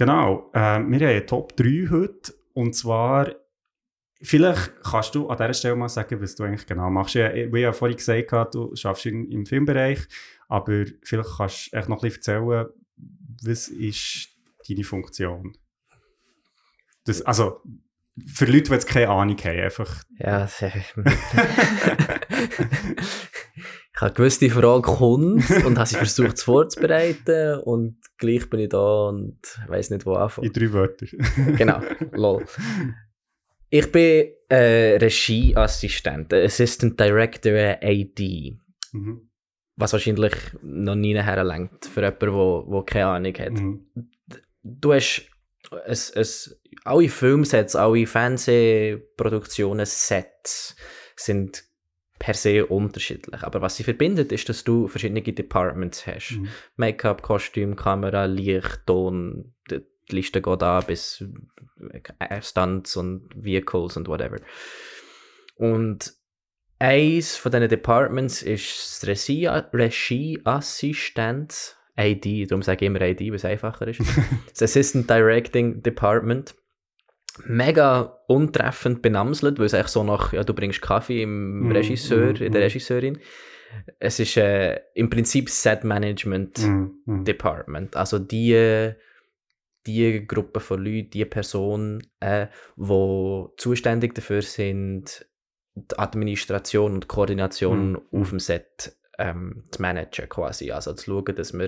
Genau, äh, wir haben Top 3 heute und zwar, vielleicht kannst du an dieser Stelle mal sagen, was du eigentlich genau machst. Ja, wie ich ja vorhin gesagt habe, du arbeitest im, im Filmbereich, aber vielleicht kannst du echt noch ein bisschen erzählen, was ist deine Funktion? Das, also, für Leute, die jetzt keine Ahnung haben, einfach... Ja, sehr. ich habe gewusst, die Frage kommt und habe sie versucht vorzubereiten und gleich bin ich da und weiß nicht, wo anfangen. In drei Wörter. Genau, lol. Ich bin äh, Regieassistent, äh, Assistant Director AD, mhm. was wahrscheinlich noch nie herlenkt für jemanden, der wo, wo keine Ahnung hat. Mhm. Du hast es, es, alle Filmsets, alle Fernsehproduktionen, Sets sind per se unterschiedlich. Aber was sie verbindet, ist, dass du verschiedene Departments hast. Mhm. Make-up, Kostüm, Kamera, Licht, Ton, die Liste geht an bis äh, Stunts und Vehicles und whatever. Und eins von diesen Departments ist das Regie- Regieassistent, AD, darum sage ich immer AD, weil es einfacher ist. das Assistant Directing Department. Mega untreffend benamselt, weil es eigentlich so nach, ja, du bringst Kaffee im Mm, Regisseur, mm, in der mm. Regisseurin. Es ist äh, im Prinzip Set Management Mhm. Mhm. Department. Also die, die Gruppe von Leuten, die Personen, äh, die zuständig dafür sind, die Administration und Koordination Mhm. auf dem Set ähm, zu managen quasi. Also zu schauen, dass wir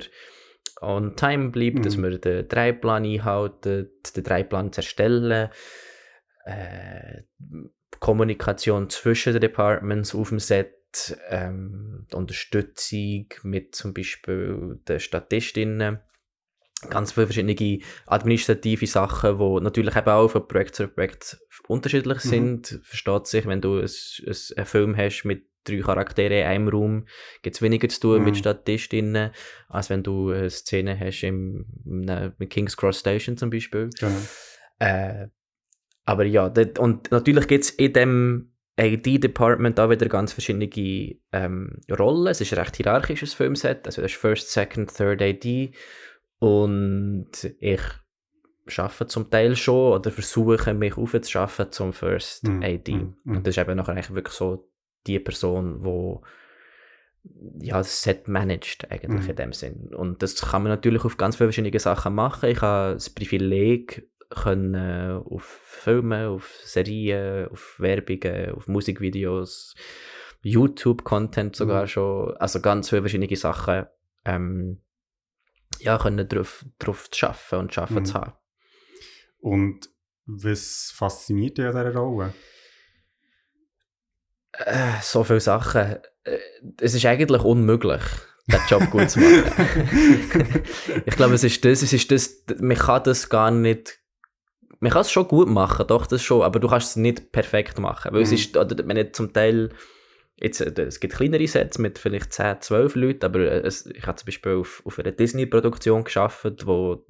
on time bleibt, dass Mhm. wir den Dreiplan einhalten, den Dreiplan zu erstellen, äh, Kommunikation zwischen den Departments auf dem Set, ähm, Unterstützung mit zum Beispiel den Statistinnen, ganz viele verschiedene administrative Sachen, die natürlich eben auch von Projekt zu Projekt unterschiedlich Mhm. sind. Versteht sich, wenn du ein, ein, einen Film hast mit drei Charakteren in einem Raum, gibt es weniger zu tun Mhm. mit Statistinnen, als wenn du eine Szene hast im, mit King's Cross Station zum Beispiel. Genau. Äh, aber ja, dort, und natürlich gibt es in dem AD-Department auch wieder ganz verschiedene ähm, Rollen. Es ist ein recht hierarchisches Filmset, also das ist First, Second, Third AD und ich arbeite zum Teil schon oder versuche mich aufzuschaffen zum First Mhm, AD. mhm, mhm. Und das ist eben nachher eigentlich wirklich so die Person, wo ja, das Set managt eigentlich Mhm. in dem Sinn. Und das kann man natürlich auf ganz viele verschiedene Sachen machen. Ich habe das Privileg, können äh, auf Filme, auf Serien, auf Werbungen, auf Musikvideos, YouTube-Content sogar Mhm. schon, also ganz viele verschiedene Sachen, ähm, ja, können drauf, drauf zu arbeiten und schaffen Mhm. zu haben. Und was fasziniert dich an dieser Rolle? Äh, so viele Sachen. Äh, Es ist eigentlich unmöglich, den Job gut zu machen. ich glaube, es ist das, es ist das, man kann das gar nicht, man kann es schon gut machen, doch, das schon, aber du kannst es nicht perfekt machen, weil es Mhm. ist, oder wenn zum Teil, jetzt, äh, es gibt kleinere Sets mit vielleicht 10, 12 Leuten, aber es, ich habe zum Beispiel auf, auf einer Disney-Produktion geschafft, wo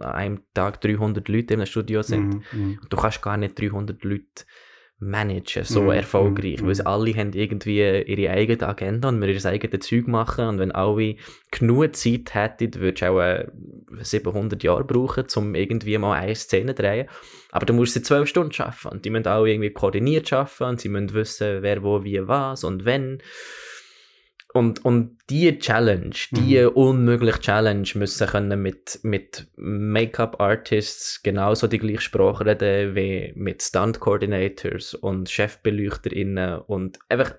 an einem Tag 300 Leute im Studio sind. Mhm, mhm. Du kannst gar nicht 300 Leute managen, so Mhm, erfolgreich, mhm, weil mhm. alle haben irgendwie ihre eigene Agenda und wir ihr eigenes Zeug machen und wenn alle genug Zeit hätten, würdest du auch äh, 700 Jahre brauchen, um irgendwie mal eine Szene zu drehen. Aber du musst sie 12 Stunden schaffen und die müssen alle irgendwie koordiniert schaffen und sie müssen wissen, wer wo wie was und wenn. Und, und die Challenge, die unmögliche Challenge müssen können mit, mit Make-up-Artists genauso die gleiche Sprache reden wie mit Stunt-Coordinators und ChefbeleuchterInnen und einfach,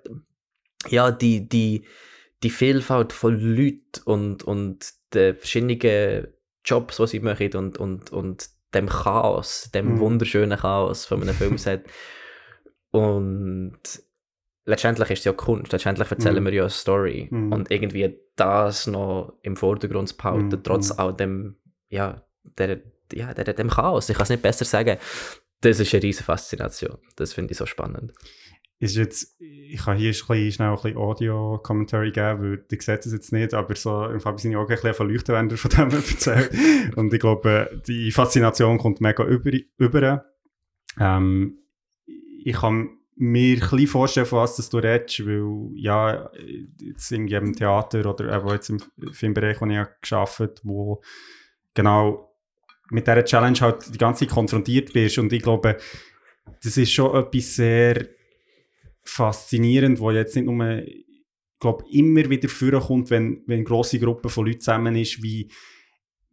ja, die, die, die Vielfalt von Leuten und, und den verschiedenen Jobs, die sie machen und, und, und dem Chaos, dem Mhm. wunderschönen Chaos von einem Filmset. und letztendlich ist es ja Kunst, letztendlich erzählen Mhm. wir ja eine Story Mhm. und irgendwie das noch im Vordergrund zu behalten, Mhm. trotz all dem, ja, der, ja, der, dem Chaos, ich kann es nicht besser sagen, das ist eine riesige Faszination, das finde ich so spannend. ist jetzt, ich kann hier schnell ein bisschen Audio-Commentary geben, weil die sieht es jetzt nicht, aber so im Fall seine Augen ein bisschen verleuchten, wenn er von dem erzählt. Und ich glaube, die Faszination kommt mega über. über. Ähm, ich kann mir ein vorstellen, von was du redest, weil, ja, jetzt irgendwie im Theater oder eben jetzt im Filmbereich, wo ich gearbeitet wo genau mit dieser Challenge halt die ganze Zeit konfrontiert bist. Und ich glaube, das ist schon etwas sehr faszinierend, wo jetzt nicht nur, ich glaube, immer wieder vorkommt, wenn, wenn eine grosse Gruppe von Leuten zusammen ist, wie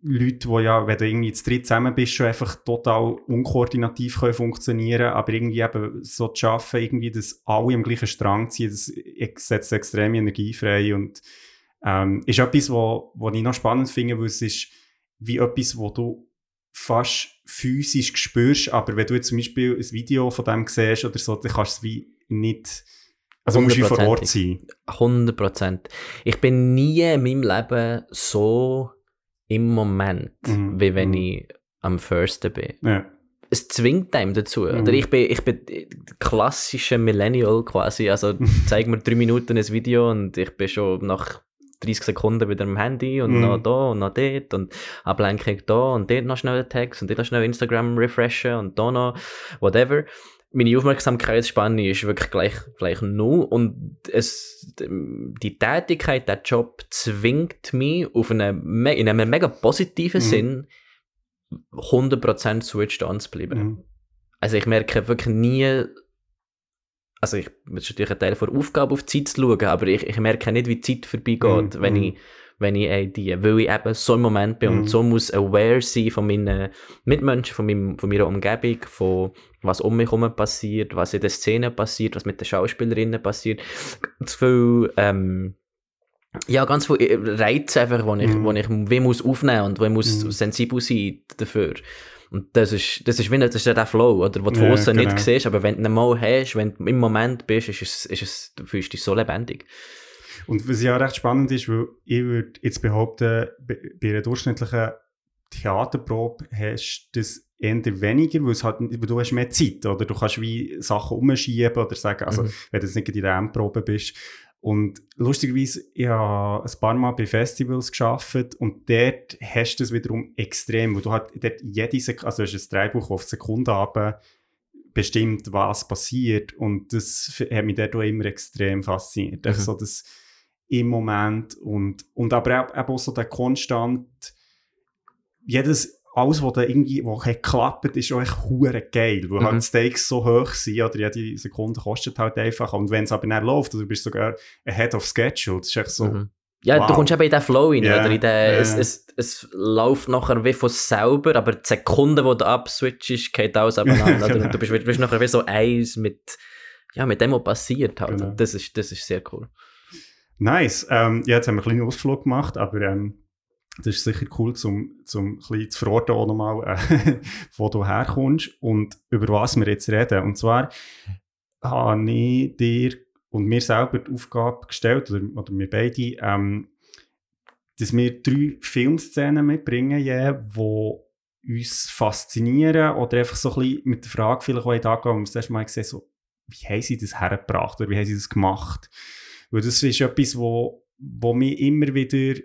Leute, die ja, wenn du irgendwie zu dritt zusammen bist, schon einfach total unkoordinativ können funktionieren aber irgendwie eben so zu schaffen, irgendwie, dass alle am gleichen Strang ziehen, das setzt extreme Energie frei und ähm, ist etwas, wo ich noch spannend finde, weil es ist wie etwas, wo du fast physisch spürst, aber wenn du jetzt zum Beispiel ein Video von dem siehst oder so, dann kannst du es wie nicht, also musst du vor Ort sein. 100%. Ich bin nie in meinem Leben so im Moment, Mhm, wie wenn mhm. ich am Firsten bin. Ja. Es zwingt einem dazu. Mhm. Oder ich bin, ich bin klassischer Millennial quasi. Also zeig mir drei Minuten ein Video und ich bin schon nach 30 Sekunden wieder am Handy und Mhm. noch da und noch dort und Ablenkung da und dort noch schnell den Text und dort noch schnell Instagram refreshen und da noch whatever. Meine Aufmerksamkeitsspanne ist wirklich gleich, gleich null und es, die Tätigkeit, der Job zwingt mich auf eine, in einem mega positiven Mhm. Sinn 100% switched on zu bleiben. Mhm. Also ich merke wirklich nie, also ich, es ist natürlich ein Teil der Aufgabe, auf die Zeit zu schauen, aber ich, ich merke nicht, wie die Zeit vorbeigeht, Mhm, wenn mhm. ich, wenn ich äh, die, weil ich eben so im Moment bin Mhm. und so muss aware sein von meinen Mitmenschen, von, meinem, von meiner Umgebung, von was um mich herum passiert, was in der Szene passiert, was mit den Schauspielerinnen passiert. Ganz viel, ähm, ja, ganz viele Reize einfach, wo ich, Mhm. wo ich wie muss aufnehmen und wo ich muss Mhm. sensibel sein dafür. Und das ist, das ist wie, das ist der Flow, oder, wo du Ja, außen genau. nicht siehst, aber wenn du ihn mal hast, wenn du im Moment bist, ist es, ist es, du fühlst dich so lebendig. Und was ja recht spannend ist, weil ich würde jetzt behaupten, bei einer durchschnittlichen Theaterprobe hast du das eher weniger, weil, es halt, du hast mehr Zeit, oder du kannst wie Sachen umschieben oder sagen, also Mhm. wenn du jetzt nicht in der Endprobe bist. Und lustigerweise, ich habe ein paar Mal bei Festivals geschafft und dort hast du es wiederum extrem, weil du halt dort jede Sekunde, also du hast ein Dreibuch, das auf die Sekunde runter bestimmt, was passiert und das hat mich dort auch immer extrem fasziniert. Mhm. Mhm. So das im Moment und, und aber auch, auch so der konstant jedes, alles, was da irgendwie, was geklappt, ist auch echt hure geil, weil Mhm. halt die Stakes so hoch sind, oder jede Sekunde kostet halt einfach und wenn es aber nicht läuft, oder du bist sogar ahead of schedule, das ist echt so, Mhm. Ja, du Wow. kommst eben in den Flow rein, Ja, oder? In den, ja, es, es, es läuft nachher wie von selber, aber die Sekunde, wo du abswitchst, geht alles abeinander. Genau. Du bist, bist nachher wie so eins mit, ja, mit dem, was passiert halt. Genau. Das, ist, das ist sehr cool. Nice. Ähm, ja, jetzt haben wir einen kleinen Ausflug gemacht, aber ähm, das ist sicher cool, zum, zum zu verorten auch nochmal, äh, wo du herkommst und über was wir jetzt reden. Und zwar habe ich dir und mir selber die Aufgabe gestellt, oder, oder wir beide, ähm, dass wir drei Filmszenen mitbringen, je, die uns faszinieren oder einfach so ein bisschen mit der Frage vielleicht auch angehen, wir das erste Mal gesehen so, wie haben sie das hergebracht oder wie haben sie das gemacht? Weil das ist etwas, wo, wo mich immer wieder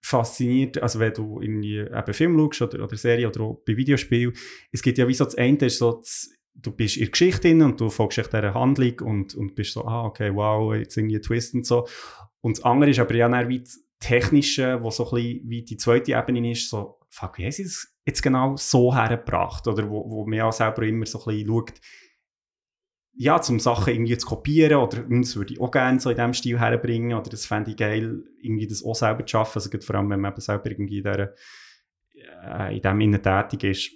fasziniert, also wenn du irgendwie eben Film schaust oder, oder Serie oder auch bei Videospielen, es gibt ja wie so das eine, ist so das, du bist in der Geschichte und du folgst echt dieser Handlung und, und bist so, ah, okay, wow, jetzt irgendwie ein Twist und so. Und das andere ist aber ja dann wie das Technische, wo so ein bisschen wie die zweite Ebene ist, so, fuck, wie haben sie das jetzt genau so hergebracht? Oder wo, wo man ja selber immer so ein bisschen schaut, ja, zum Sachen irgendwie zu kopieren oder das würde ich auch gerne so in diesem Stil herbringen oder das fände ich geil, irgendwie das auch selber zu schaffen, also vor allem, wenn man eben selber irgendwie in, dieser, äh, in dem innen tätig ist.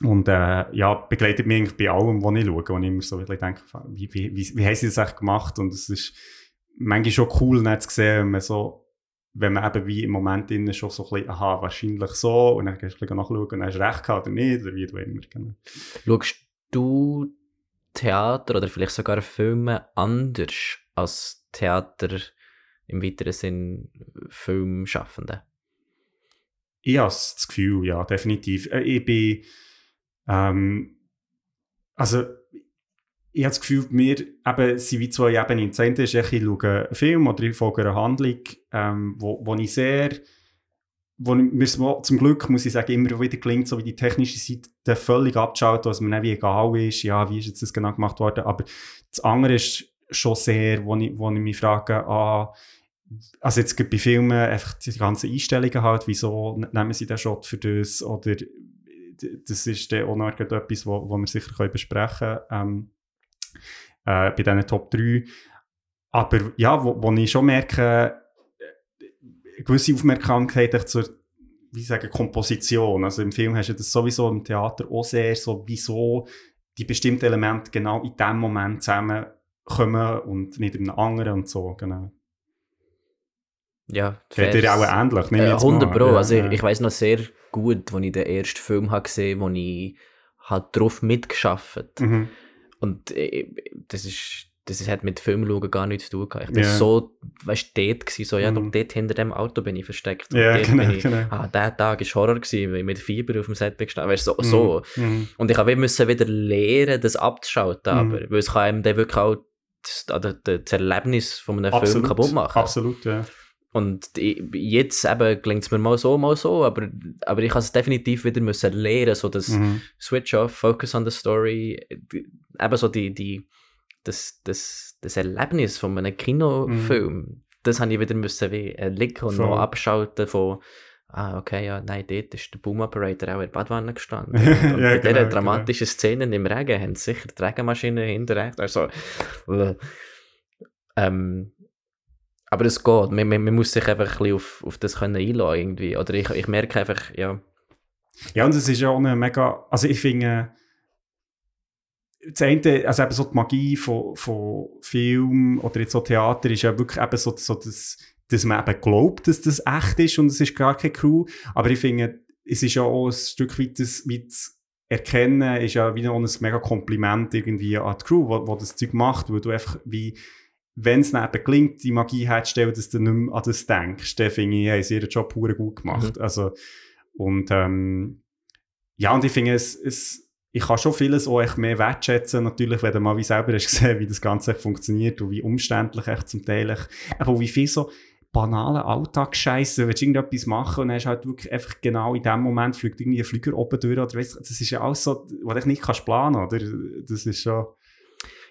Und äh, ja, begleitet mich eigentlich bei allem, was ich schaue, wo ich immer so denke, wie, wie, wie, wie haben sie das eigentlich gemacht? Und es ist manchmal schon cool, dann zu sehen, wenn man so wenn man eben wie im Moment innen schon so ein bisschen, aha, wahrscheinlich so, und dann kannst du nachschauen und hast recht gehabt oder nicht, oder wie du immer. Genau. Schaust du Theater oder vielleicht sogar Filme anders als Theater im weiteren Sinn Filmschaffende? Ich habe das Gefühl, ja, definitiv. Äh, Ich bin, ähm, also, ich habe das Gefühl, wir eben, sind wie zwei Ebenen. Das eine ist, ich schaue einen Film oder ich folge einer Handlung, ähm, wo, wo ich sehr, wo mir zum Glück, muss ich sagen, immer wieder gelingt, so wie die technische Seite völlig abzuschalten, was mir wie egal ist, ja, wie ist jetzt das genau gemacht worden, aber das andere ist schon sehr, wo ich, wo ich mich frage, ah, also jetzt gerade bei Filmen einfach die ganzen Einstellungen halt, wieso nehmen sie den Shot für das? Oder d- das ist dann auch noch etwas, wo, wo wir sicher können besprechen können, ähm, äh, bei diesen Top 3. Aber ja, wo, wo ich schon merke, äh, gewisse Aufmerksamkeit zur wie sagen, Komposition. Also im Film hast du das sowieso im Theater auch sehr so, wieso die bestimmten Elemente genau in dem Moment zusammenkommen und nicht in einem anderen und so, genau. Ja, Fällt dir auch ähnlich, nehme Äh, jetzt mal 100 an. Pro. Ja, also ich, ich weiß noch sehr gut, als ich den ersten Film habe gesehen wo ich halt drauf mitgeschafft Mhm. Und äh, das ist das ist- hat mit Filmschauen gar nichts zu tun gehabt. Ich bin Ja. so, weißt du, dort gewesen, so, ja, Mhm. dort hinter dem Auto bin ich versteckt. Ja, dort genau, ich, genau. ah, der Tag war Horror gewesen, weil ich mit Fieber auf dem Set bin gestanden. Weißt du, so, so. Mhm. Und ich habe müssen wieder lernen, das abzuschalten, Mhm. aber, weil es kann einem dann wirklich auch das, oder das Erlebnis von einem Film Absolut, kaputt machen. Absolut, ja. Und jetzt eben gelingt es mir mal so, mal so, aber, aber ich habe es definitiv wieder müssen lernen, so das Mhm. Switch off, Focus on the Story, eben so die, die, das, das, das Erlebnis von einem Kinofilm, das habe ich wieder müssen wie erlicken und Mhm. Voll. noch abschalten von ah, okay, ja, nein, dort ist der Boom Operator auch in der Badwanne gestanden. Und Ja, bei dieser genau, dramatischen Szene im Regen haben sie sicher die Regenmaschine hinter rechts, also äh, ähm, aber es geht, man, man, man muss sich einfach ein bisschen auf, auf das können einlassen irgendwie, oder ich, ich merke einfach, ja, Ja, und es ist ja auch eine mega, also ich finde, das eine, also eben so die Magie von, von Film oder jetzt so Theater ist ja wirklich eben so, so das, dass man eben glaubt, dass das echt ist und es ist gar keine Crew, aber ich finde, es ist ja auch ein Stück weit das, wie das Erkennen ist ja wieder ein mega Kompliment irgendwie an die Crew, wo, wo das Zeug macht, weil du einfach wie, wenn es eben gelingt, die Magie herzustellen, dass du nicht mehr an das denkst, dann finde ich, haben sie ihren Job pur gut gemacht. Also, und ähm, ja, und ich finde, es, es, ich kann schon vieles auch echt mehr wertschätzen, natürlich, wenn du mal wie selber hast gesehen, wie das Ganze funktioniert und wie umständlich echt zum Teil echt, aber wie viel so banale Alltagsscheiße, du willst irgendetwas machen und dann hast du halt wirklich einfach genau in dem Moment fliegt irgendwie ein Flüger oben durch oder weißt, das ist ja alles so, was du nicht kannst planen, oder? Das ist schon...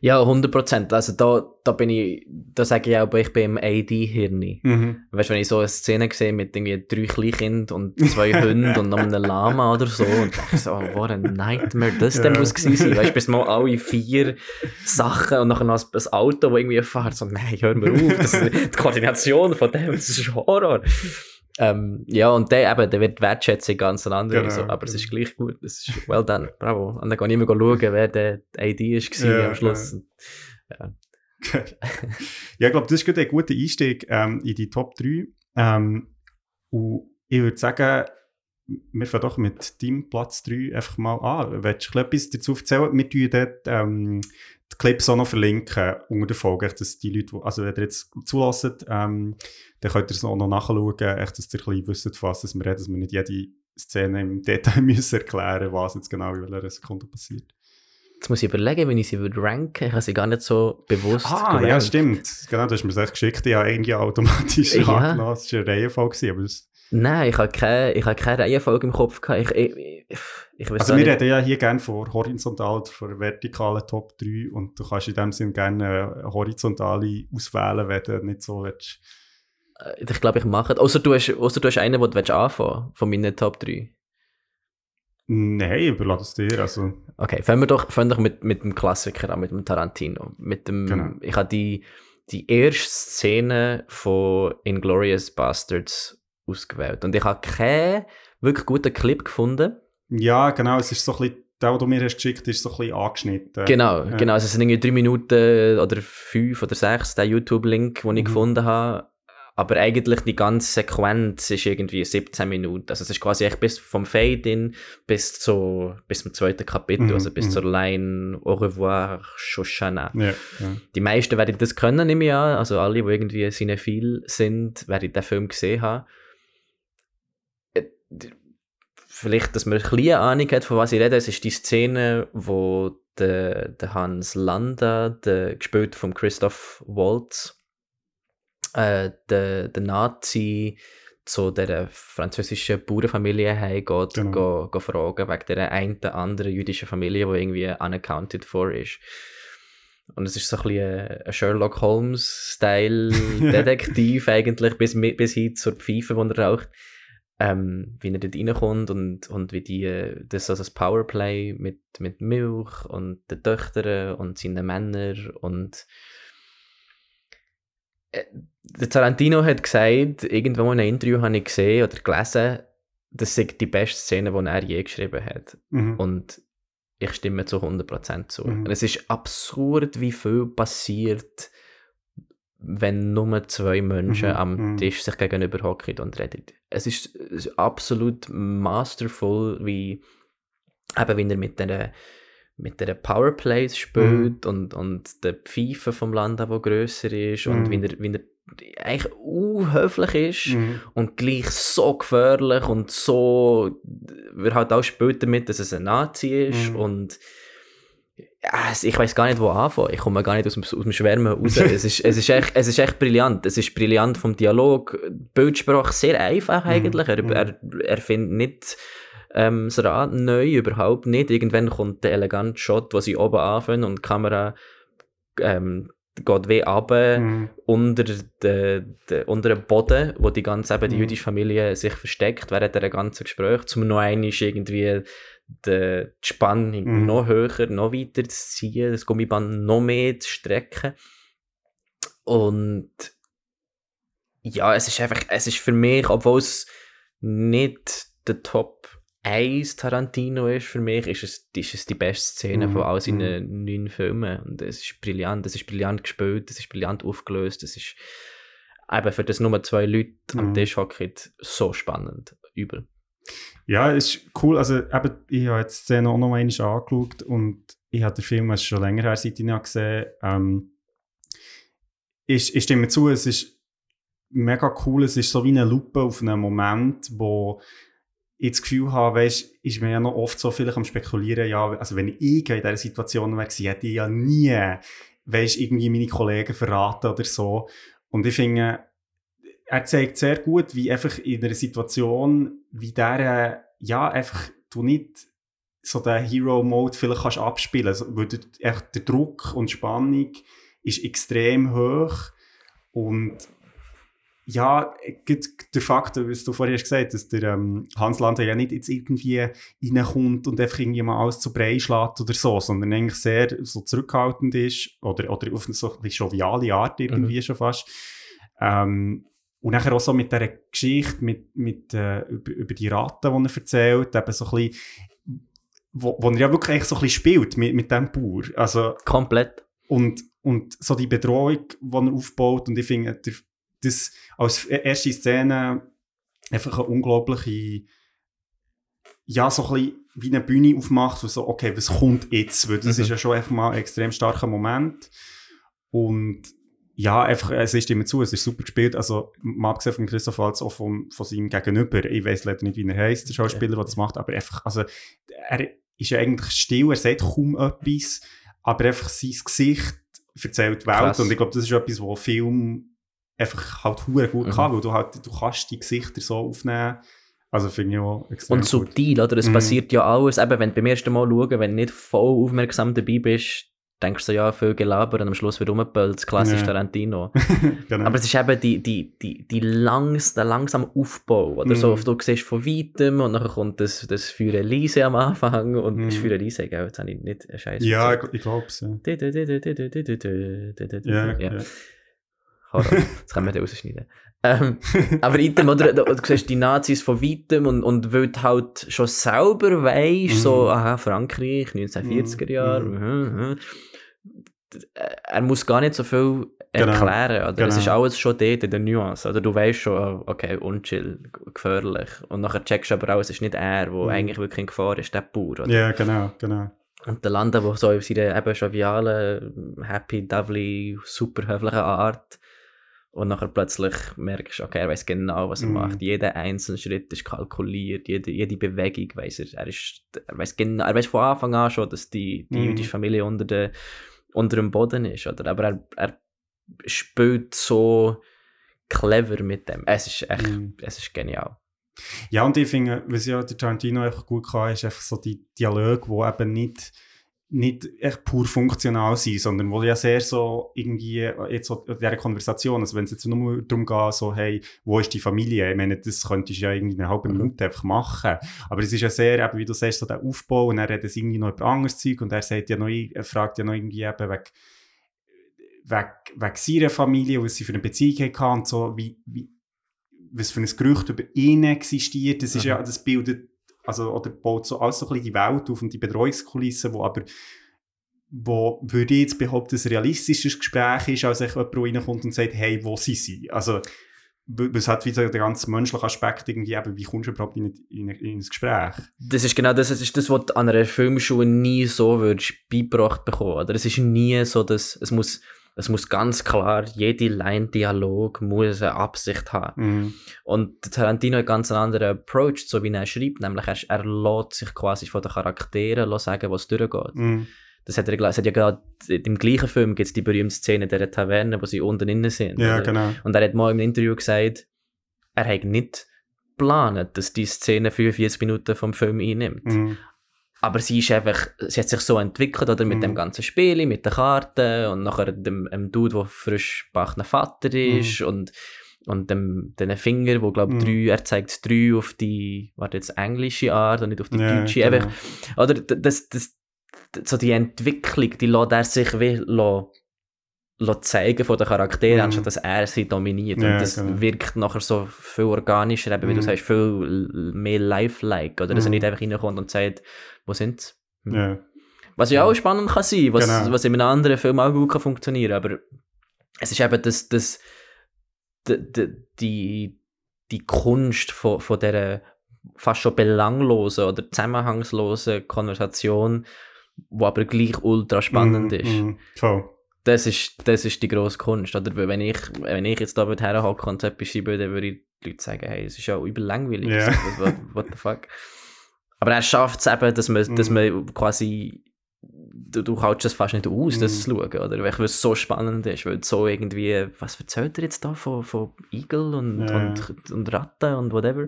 100 Prozent. Also da, da bin ich, da sage ich auch, ich bin im AD-Hirn. Mhm. Weißt du, wenn ich so eine Szene sehe mit irgendwie drei Kleinkindern und zwei Hunden und noch einem Lama oder so, und denke so, oh, what a nightmare das denn Ja. muss gewesen sein. Weißt du, bis mal alle vier Sachen und nachher noch ein Auto, das irgendwie fährt. So, nein, hör mir auf. Das, die Koordination von dem, das ist Horror. Ähm, ja, und der eben, der wird die Wertschätzung ganz andere. Genau, so, aber es genau. ist gleich gut. Es ist well done. Bravo. Und dann kann ich immer schauen, wer der AD war Ja, am Schluss. ja, ich glaube, das ist gerade ein guter Einstieg ähm, in die Top 3. Ähm, und ich würde sagen, wir fangen doch mit deinem Platz 3 einfach mal an. Willst du etwas dazu erzählen? Wir tun dort ähm, die Clips auch noch verlinken unter der Folge, dass die Leute, also wenn ihr jetzt zulassen, ähm, dann könnt ihr es auch noch nachschauen, echt, dass ihr ein bisschen wisst, von was wir reden, dass wir nicht jede Szene im Detail müssen erklären was jetzt genau in welcher Sekunde passiert. Jetzt muss ich überlegen, wenn ich sie würde ranken. Ich habe sie gar nicht so bewusst Ah, ja, gerankt. stimmt. Genau, du hast mir das echt geschickt. Ich habe irgendwie automatisch Ja. angenommen. Das war eine Reihenfolge, aber das Nein, ich habe keine, ich habe keine Reihenfolge im Kopf gehabt. Ich, ich, ich, ich Also wir reden ja hier gerne von horizontal oder von vertikalen Top 3 und du kannst in dem Sinne gerne eine horizontale auswählen, wenn du nicht so willst. Äh, Ich glaube, ich mache es. Außer du hast, außer du hast einen, den du willst anfangen von meinen Top 3. Nein, überlasse es dir. Also, Okay, fangen wir doch, fangen wir doch mit, mit dem Klassiker an, mit dem Tarantino. Mit dem, Genau. Ich habe die, die erste Szene von Inglourious Bastards ausgewählt. Und ich habe keinen wirklich guten Clip gefunden. ja, genau, es ist so ein bisschen, der, den du mir hast geschickt ist so ein bisschen angeschnitten. Genau, Ja. genau. Also es sind irgendwie drei Minuten oder fünf oder sechs, der YouTube-Link, den ich Mhm. gefunden habe. Aber eigentlich die ganze Sequenz ist irgendwie 17 Minuten. Also es ist quasi echt bis vom Fade-In bis, zu, bis zum zweiten Kapitel, Mhm, also bis mhm. zur Line Au revoir, Shoshana. Ja, ja. Die meisten werden das können, nehme ich an. Also alle, die irgendwie cinephil sind, werden den Film gesehen haben. Äh, Vielleicht, dass man eine Ahnung hat, von was ich rede. Es ist die Szene, wo der, der Hans Landa, der, gespielt von Christoph Waltz, äh, der, der Nazi zu der französischen Bauernfamilie heimgeht, Genau. go, go fragen, wegen der einen anderen jüdischen Familie, die irgendwie unaccounted for ist. Und es ist so ein bisschen ein Sherlock Holmes-Style-Detektiv eigentlich, bis, bis hin zur Pfeife, die er raucht. Ähm, wie er dort reinkommt und, und wie die, äh, das also das Powerplay mit, mit Milch und den Töchtern und seinen Männern und äh, der Tarantino hat gesagt, irgendwo in einem Interview habe ich gesehen oder gelesen, das sei die beste Szene, die er je geschrieben hat. Mhm. Und ich stimme zu 100% zu. Mhm. Und es ist absurd, wie viel passiert, wenn nur zwei Menschen Mhm, am mhm. Tisch sich gegenüber hocken und reden. Es ist, absolut masterful, wie, eben, wie er mit der mit der Powerplays spielt und, und der Pfeife vom Land, der grösser ist und Mhm. wie er, wie er eigentlich unhöflich ist Mhm. und gleich so gefährlich und so wird halt auch später mit, dass es ein Nazi ist Mhm. und ich weiß gar nicht, wo anfangen. Ich komme gar nicht aus dem, aus dem Schwärmen raus. es, ist, es, ist echt, es ist echt brillant. Es ist brillant vom Dialog. Die Bildsprache sehr einfach eigentlich. Er, Mhm. er, er findet nicht ähm, das Rad neu, überhaupt nicht. Irgendwann kommt der elegante Shot, wo sie oben anfangen und die Kamera ähm, geht wie runter Mhm. unter den de, unter dem Boden, wo die ganze eben die Mhm. jüdische Familie sich versteckt während der ganzen Gespräch, zum noch einmal irgendwie de, die Spannung Mhm. noch höher, noch weiter zu ziehen, das Gummiband noch mehr zu strecken. Und ja, es ist einfach, es ist für mich, obwohl es nicht der Top 1 Tarantino ist für mich, ist es, ist es die beste Szene Mhm, von all seinen neun Filmen. Und es ist brillant, es ist brillant gespielt, es ist brillant aufgelöst, es ist eben für das nur zwei Leute am Mhm. Tisch hocken so spannend. Übel. Ja, es ist cool. Also, eben, ich habe jetzt die Szene auch noch einmal angeschaut und ich habe den Film ist schon länger her, seit ich ihn habe gesehen ähm, ich, ich stimme zu, es ist mega cool. Es ist so wie eine Lupe auf einen Moment, wo ich das Gefühl habe, weißt, ist mir ja noch oft so vielleicht am Spekulieren, ja, also wenn ich in dieser Situation wäre, hätte ich ja nie, weißt, irgendwie meine Kollegen verraten oder so. Und ich finde, er zeigt sehr gut, wie einfach in einer Situation wie der, ja, einfach du nicht so den Hero-Mode vielleicht kannst abspielen, also, weil dort echt der Druck und Spannung ist extrem hoch und ja, der Fakt, was du vorher hast gesagt dass der ähm, Hans Lander ja nicht jetzt irgendwie reinkommt und einfach irgendwie mal alles zu Brei schlägt oder so, sondern eigentlich sehr so zurückhaltend ist oder, oder auf eine so ein joviale Art irgendwie schon fast. Ähm, und nachher auch so mit dieser Geschichte, mit, mit, äh, über, über die Ratten, die er erzählt, eben so ein bisschen, wo, wo er ja wirklich so ein bisschen spielt mit, mit dem Bauer. Also, Komplett. und, und so die Bedrohung, die er aufbaut, und ich finde, der- das als erste Szene einfach eine unglaubliche, ja, so ein bisschen wie eine Bühne aufmacht, wo so, okay, was kommt jetzt? Weil das Mhm. ist ja schon einfach mal ein extrem starker Moment. Und ja, einfach, es ist immer zu, es ist super gespielt. Also, mal abgesehen von Christoph Waltz, auch von, von seinem Gegenüber. Ich weiß leider nicht, wie er heißt, der Schauspieler, der das macht, aber einfach, also, er ist ja eigentlich still, er sagt kaum etwas, aber einfach sein Gesicht erzählt die Welt. Krass. Und ich glaube, das ist etwas, wo Film einfach halt hure gut Mhm. kann, weil du halt, du kannst die Gesichter so aufnehmen. Also, finde ich auch extrem Und gut. subtil, oder? Es Mhm. passiert ja alles. Eben, wenn du beim ersten Mal schauen, wenn du nicht voll aufmerksam dabei bist, denkst du so, ja, viel Gelaber und am Schluss wird rumgepölt, klassisch Ja. Tarantino. genau. Aber es ist eben die, die, die, die langs, der langsame Aufbau, oder Mhm. so, du siehst von weitem und dann kommt das, das Feuer Elise am Anfang und Mhm. das Feuer Elise, gell, jetzt habe ich nicht einen Scheiß ja, ich, ich glaube es. Ja, Ja, ja. Horror. Das können wir dann rausschneiden. Ähm, aber item, oder, du, du siehst die Nazis von weitem und, und weil du halt schon selber weißt, so, Mhm. aha, Frankreich, 1940er Jahre, Mhm. mhm. mhm. er muss gar nicht so viel Genau, erklären. Oder? Es genau. ist alles schon dort in der Nuance. Oder du weißt schon, oh, okay, unchill, gefährlich. Und nachher checkst du aber auch, es ist nicht er, der Mhm. eigentlich wirklich in Gefahr ist, der Bauer. Oder? Ja, genau, genau. Und der Landa, der so in seiner eben jovialen, happy, lovely, super höflichen Art und nachher plötzlich merkst du, okay, er weiß genau, was er Mhm. macht. Jeder einzelne Schritt ist kalkuliert, jede, jede Bewegung weiß er. Er, ist, er weiß genau, er weiß von Anfang an schon, dass die, die Mhm. jüdische Familie unter, der, unter dem Boden ist, oder? Aber er, er spielt so clever mit dem. Es ist echt, Mhm. es ist genial. Ja, und ich finde, was ja der Tarantino einfach gut kann, ist einfach so die Dialoge, die eben nicht, nicht echt pur funktional sind, sondern wo ja sehr so irgendwie, jetzt so in dieser Konversation, also wenn es jetzt nur darum geht, so, hey, wo ist die Familie? Ich meine, das könntest du ja irgendwie eine halbe Minute einfach machen. Aber es ist ja sehr, eben, wie du sagst, so der Aufbau und er redet es irgendwie noch über anderes Zeug und er sagt ja noch, er fragt ja noch irgendwie eben wegen, wegen, wegen seiner Familie, was sie für eine Beziehung hatten und so, wie, wie, was für ein Gerücht über ihn existiert, das ist Mhm. ja, das bildet, also, oder baut so alles so ein bisschen die Welt auf und die Bedrohungskulisse, wo aber, wo, würde ich jetzt behaupten, ein realistisches Gespräch ist, als echt jemand, reinkommt und sagt, hey, wo sind sie? Also, was hat wieder den ganzen menschlichen Aspekt irgendwie eben, wie kommst du überhaupt in, in, in ein Gespräch? Das ist genau das, das ist das, was du an einer Filmschule nie so würdest beigebracht bekommen. Oder es ist nie so, dass es muss, es muss ganz klar, jede Line-Dialog muss eine Absicht haben. Mhm. Und Tarantino hat einen ganz anderen Approach, so wie er schreibt, nämlich er, er lässt sich quasi von den Charakteren lassen sagen, was durchgeht. Mhm. Das hat er, es hat ja gerade, im gleichen Film gibt es die berühmte Szene der Taverne, wo sie unten innen sind. Ja, oder? genau. Und er hat mal im Interview gesagt, er hat nicht geplant, dass die Szene 45 Minuten vom Film einnimmt. Mhm. Aber sie ist einfach, sie hat sich so entwickelt, oder mit Mhm. dem ganzen Spiel, mit den Karten und nachher dem, dem Dude, der frisch gebackener Vater ist und, und dem, den Finger, wo glaub Mhm. drei, er zeigt drei auf die, warte jetzt, englische Art und nicht auf die Ja, deutsche. genau. Einfach, oder das, das, so die Entwicklung, die lässt er sich wie la- la zeigen von den Charakteren, Mhm. anstatt dass er sie dominiert. Ja, und das genau. wirkt nachher so viel organischer, eben, wie du Mhm. sagst, viel mehr lifelike. Oder dass er Mhm. nicht einfach reinkommt und sagt, wo sind sie? Hm. Ja. Was ja auch spannend kann sein, was, Genau. was in einem anderen Film auch gut kann funktionieren aber es ist eben das, das, die, die, die, die Kunst von, von dieser fast schon belanglosen oder zusammenhangslosen Konversation, wo aber gleich ultra spannend Mhm, ist. mhm. Voll. Das ist, das ist die grosse Kunst. Oder Weil wenn ich, wenn ich jetzt da herhocken und so etwas schreibe, dann würde ich die Leute sagen, hey, es ist ja übel langweilig. Ja. So, what, what the fuck? Aber er schafft es eben, dass man, dass Mhm. man quasi du, du hältst es fast nicht aus, das Mhm. zu schauen, oder? Weil es so spannend ist, weil so irgendwie, was erzählt er jetzt da von, von Igel und, Ja. und, und Ratten und whatever?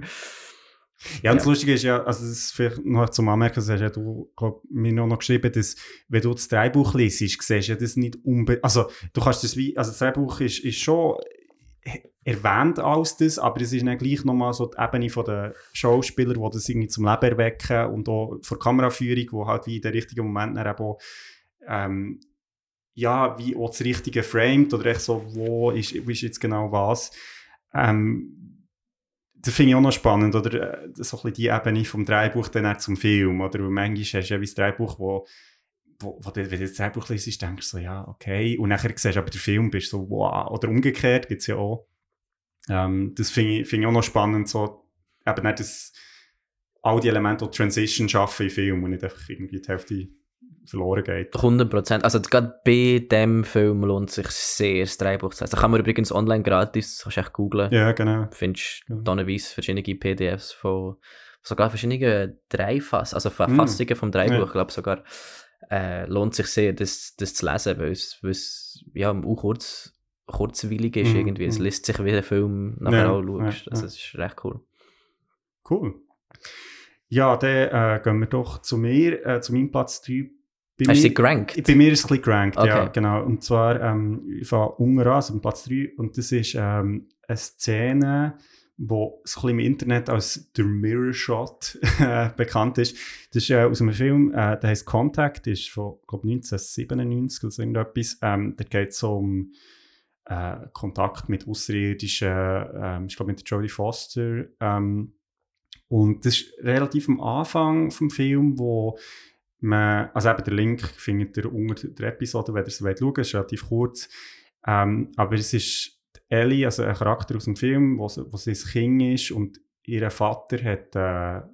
Ja, und das Ja. Lustige ist ja, also das ist vielleicht noch zum Anmerken, das hast ja du, glaub, mir noch, noch geschrieben, dass, wenn du das Drehbuch liest, siehst du ja das nicht unbedingt, also du kannst das wie, also das Drehbuch ist, ist schon erwähnt als das, aber es ist dann gleich nochmal so die Ebene von den Schauspielern, die das irgendwie zum Leben erwecken und auch von der Kameraführung, wo halt wie in den richtigen Moment dann eben auch, ähm, ja, wie auch das Richtige framed oder echt so, wo ist, ist jetzt genau was. Ähm, das finde ich auch noch spannend, oder äh, so ein bisschen die Ebene vom Drehbuch dann auch zum Film, oder weil manchmal hast du ja wie das Drehbuch, wo, wo, wo du, wenn du das Drehbuch liest, denkst du so, ja, okay, und nachher siehst du aber den Film, bist so, wow, oder umgekehrt gibt es ja auch. Ähm, das finde ich, finde ich auch noch spannend, so, eben nicht, dass all die Elemente auch Transition schaffen in Film und nicht einfach irgendwie die Hälfte verloren geht. 100 Prozent. Also gerade bei dem Film lohnt sich sehr, das Drehbuch zu lesen. Da kann man übrigens online gratis, kannst du echt googlen. Ja, genau. findest Ja. tonnenweise verschiedene PDFs von sogar verschiedene Dreifass, also Mm. Verfassungen vom Drehbuch, Ja. ich glaube sogar, äh, lohnt sich sehr, das, das zu lesen, weil es, weil es ja, auch kurz, kurzweilig ist Mhm, irgendwie. Es mhm. liest sich wie ein Film nachher Ja, auch schaust. ja, Also ja. es ist recht cool. Cool. Ja, dann äh, gehen wir doch zu mir, äh, zu meinem Platz 3. Bei Hast du mir- gerankt? Bei mir ist es ein bisschen gerankt, ja, Okay. genau. Und zwar, ähm, ich fange unten an, also Platz 3, und das ist ähm, eine Szene, wo so ein bisschen im Internet als der Mirror Shot äh, bekannt ist. Das ist äh, aus einem Film, äh, der heißt Contact, ist von, glaube 1997 oder so irgendetwas. Ähm, da geht es um äh, Kontakt mit Außerirdischen, ähm, ich glaube mit Jodie Foster. Ähm, und das ist relativ am Anfang vom Film, wo man, also eben der Link findet ihr unter der Episode, wenn ihr es wollt, ist relativ kurz. Ähm, aber es ist Ellie, also ein Charakter aus dem Film, wo, wo sie ein Kind ist und ihr Vater hat äh,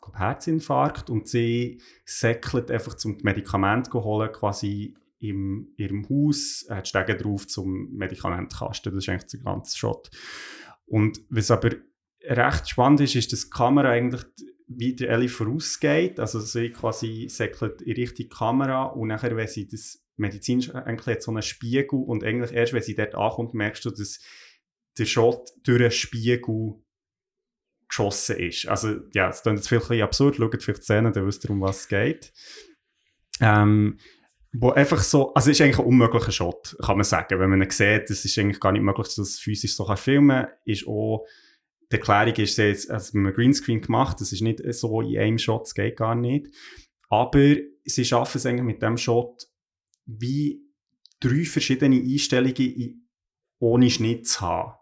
glaub, Herzinfarkt und sie säckelt einfach zum Medikament zu holen, quasi in ihrem Haus, hat Stege drauf zum Medikamentkasten. Das ist eigentlich der ganze Shot. Und was aber recht spannend ist, ist, dass die Kamera eigentlich wie der Ellie vorausgeht. Also sie quasi säckelt in Richtung Kamera und nachher, wenn sie das medizinisch eigentlich hat so einen Spiegel und eigentlich erst, wenn sie dort ankommt, merkst du, dass der Shot durch einen Spiegel geschossen ist. Also ja, es klingt jetzt vielleicht ein absurd, schaut vielleicht die Szene, dann wisst ihr, um was es geht. Ähm, wo einfach so, also es ist eigentlich ein unmöglicher Shot, kann man sagen, wenn man ihn sieht, es ist eigentlich gar nicht möglich, dass es physisch so kann filmen ist auch, die Erklärung ist jetzt, also mit einem Greenscreen gemacht, das ist nicht so in einem Shot, das geht gar nicht, aber sie schaffen es eigentlich mit dem Shot, wie drei verschiedene Einstellungen in, ohne Schnitt zu haben.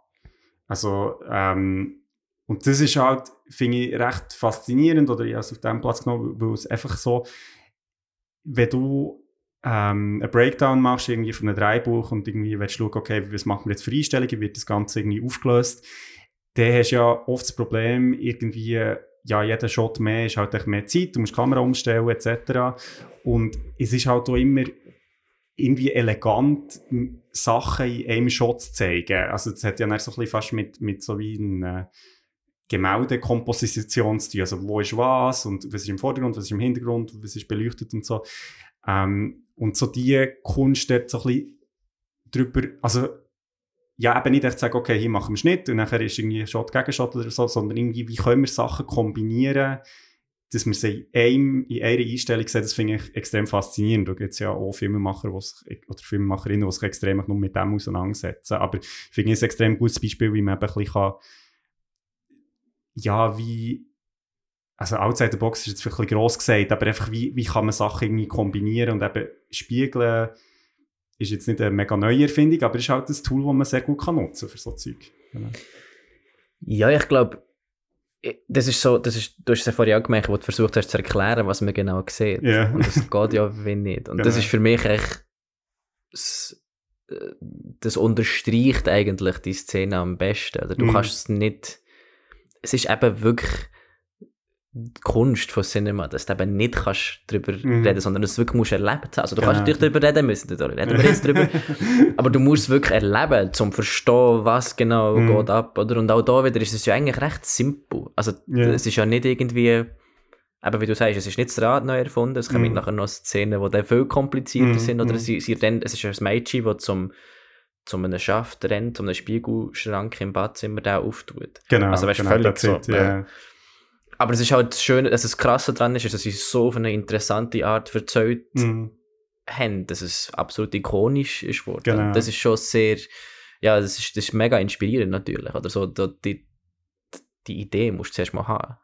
Also, ähm, und das ist halt, finde ich, recht faszinierend, oder ich habe es auf dem Platz genommen, weil es einfach so, wenn du ähm, einen Breakdown machst, irgendwie von einem Dreibuch und irgendwie willst du schauen, okay, was machen wir jetzt für Einstellungen, wird das Ganze irgendwie aufgelöst, dann hast du ja oft das Problem, irgendwie, ja, jeder Shot mehr ist halt mehr Zeit, du musst die Kamera umstellen, etc. Und es ist halt auch immer irgendwie elegant, Sachen in einem Shot zu zeigen. Also das hat ja dann so ein fast mit, mit so wie einer Gemäldekomposition zu tun. Also wo ist was und was ist im Vordergrund, was ist im Hintergrund, was ist beleuchtet und so. Ähm, und so die Kunst dort so ein bisschen drüber, also ja, eben nicht echt sagen, okay, hier machen wir Schnitt und nachher ist irgendwie Shot gegen Shot oder so, sondern irgendwie, wie können wir Sachen kombinieren, dass wir sie in, einem, in einer Einstellung sehen, das finde ich extrem faszinierend. Da gibt es ja auch Filmemacher sich, oder Filmemacherinnen, die sich extrem nur mit dem auseinandersetzen. Aber ich finde es ein extrem gutes Beispiel, wie man eben ein bisschen kann, ja, wie, also outside the box ist jetzt vielleicht ein bisschen gross gesagt, aber einfach wie, wie kann man Sachen irgendwie kombinieren und eben spiegeln, ist jetzt nicht eine mega neue Erfindung, aber ist halt ein Tool, das man sehr gut kann nutzen für so Zeug. Genau. Ja, ich glaube, das ist so, das ist, du hast es ja vorhin auch gemerkt, wo du versucht hast zu erklären, was man genau sieht. Ja. Und das geht ja wie nicht. Und das Genau. ist für mich echt, das, äh, das unterstreicht eigentlich die Szene am besten. Oder du Mhm. kannst es nicht, es ist eben wirklich Kunst von Cinema, dass du eben nicht kannst drüber Mhm. reden, sondern dass du es wirklich musst erlebt haben. Also du Genau. kannst natürlich drüber reden müssen, da reden wir jetzt drüber. Aber du musst es wirklich erleben, um zu verstehen, was genau Mhm. geht ab, oder? Und auch da wieder ist es ja eigentlich recht simpel. Also, Ja. es ist ja nicht irgendwie, aber wie du sagst, es ist nicht das Rad neu erfunden, es kommen Mhm. nachher noch Szenen, die dann viel komplizierter Mhm, sind, oder mhm. sie, sie rennt, es ist ja ein Mädchen, das zum, zum einem Schaft rennt, zum einem Spiegelschrank im Badzimmer, der auftut. Genau. Also, weißt genau, völlig that's it, so, ja. Aber es ist halt schön, dass das Krasse dran ist, dass sie es so auf eine interessante Art erzählt Mhm. haben, dass es absolut ikonisch ist geworden. Genau. Das ist schon sehr, ja, das ist, das ist mega inspirierend natürlich. Oder so, da, die, die Idee musst du zuerst mal haben.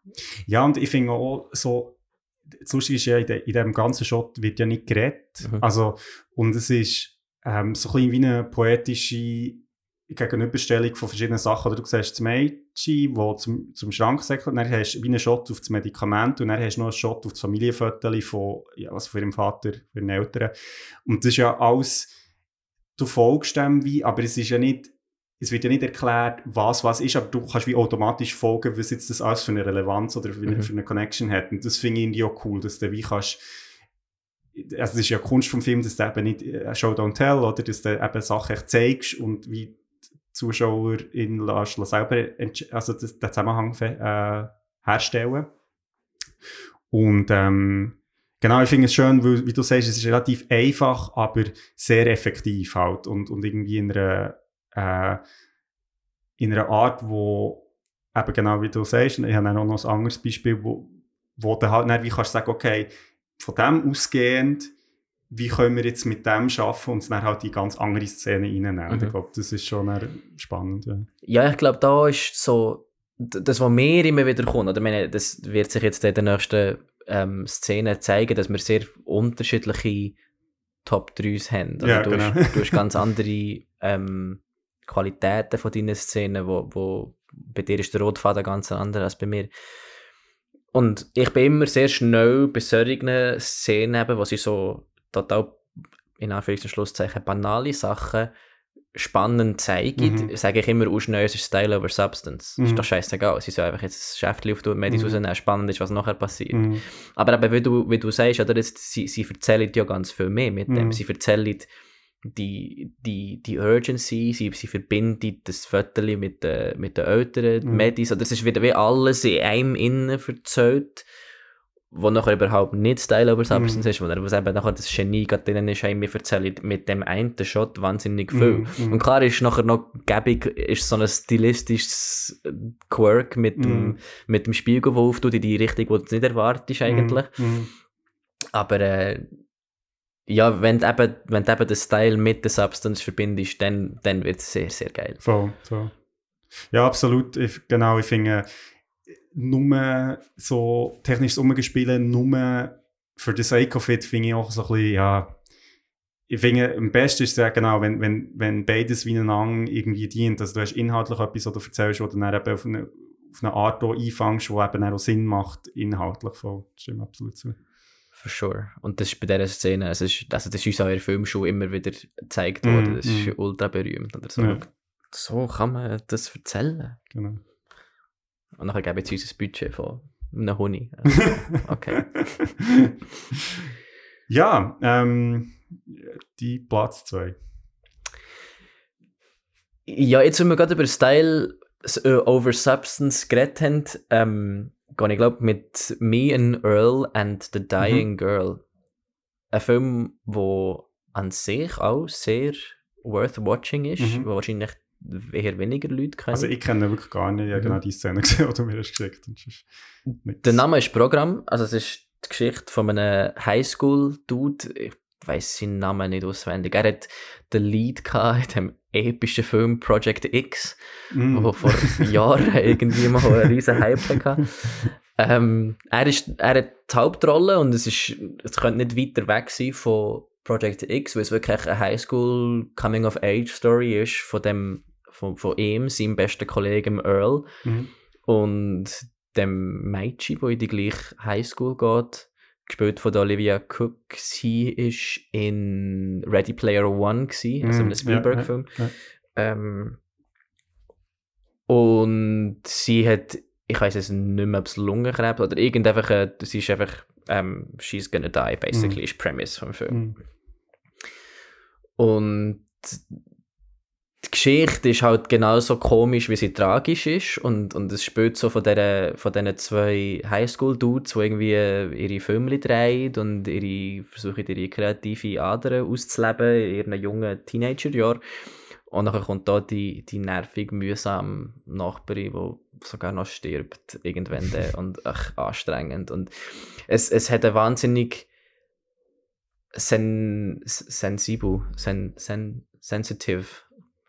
Ja, und ich finde auch so, das Lustige ist ja, in, de, in diesem ganzen Shot wird ja nicht geredet. Mhm. Also, und es ist ähm, so ein bisschen wie eine poetische Gegenüberstellung von verschiedenen Sachen. Oder du siehst das Mädchen, das zum, zum Schrank säckelt, dann hast du wie einen Shot auf das Medikament und dann hast du noch einen Shot auf das Familienfoto von, ja, also von ihrem Vater, von ihren Eltern. Und das ist ja alles, du folgst dem wie, aber es ist ja nicht, es wird ja nicht erklärt, was was ist, aber du kannst wie automatisch folgen, was jetzt das alles für eine Relevanz oder für, eine- Mhm. für eine Connection hat. Und das finde ich irgendwie auch cool, dass du wie kannst, also das ist ja Kunst vom Film, dass du eben nicht äh, Show Don't Tell, oder dass du eben Sachen zeigst und wie die Zuschauer in lässt, lässt selber also das, den Zusammenhang äh, herstellen. Und ähm, genau, ich finde es schön, weil, wie du sagst, es ist relativ einfach, aber sehr effektiv halt und, und irgendwie in einer, äh, in einer Art, wo eben genau wie du sagst, ich habe auch noch ein anderes Beispiel, wo, wo du halt nicht, wie kannst du sagen, okay, von dem ausgehend, wie können wir jetzt mit dem schaffen und es dann halt in ganz andere Szenen reinnehmen. Mhm. Ich glaube, das ist schon spannend. Ja. Ja, ich glaube, da ist so, das, was mir immer wieder kommt, oder ich meine, das wird sich jetzt in den nächsten ähm, Szenen zeigen, dass wir sehr unterschiedliche Top 3s haben. Oder Ja, du, genau. hast, du hast ganz andere ähm, Qualitäten von deinen Szenen, wo, wo bei dir ist der Rotfaden ganz anders als bei mir. Und ich bin immer sehr schnell bei solchen Szenen, eben, wo sie so total, in Anführungs- und Schlusszeichen, banale Sachen spannend zeigen, Mhm. sage ich immer schnell, ist Style over Substance. Mhm. Ist doch scheißegal. Sie sollen einfach jetzt das Schäftchen auftun, Medis Mhm. rausnehmen, spannend ist, was nachher passiert. Mhm. Aber eben, wie du, wie du sagst, oder, jetzt, sie, sie erzählen ja ganz viel mehr mit dem. Mhm. Sie erzählen die, die, die Urgency, sie, sie verbinden das Foto mit den, mit den älteren Mhm. Medis. Oder es ist wieder wie alles in einem innen erzählt, wo nachher überhaupt nicht Style over Substance Mhm. ist, wo er- wo es eben nachher das Genie gerade drin ist, haben wir erzählt mit dem einen Shot wahnsinnig viel. Mhm. Mhm. Und klar ist nachher noch gäbig, ist so ein stilistisches Quirk mit, Mhm. dem, mit dem Spiegel, der auftut in die Richtung, die du nicht erwartest eigentlich. Mhm. Aber äh, ja, wenn du eben, wenn du eben den Style mit der Substance verbindest, dann, dann wird es sehr, sehr geil. Voll, voll. Ja, absolut. Ich, genau, ich finde, nur so technisches Umgespiele, nur für the sake of it, finde ich auch so ein bisschen, ja, ich finde, am besten ist es ja genau, wenn, wenn, wenn beides wie einander irgendwie dient. Also du hast inhaltlich etwas, was du erzählst, was du dann eben auf eine, auf eine Art auch einfängst, die eben auch Sinn macht, inhaltlich. Voll. Das stimmt absolut zu. For sure. Und das ist bei dieser Szene, es ist, also das ist uns auch in Film schon immer wieder gezeigt Mm, worden. Das ist mm. ultra berühmt. Oder so. Ja. so kann man das erzählen. Genau. Und nachher geben sie uns ein Budget von einem Honig. Okay. ja, ähm, die Platz 2. Ja, jetzt, wenn wir gerade über Style äh, over Substance geredet haben, ähm, gehe ich glaube mit Me and Earl and the Dying Girl. Ein Film, wo an sich auch sehr worth watching ist, Mhm. wo wahrscheinlich eher weniger Leute kennen. Also ich kenne wirklich gar nicht, ich habe Mhm. genau die Szene gesehen, die du mir hast geschickt hast. Der Name ist Programm, also es ist die Geschichte von einem Highschool-Dude. Ich weiß seinen Namen nicht auswendig. Er hat den Lead gehabt in dem epischen Film Project X, Mm. wo vor Jahren irgendwie mal einen riesen Hype hatte. Ähm, er, ist, er hat die Hauptrolle und es, ist, es könnte nicht weiter weg sein von Project X, weil es wirklich eine Highschool Coming-of-Age-Story ist von, dem, von, von ihm, seinem besten Kollegen Earl Mhm. und dem Mädchen, wo in die gleiche Highschool geht, gespielt von der Olivia Cook. Sie ist in Ready Player One gewesen, also Mm, einem Spielberg-Film. ja, ja. Ähm, und sie hat, ich weiß es nicht mehr, ob es Lungenkrebs oder irgend einfach, äh, sie ist einfach, ähm, she's gonna die, basically, Mhm. ist Premise vom Film. Mhm. Und die Geschichte ist halt genauso komisch, wie sie tragisch ist. Und, und es spielt so von, der, von diesen zwei Highschool-Dudes, die irgendwie ihre Filme drehen und ihre, versuchen, ihre kreative Ader auszuleben in ihren jungen Teenagerjahren. Und dann kommt da die, die nervig mühsame Nachbarin, die sogar noch stirbt, irgendwann. und ach, anstrengend. Und es, es hat eine wahnsinnig sen, sensibel, sen, sen, sensitive,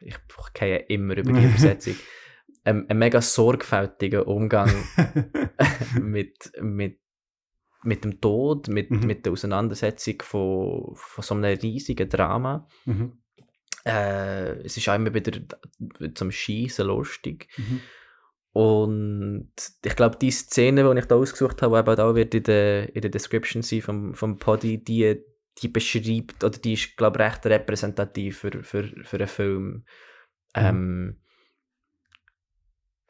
ich gehe immer über die Übersetzung, ein, ein mega sorgfältiger Umgang mit, mit, mit dem Tod, mit, Mhm. mit der Auseinandersetzung von, von so einem riesigen Drama. Mhm. Äh, es ist auch immer wieder zum Schießen lustig. Mhm. Und ich glaube, die Szene, die ich da ausgesucht habe, die eben da wird in der, in der Description sein vom, vom Poddy, die, die beschreibt, oder die ist, glaube ich, recht repräsentativ für, für, für einen Film. Ähm,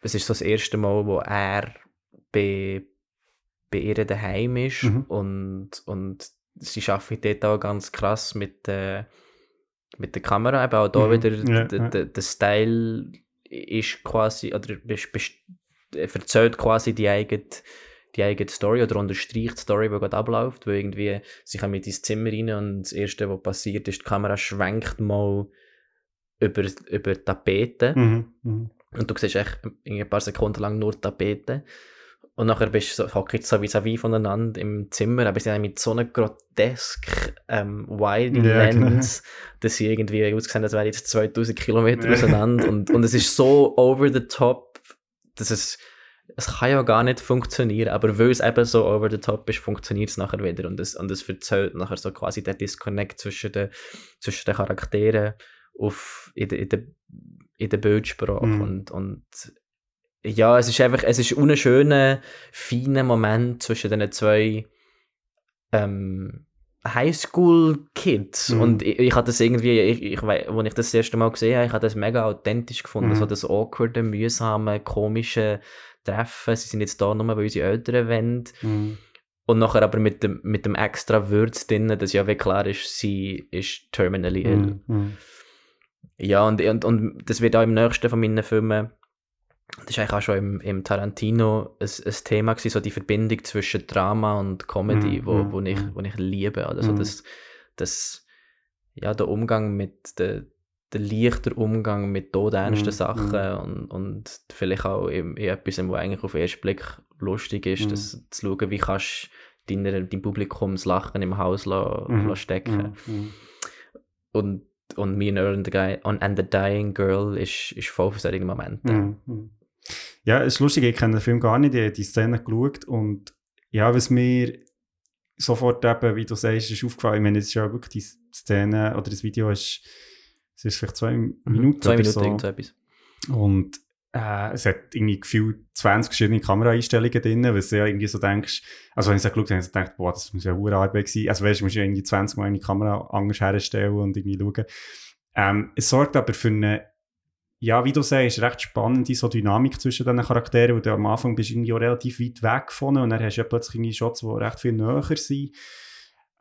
es ist so das erste Mal, wo er bei, bei ihr daheim ist Mhm. und, und sie arbeitet dort auch ganz krass mit, äh, mit der Kamera. Eben auch da Mhm. wieder Ja, der, der, der Style ist quasi, oder erzählt quasi die eigene, die eigene Story oder unterstreicht die Story, die gerade abläuft, weil irgendwie sie kommen mit ins Zimmer rein und das Erste, was passiert, ist, die Kamera schwenkt mal über, über die Tapete Mhm. Mhm. und du siehst echt ein paar Sekunden lang nur die Tapete und nachher bist du so, hockst so vis-à-vis voneinander im Zimmer, aber sie haben mit so einer grotesk ähm, wide Ja, genau. Lens, dass sie irgendwie ausgesehen als wären jetzt 2000 Kilometer auseinander und, und es ist so over the top, dass es es kann ja gar nicht funktionieren, aber weil es eben so over the top ist, funktioniert es nachher wieder und es, und es verzählt nachher so quasi der Disconnect zwischen den, zwischen den Charakteren auf, in, der, in, der, in der Bildsprache Mhm. und, und ja, es ist einfach, es ist ein schöner, feiner Moment zwischen den zwei ähm, Highschool-Kids. Mhm. Und ich, ich hatte das irgendwie, ich, ich, als ich das, das erste Mal gesehen habe, ich habe das mega authentisch gefunden. Mhm. So das awkwarde, mühsame, komische Treffen. Sie sind jetzt da nur, weil unsere Eltern wollen. Mhm. Und nachher aber mit dem, mit dem extra Würz drin, dass ja wie klar ist, sie ist terminally ill. Mhm. Mhm. Ja, und, und, und das wird auch im nächsten von meinen Filmen, das ist eigentlich auch schon im, im Tarantino ein, ein Thema gewesen, so die Verbindung zwischen Drama und Comedy, Mhm, wo, mhm, wo, ich, mhm. wo ich liebe. Also Mhm. das, das, ja, der Umgang mit, der, der leichte Umgang mit todernsten Mhm, Sachen mhm. und, und vielleicht auch in, in etwas, was eigentlich auf den ersten Blick lustig ist, Mhm. das zu schauen, wie kannst du deinem Publikum das Lachen im Haus la, Mhm, la stecken. Mhm. Mhm. Und, und Me and Earl and the, Guy, and, and the Dying Girl ist, ist voll für solche Momente. Mhm. Ja, es ist lustig, ich kenne den Film gar nicht, ich habe die Szene geschaut und ja, was mir sofort eben, wie du sagst, ist aufgefallen, ich meine, es ist ja wirklich die Szene oder das Video ist, es ist vielleicht zwei Minuten Mhm. Zwei oder Minuten, so. irgend so etwas. Und äh, es hat irgendwie gefühlt 20 verschiedene Kameraeinstellungen drin, was du ja irgendwie so denkst, also wenn ich es geschaut habe, habe ich gedacht, boah, das muss ja eine Arbeit sein. Also weißt du, musst ja irgendwie 20 Mal eine Kamera anders herstellen und irgendwie schauen. Ähm, es sorgt aber für eine, ja, wie du sagst, recht spannende so Dynamik zwischen diesen Charakteren, weil du am Anfang bist irgendwie auch relativ weit weg von und dann hast du ja plötzlich irgendwie Shots, die recht viel näher sind.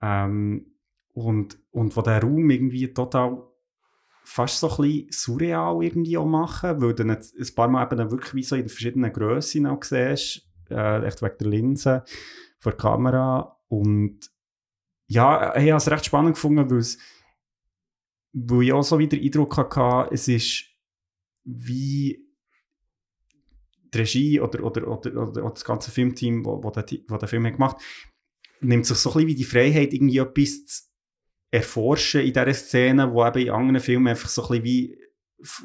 Ähm, und, und wo der Raum irgendwie total fast so ein bisschen surreal irgendwie auch machen, weil du ein paar Mal eben dann wirklich wie so in verschiedenen Grössen auch siehst, äh, echt wegen der Linse vor der Kamera. Und ja, ich habe es recht spannend gefunden, weil, es, weil ich auch so wieder den Eindruck hatte, es ist wie die Regie oder, oder, oder, oder, oder das ganze Filmteam, wo, wo, der, wo der Film hat gemacht nimmt sich so ein bisschen wie die Freiheit, irgendwie etwas zu erforschen in dieser Szene, wo eben in anderen Filmen einfach so ein bisschen wie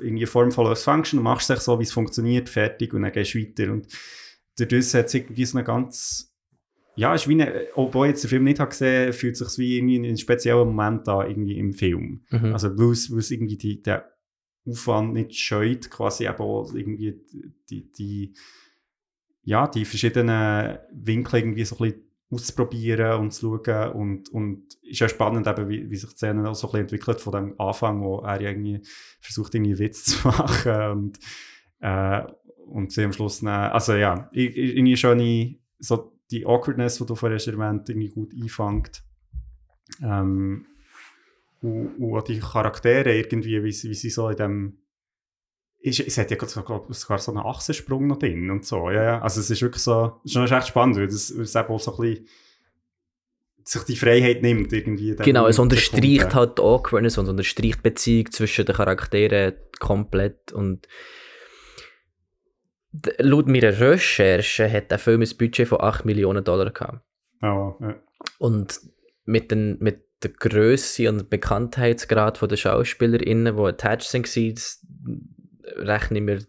irgendwie Form von Lost Function, du machst es so, wie es funktioniert, fertig und dann gehst du weiter. Und dadurch hat es irgendwie so eine ganz, ja, ist wie eine, obwohl ich jetzt den Film nicht habe gesehen, fühlt es sich wie irgendwie in einem speziellen Moment an, irgendwie im Film. Mhm. Also weil es irgendwie die, der Aufwand nicht scheut, quasi eben auch irgendwie die, die, ja, die verschiedenen Winkel irgendwie so ein bisschen auszuprobieren und zu schauen und, und ist ja spannend eben, wie, wie sich die Szene auch so ein bisschen entwickelt von dem Anfang, wo er irgendwie versucht, irgendwie Witz zu machen und, äh, und sie am Schluss dann, also ja, irgendwie schöne, so die Awkwardness, die du vorher erwähnt, irgendwie gut einfängt. Ähm, und, und auch die Charaktere irgendwie, wie, wie sie so in dem ist, es hat ja sogar so einen Achsensprung noch drin und so, ja, ja. Also es ist wirklich so, es ist schon echt spannend, weil es, eben auch so ein bisschen sich die Freiheit nimmt irgendwie. Genau, es unterstreicht halt die Awkwardness und unterstreicht die Beziehung zwischen den Charakteren komplett. Und laut meiner Recherche hat der Film ein Budget von 8 Millionen Dollar gehabt. Ja, ja. Und mit, den, mit der Größe und Bekanntheitsgrad der SchauspielerInnen, die attached sind, das rechne ich mir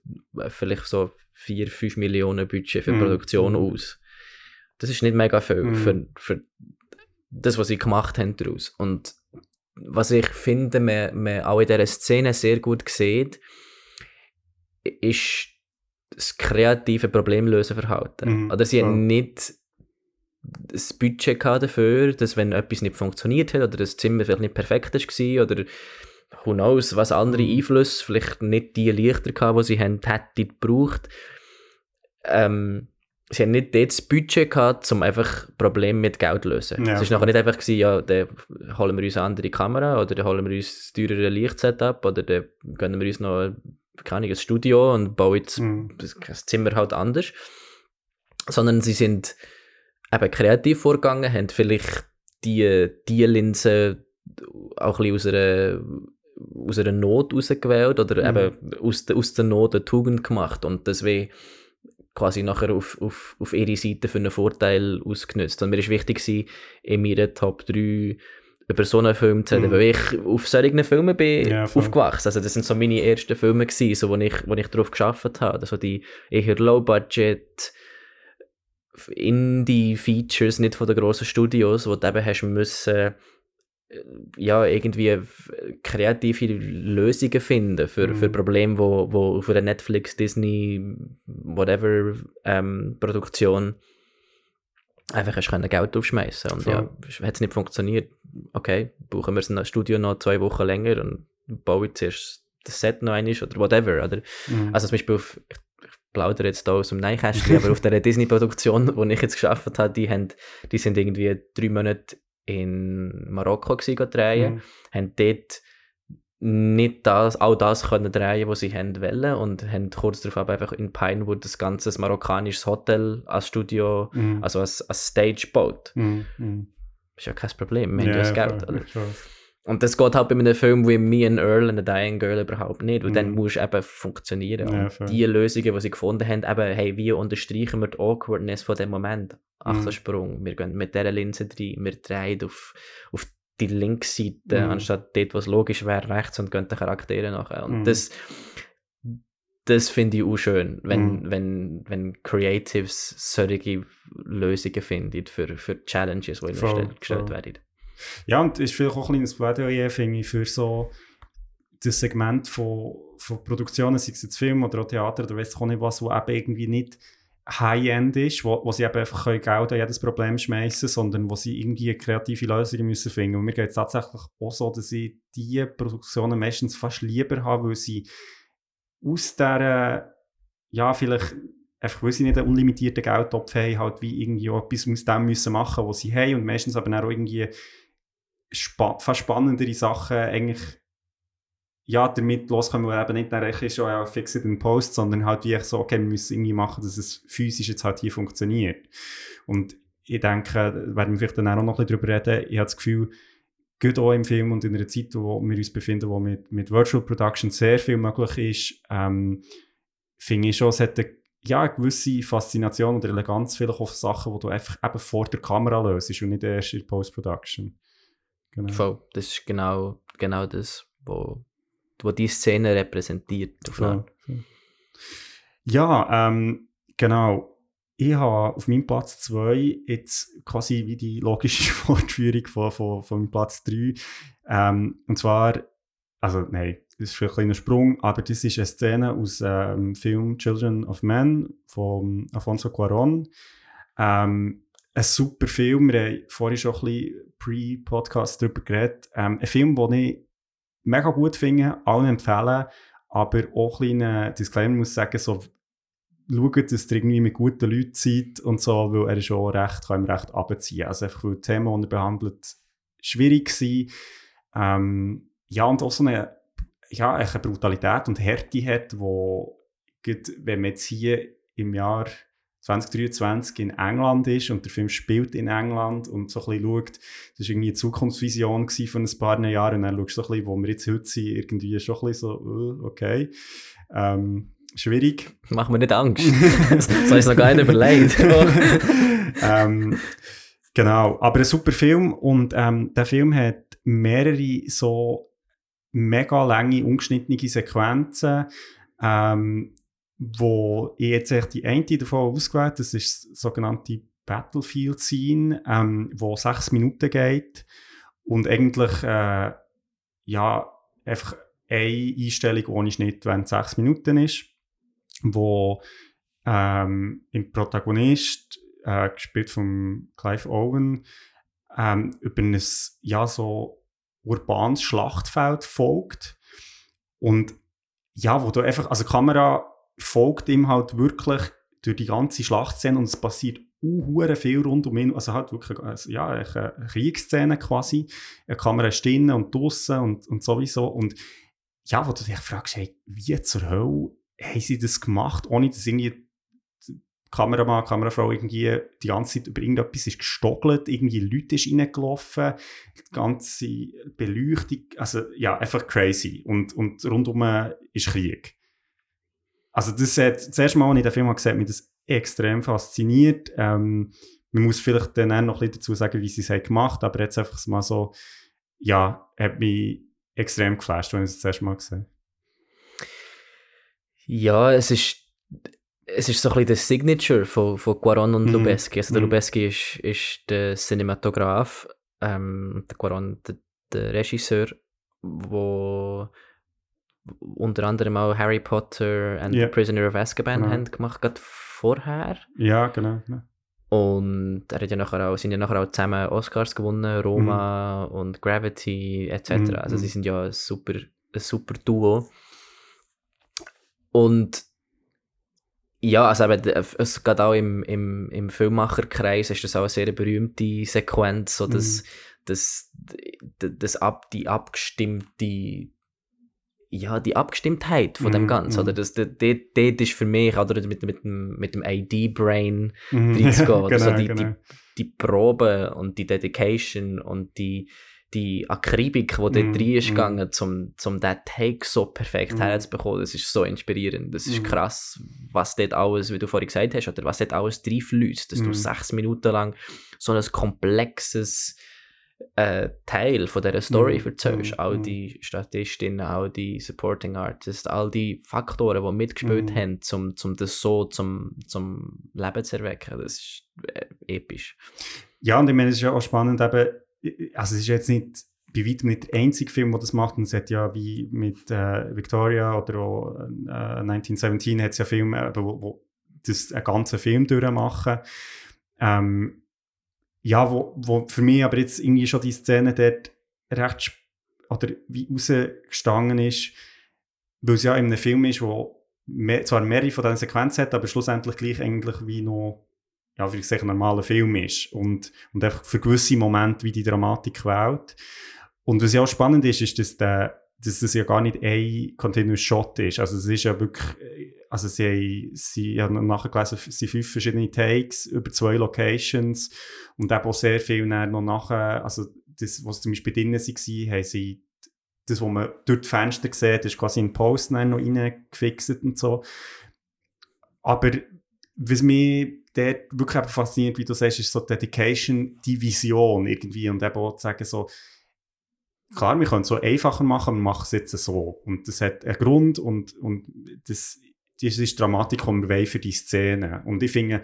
vielleicht so 4, 5 Millionen Budget für Mhm. Produktion Mhm. aus. Das ist nicht mega viel Mhm. für, für das, was sie gemacht haben daraus. Und was ich finde, man, man auch in dieser Szene sehr gut sieht, ist das kreative Problemlösenverhalten. Mhm, Oder sie ja. haben nicht das Budget dafür, dass wenn etwas nicht funktioniert hat oder das Zimmer vielleicht nicht perfekt war oder who knows, was andere Mhm. Einflüsse, vielleicht nicht die Lichter gehabt, die sie haben, hätten gebraucht. Ähm, sie haben nicht dort das Budget gehabt, um einfach Probleme mit Geld zu lösen. Ja, es voll. nachher nicht einfach gewesen, ja, dann holen wir uns eine andere Kamera oder dann holen wir uns ein teurere Lichtsetup oder dann gönnen wir uns noch keine Ahnung, ein Studio und bauen jetzt Mhm. das das Zimmer halt anders. Sondern sie sind eben kreativ vorgegangen, haben vielleicht die, die Linse auch ein bisschen aus einer, aus einer Not rausgewählt oder Mhm. eben aus, der- aus der Not eine Tugend gemacht und das wie quasi nachher auf, auf, auf ihre Seite für einen Vorteil ausgenutzt. Und mir ist wichtig gewesen, in meinen Top 3 über so einen Film zu reden, Mhm. weil ich auf solchen Filmen bin Ja, aufgewachsen. Also das sind so meine ersten Filme gewesen, so, wo ich, wo ich drauf geschafft habe. Also die eher Low-Budget Indie-Features, nicht von den grossen Studios, wo du eben hast müssen ja, irgendwie kreative Lösungen finden für, Mhm. für Probleme, wo, wo auf einer Netflix, Disney, whatever ähm, Produktion einfach hast können Geld aufschmeißen und Voll. ja, hat es nicht funktioniert, okay, brauchen wir das Studio noch zwei Wochen länger und bauen zuerst das Set noch einmal oder whatever, oder? Mhm. Also zum Beispiel auf, ich, ich plaudere jetzt hier aus dem Neinkästchen, aber auf der Disney-Produktion, die ich jetzt geschafft habe, die, haben, die sind irgendwie drei Monate in Marokko gewesen, drehen, Mhm. haben dort nicht das, all das können drehen, was sie haben wollen und haben kurz darauf einfach in Pinewood das ganze marokkanisches Hotel als Studio, Mhm. also als, als Stage gebaut. Mhm. Mhm. Ist ja kein Problem, wir haben ja das Geld. Und das geht halt bei einem Film wie Me and Earl and a Dying Girl überhaupt nicht, weil dann Mhm. musst du eben funktionieren. Ja, und die Lösungen, die sie gefunden haben, eben, hey, wie unterstreichen wir die Awkwardness von dem Moment? Achtensprung, wir gehen mit dieser Linse rein, wir drehen auf, auf die linke Seite, Mhm. anstatt dort, was logisch wäre, rechts und gehen den Charakteren nachher. Und Mhm. das, das finde ich auch schön, wenn, Mhm. wenn, wenn Creatives solche Lösungen finden für, für Challenges, die ihnen gestellt, werden. Ja, und ist vielleicht auch ein kleines Plädoyer, finde ich, für so das Segment von, von Produktionen, sei es jetzt Film oder auch Theater oder weiss ich auch nicht was, wo eben irgendwie nicht High-End ist, wo, wo sie eben einfach Geld an jedes Problem schmeißen sondern wo sie irgendwie kreative Lösungen müssen finden. Und mir geht es tatsächlich auch so, dass ich diese Produktionen meistens fast lieber habe, weil sie aus dieser, ja, vielleicht einfach, weil sie nicht einen unlimitierten Geldtopf haben, halt wie irgendwie auch etwas aus dem müssen machen, was sie haben und meistens aber auch irgendwie fast spannendere Sachen eigentlich ja, damit loskommen, weil eben nicht dann ist, oh ja, fix it in Post, sondern halt wie ich so, okay, wir müssen irgendwie machen, dass es physisch jetzt halt hier funktioniert. Und ich denke, werden wir vielleicht dann auch noch ein bisschen drüber reden, ich habe das Gefühl, gerade auch im Film und in einer Zeit, wo wir uns befinden, wo mit, mit Virtual Production sehr viel möglich ist, ähm, finde ich schon, es hat eine, ja, eine gewisse Faszination oder Eleganz vielleicht auf Sachen, die du einfach eben vor der Kamera löst und nicht erst in der Post-Production. Genau. Voll. Das ist genau, genau das, wo, wo die Szene repräsentiert. Voll, voll. Ja, ähm, genau. Ich habe auf meinem Platz 2 jetzt quasi wie die logische Fortführung von, von, von meinem Platz 3. Ähm, und zwar, also nein, das ist ein kleiner Sprung, aber das ist eine Szene aus dem Film Children of Men von Alfonso Cuarón. Ähm, ein super Film, wir haben vorhin schon ein bisschen pre-Podcast darüber geredet. Ähm, ein Film, den ich mega gut finde, allen empfehlen, aber auch ein kleiner Disclaimer muss sagen, so, schaut, dass ihr irgendwie mit guten Leuten seid und so, weil er ist auch recht, kann ihm recht abziehen. Also einfach, weil die Themen, die er behandelt, schwierig sind. Ähm, ja, und auch so eine, ja, eine Brutalität und Härte hat, wo, wenn man jetzt hier im Jahr 2023 in England ist und der Film spielt in England und so ein bisschen schaut, das war irgendwie eine Zukunftsvision von ein paar Jahren und dann schaust du so ein bisschen, wo wir jetzt heute sind, irgendwie schon ein bisschen so, äh, okay, ähm, schwierig. Mach mir nicht Angst. das habe ich noch gar nicht überlegt. ähm, genau, aber ein super Film und ähm, der Film hat mehrere so mega lange, ungeschnittene Sequenzen, ähm, wo ich jetzt echt die eine davon ausgewählt das ist das sogenannte Battlefield Scene, ähm, wo sechs Minuten geht und eigentlich äh, ja einfach eine Einstellung ohne Schnitt, wenn es sechs Minuten ist, wo ähm, im Protagonist, äh, gespielt von Clive Owen, ähm, über ein ja, so urbanes Schlachtfeld folgt. Und ja, wo du einfach, also Kamera folgt ihm halt wirklich durch die ganze Schlachtszene und es passiert uh, viel rund um ihn. Also halt wirklich also, ja, eine Kriegsszene quasi. Die Kamera ist drinnen und draussen und, und sowieso. Und ja, wo du dich fragst, hey, wie zur Hölle haben sie das gemacht, ohne dass irgendwie Kameramann, Kamerafrau irgendwie die ganze Zeit über irgendetwas ist gestockelt, irgendwie Leute ist reingelaufen, die ganze Beleuchtung, also ja, einfach crazy. Und, und rundum ist Krieg. Also das hat, das erste Mal, als ich den Film gesehen habe, mich das extrem fasziniert. Ähm, man muss vielleicht dann auch noch ein bisschen dazu sagen, wie sie es gemacht haben, aber jetzt einfach mal so, ja, hat mich extrem geflasht, wenn ich es das erste Mal gesehen habe. Ja, es ist, es ist so ein bisschen der Signature von, von Quaron und Mhm. Lubeski. Also der Mhm. Lubeski ist, ist der Cinematograph, ähm, der Quaron der der Regisseur, wo unter anderem auch Harry Potter and Ja. The Prisoner of Azkaban Genau. haben gemacht, gerade vorher. Ja, genau. genau. Und er hat ja nachher auch, sind ja nachher auch zusammen Oscars gewonnen, Roma und Gravity etc. Mhm, Also sie mhm. sind ja ein super, ein super Duo. Und ja, also eben, es geht auch im, im, im Filmmacherkreis ist das auch eine sehr berühmte Sequenz, so dass, dass, d- das ab, die abgestimmte ja, die Abgestimmtheit von dem Mhm, Ganzen, mhm. oder? Das, das, das, das ist für mich, oder mit, mit, dem, mit dem ID-Brain Mhm. reinzugehen, genau, die, genau. die, die Probe und die Dedication und die, die Akribik, die dort Mhm, rein ist mhm. gegangen, um, um diesen Take so perfekt Mhm. herzubekommen, das ist so inspirierend. Das ist Mhm. krass, was dort alles, wie du vorhin gesagt hast, oder was dort alles reinfließt, dass du Mhm. sechs Minuten lang so ein komplexes äh, Teil von dieser Story Mhm, erzählst. mhm, All mhm. die Statistinnen, all die Supporting Artists, all die Faktoren, die mitgespielt Mhm. haben, um, um das so zum, zum Leben zu erwecken. Das ist äh, episch. Ja, und ich meine, es ist ja auch spannend, eben, also es ist jetzt nicht bei weitem nicht der einzige Film, der das macht. Und es hat ja wie mit äh, Victoria oder auch äh, 1917 hat es ja Filme, eben, wo, wo das einen ganzen Film durchmachen. Ähm, ja, wo, wo für mich aber jetzt irgendwie schon die Szene dort recht oder wie rausgestanden ist, weil es ja in einem Film ist, wo mehr, zwar mehrere von diesen Sequenzen hat, aber schlussendlich gleich eigentlich wie noch ja, wie ich ein normaler Film ist und, und einfach für gewisse Momente wie die Dramatik wählt. Und was ja auch spannend ist, ist, dass, der, dass das ja gar nicht ein Continuous Shot ist. Also es ist ja wirklich, also sie, sie haben nachher gelesen, es sind fünf verschiedene Takes über zwei Locations und eben auch sehr viel noch nachher, also das, was zum Beispiel drinnen war, haben sie das, was man durch die Fenster sieht, ist quasi in Post noch reingefixt und so. Aber was mich dort wirklich fasziniert, wie du sagst, ist so die Dedication, die Vision irgendwie und eben auch zu sagen so, klar, wir können es so einfacher machen, wir machen es jetzt so. Und das hat einen Grund und, und das, das ist die Dramatik, die wir für die Szene. Und ich finde,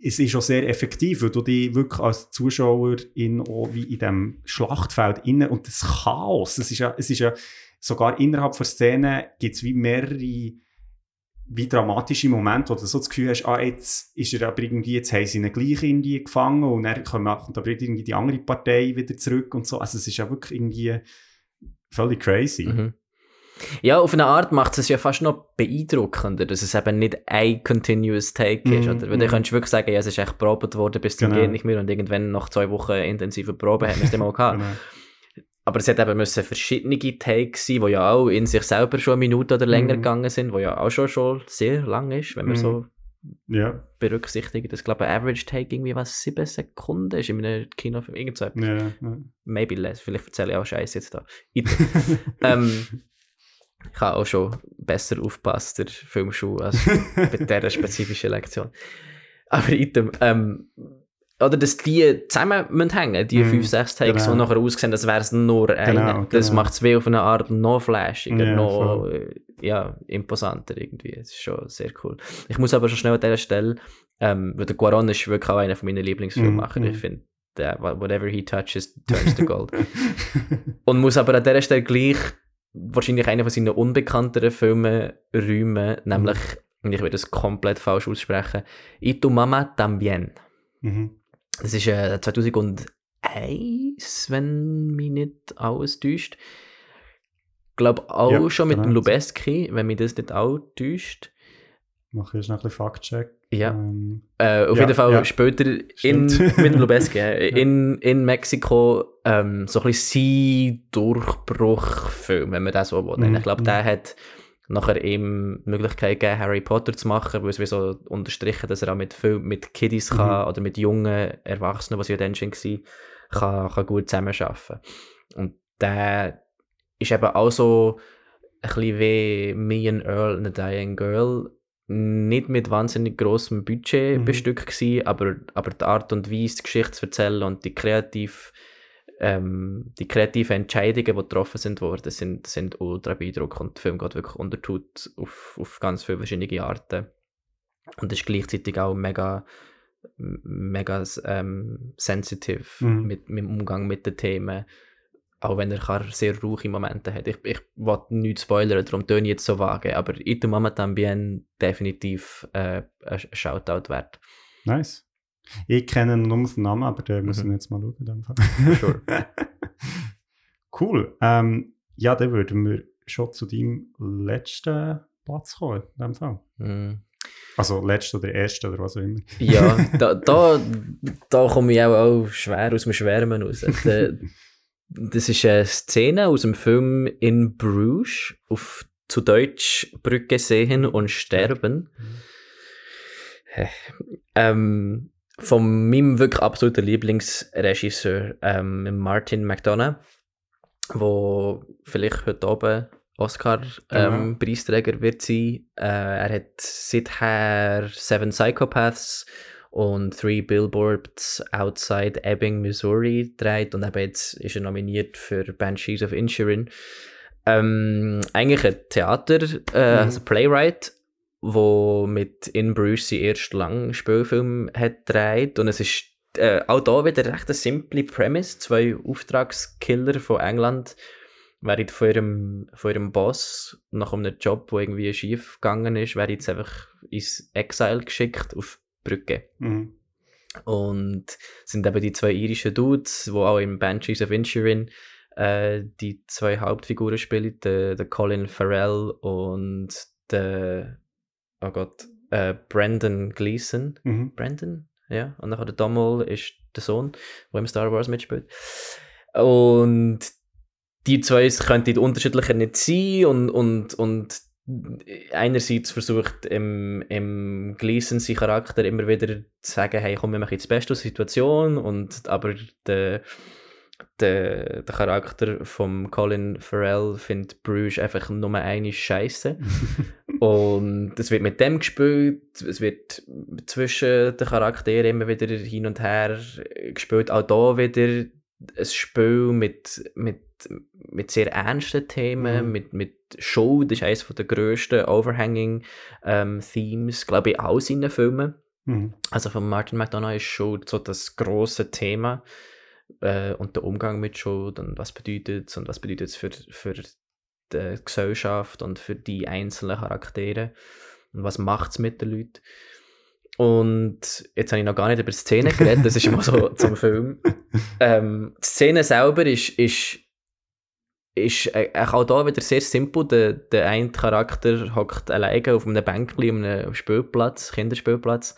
es ist auch sehr effektiv, weil du dich wirklich als Zuschauer in, wie in diesem Schlachtfeld innen und das Chaos, es ist ja, es ist ja sogar innerhalb der Szene gibt es wie mehrere wie dramatische Momente, wo du so das Gefühl hast, ah, jetzt ist er aber irgendwie, jetzt haben sie ihn gleich irgendwie gefangen und dann kommt aber irgendwie die andere Partei wieder zurück und so. Also es ist ja wirklich irgendwie völlig crazy. Mhm. Ja, auf eine Art macht es ja fast noch beeindruckender, dass es eben nicht ein continuous Take ist. Mhm, Oder? Weil du mhm. könntest wirklich sagen, ja, es ist echt probiert worden bis zum Genau. Gehen nicht mehr und irgendwann nach zwei Wochen intensive Probe haben wir es dann mal gehabt. Genau. Aber es hat eben müssen verschiedene Takes sein, die ja auch in sich selber schon eine Minute oder länger Mhm. gegangen sind, wo ja auch schon, schon sehr lang ist, wenn man Mhm. so Ja, berücksichtigt. Ich glaube, ein Average Take irgendwie was sieben Sekunden ist in einem Kinofilm. Irgend so ja, ja. Maybe less. Vielleicht erzähle ich auch Scheiße jetzt da. Ich, ähm, ich habe auch schon besser aufgepasst, der Filmschule, als bei dieser spezifischen Lektion. Aber item, ähm, oder dass die zusammen müssen hängen, die Mhm, fünf, sechs Takes, genau. die nachher aussehen, als wäre es nur eine. Genau, Das genau. macht es wie auf eine Art noch flashiger, Ja, noch voll. äh, ja, imposanter irgendwie. Das ist schon sehr cool. Ich muss aber schon schnell an dieser Stelle, ähm, weil der Guaron ist wirklich auch einer von meinen Lieblingsfilmmacher. Mhm, Ich mhm. finde, whatever he touches, turns to gold. Und muss aber an dieser Stelle gleich wahrscheinlich einen von seinen unbekannteren Filmen räumen, nämlich, und ich werde es komplett falsch aussprechen, Y tu Mama también. mhm. Das ist äh, 2001, wenn mich nicht alles täuscht. Ich glaube auch Ja, schon mit dem genau. Lubeski, wenn mich das nicht auch täuscht. Mach jetzt noch ein bisschen Fact-Check. Ja. Ähm, Äh, auf Ja, jeden Fall ja. später in, mit dem Lubeski, in, in Mexiko ähm, so ein bisschen sein Durchbruchfilm, wenn man das so will. Mhm, Ich glaube, der hat nachher ihm die Möglichkeit gegeben, Harry Potter zu machen, weil es wie so unterstrichen, dass er auch mit, Film, mit Kiddies Mhm. kann oder mit jungen Erwachsenen, was ja dann schon war, kann, kann gut zusammenarbeiten. Und der ist eben auch so ein bisschen wie Me and Earl and a Dying Girl nicht mit wahnsinnig grossem Budget Mhm. bestückt gewesen, aber, aber die Art und Weise, die Geschichte zu erzählen und die kreativ ähm, die kreativen Entscheidungen, die getroffen sind worden, sind, sind ultra beeindruckend und der Film geht wirklich unter die Haut auf, auf ganz viele verschiedene Arten und ist gleichzeitig auch mega mega ähm, sensitive Mhm. mit, mit dem Umgang mit den Themen. Auch wenn er sehr ruhige Momente hat. Ich, ich will nichts spoilern, darum töne ich jetzt so vage. Aber Ito Mama Tambien definitiv äh, ein Shoutout wert. Nice. Ich kenne nur den Namen, aber den muss ich Mhm. jetzt mal schauen. In dem Fall. Sure. cool. Ähm, ja, dann würden wir schon zu deinem letzten Platz kommen. In dem Fall. Mm. Also letzten oder ersten oder was auch immer. Ja, da, da, da komme ich auch, auch schwer aus dem Schwärmen raus. Da- Das ist eine Szene aus dem Film In Bruges, auf zu Deutsch Brücke sehen und sterben. Ähm, von meinem wirklich absoluten Lieblingsregisseur, ähm, Martin McDonough, wo vielleicht heute oben Oscar-Preisträger wird sein. Äh, er hat seither Seven Psychopaths und Three Billboards Outside Ebbing, Missouri gedreht und eben jetzt ist er nominiert für Banshees of Inisherin. Ähm, eigentlich ein Theater, äh, Mhm. also Playwright, wo mit In Bruce seinen ersten langen Spielfilm hat gedreht und es ist äh, auch da wieder recht eine simple Premise, zwei Auftragskiller von England werden von ihrem, von ihrem Boss nach einem Job, der irgendwie schief gegangen ist, werden jetzt einfach ins Exile geschickt auf Brücke. Mhm. Und sind eben die zwei irischen Dudes, wo auch im Banshees of Inisherin äh, die zwei Hauptfiguren spielen, der, der Colin Farrell und der, oh Gott, äh, Brandon Gleeson. Mhm. Brandon, ja. Und nachher der Dommel ist der Sohn, der im Star Wars mitspielt. Und die zwei könnten unterschiedlicher nicht sein und, und, und einerseits versucht im, im Gleason sein Charakter immer wieder zu sagen, hey, komm, wir machen jetzt das Beste Situation und aber der, der, der Charakter von Colin Farrell findet Bruges einfach nur eine Scheiße. Und es wird mit dem gespielt, es wird zwischen den Charakteren immer wieder hin und her gespielt. Auch da wieder ein Spiel mit, mit, mit sehr ernsten Themen, Mhm. mit, mit Show, das ist eines der grössten Overhanging ähm, Themes, glaube ich, auch seinen Filmen. Mhm. Also von Martin McDonough ist Schuld so das große Thema äh, und der Umgang mit Schuld und was bedeutet es und was bedeutet es für, für die Gesellschaft und für die einzelnen Charaktere und was macht es mit den Leuten. Und jetzt habe ich noch gar nicht über die Szene geredet, das ist mal so zum Film. Ähm, die Szene selber ist, ist, ist äh, auch da wieder sehr simpel. Der, der eine Charakter hockt alleine auf einem Bänkchen, auf einem Spielplatz, Kinderspielplatz.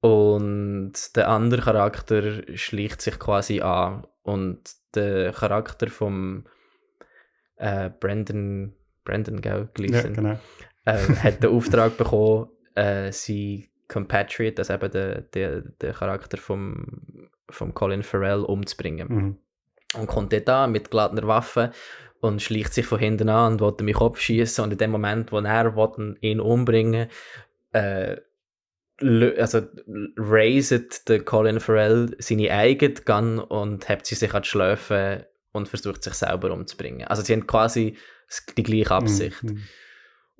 Und der andere Charakter schleicht sich quasi an. Und der Charakter vom äh, Brandon, Brandon gell, Ja, Gleeson, genau. äh, hat den Auftrag bekommen, äh, sein Compatriot, also eben der, der, der Charakter vom, vom Colin Farrell, umzubringen. Mhm. Und kommt dort an mit geladener Waffe und schleicht sich von hinten an und will mich abschießen. Und in dem Moment, wo er will ihn umbringen äh, also raiset der Colin Farrell seine eigene Gun und hebt sie sich an die Schläfe und versucht sich selber umzubringen. Also sie haben quasi die gleiche Absicht. Mhm.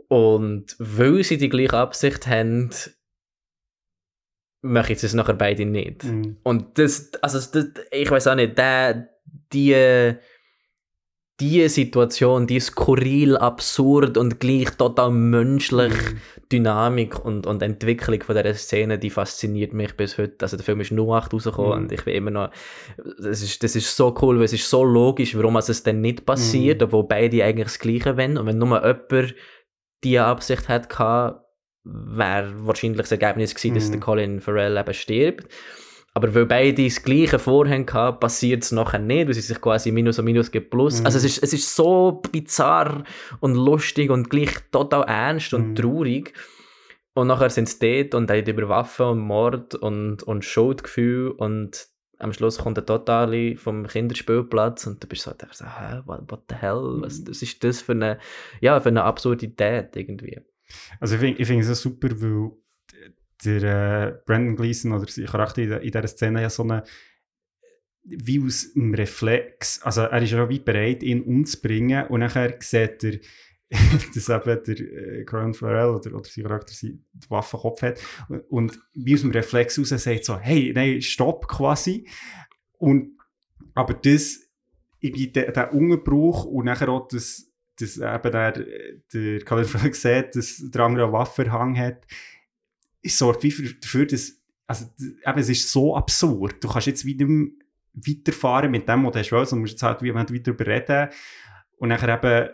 Und weil sie die gleiche Absicht haben, machen sie es nachher beide nicht. Mhm. Und das, also das, ich weiß auch nicht, der, die, die Situation, die skurril, absurd und gleich total menschlich Mhm. Dynamik und, und Entwicklung von dieser Szene, die fasziniert mich bis heute. Also der Film ist 08 rausgekommen Mhm. und ich bin immer noch, das ist, das ist so cool, weil es ist so logisch, warum es dann nicht passiert, Mhm. obwohl beide eigentlich das Gleiche wollen. Und wenn nur jemand die Absicht hat wäre wahrscheinlich das Ergebnis gewesen, dass Mhm. der Colin Farrell eben stirbt. Aber weil beide das Gleiche vorhaben, gehabt, passiert es nachher nicht, weil sie sich quasi Minus und Minus gibt Plus. Mhm. Also es ist, es ist so bizarr und lustig und gleich total ernst und Mhm. traurig. Und nachher sind sie dort und reden über Waffen und Mord und, und Schuldgefühl und am Schluss kommt der Totale vom Kinderspielplatz und du bist so, denkst what, what the hell, was, Mhm. was ist das für eine, ja, für eine Absurdität irgendwie. Also ich finde ich find es super, weil der äh, Brandon Gleeson oder sein Charakter in, in dieser Szene ja so eine wie aus einem Reflex, also er ist ja wie bereit, ihn umzubringen und nachher sieht er, dass eben der äh, Colin Farrell oder, oder sein Charakter die Waffenkopf hat und, und wie aus dem Reflex raus sagt so, hey, nein, stopp quasi. Und, aber das, irgendwie der, der Ungebrauch und nachher auch das, dass eben der, der Colin Farrell sieht, dass der andere eine Waffe in der Hand hat, es sorgt wie für, dafür, dass, also, eben, es ist so absurd. Du kannst jetzt wieder weiterfahren mit dem, was du hast willst, und musst jetzt halt wie weiter darüber reden. Und nachher eben,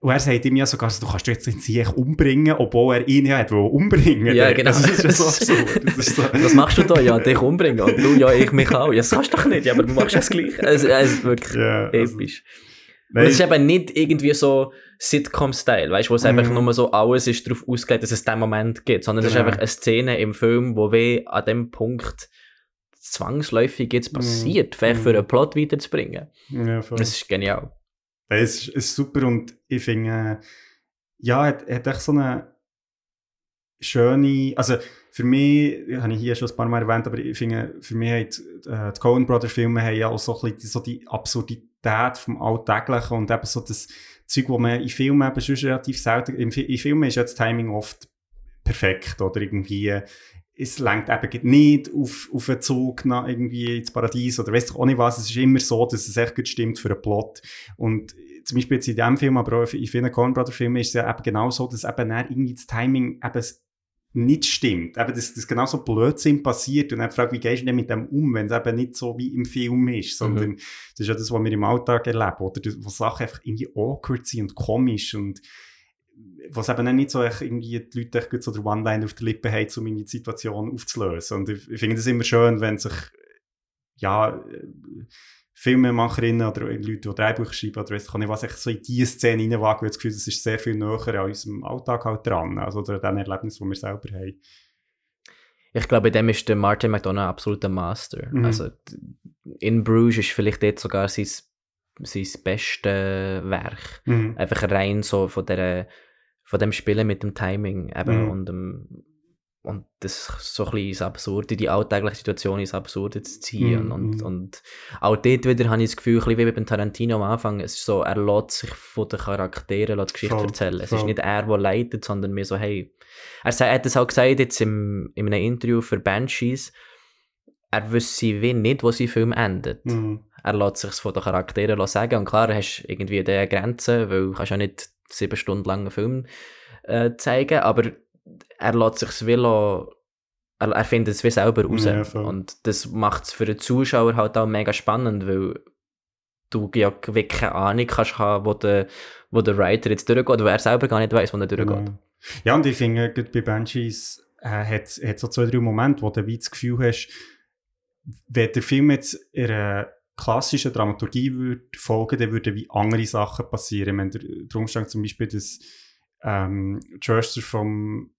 und er sagt ihm ja sogar, also, du kannst dich jetzt nicht sich umbringen, obwohl er ihn ja hat umbringen. Ja, genau. Das ist ja so absurd. Das ist so, Was machst du da? Ja, dich umbringen. Und du, ja, ich mich auch. Ja, das kannst du doch nicht. Ja, aber du machst das gleich. Also, also wirklich ja, also, episch. Und nein, es ist eben nicht irgendwie so Sitcom-Style, weißt du, wo es einfach Mhm. nur so alles ist darauf ausgelegt, dass es diesen Moment gibt, sondern es ist Genau. einfach eine Szene im Film, wo weh an dem Punkt zwangsläufig jetzt passiert, vielleicht für Mhm. einen Plot weiterzubringen. ja, voll. Das ist genial. Es ist, ist super und ich finde, ja, hat, hat echt so eine schöne, also für mich, habe ich hier schon ein paar Mal erwähnt, aber ich finde, für mich hat, äh, die Coen Brothers Filme haben ja auch so ein bisschen so die Absurdität vom Alltäglichen und eben so das Zeug, wo man in Filmen eben schon relativ selten, in, in Filmen ist ja das Timing oft perfekt oder? Irgendwie, es lenkt eben nicht auf, auf einen Zug nach irgendwie ins Paradies oder weiss ich auch nicht was, es ist immer so, dass es echt gut stimmt für einen Plot. Und zum Beispiel jetzt in diesem Film, aber auch in vielen Coen Brothers Filmen ist es ja eben genau so, dass eben irgendwie das Timing eben nicht stimmt. Eben, dass, dass genau so Blödsinn passiert und dann fragt, wie gehst du denn mit dem um, wenn es eben nicht so wie im Film ist, sondern das ist ja das, was wir im Alltag erleben, oder? Das- Wo Sachen einfach irgendwie awkward sind und komisch und was eben auch nicht so irgendwie die Leute echt gut so der One-Line auf der Lippe haben, um die Situation aufzulösen. Und ich, ich finde das immer schön, wenn sich ja, Filmemacherinnen oder Leute, die Drehbücher schreiben oder weiss ich nicht was, echt so in diese Szene reinwagen, weil ich das Gefühl, das ist sehr viel näher an unserem Alltag halt dran, also oder an den Erlebnissen, die wir selber haben. Ich glaube, in dem ist der Martin McDonough absolut ein Master. Mhm. Also, in Bruges ist vielleicht dort sogar sein, sein bestes Werk. Mhm. Einfach rein so von, der, von dem Spielen mit dem Timing eben Mhm. und, dem, und das so ein bisschen ins Absurde, die alltägliche Situation ins Absurde zu ziehen. Mhm, Und, mhm. und auch dort wieder habe ich das Gefühl, ein bisschen wie beim Tarantino am Anfang, es ist so, er lässt sich von den Charakteren lässt die Geschichte Voll, erzählen. Es ist nicht er, der leitet, sondern mehr so, hey, er, er hat es auch gesagt jetzt im, in einem Interview für Banshees, er wüsste wie nicht, wo sein Film endet. Mhm. Er lässt sich von den Charakteren sagen und klar, du hast irgendwie diese Grenzen, weil du kannst ja nicht sieben Stunden lang einen Film äh, zeigen, aber er lässt sich wie lassen- er, er findet es wie selber raus. Ja, und das macht es für den Zuschauer halt auch mega spannend, weil du ja wirklich keine Ahnung kannst haben, wo der, wo der Writer jetzt durchgeht, weil er selber gar nicht weiß, wo er durchgeht. Genau. Ja, und ich finde, bei Banshees äh, hat hat so zwei, drei Momente, wo du wie das Gefühl hast, wenn der Film jetzt in einer klassischen Dramaturgie würde folgen, dann würden wie andere Sachen passieren. Wenn der, der Umstand zum Beispiel, dass ähm, Churster vom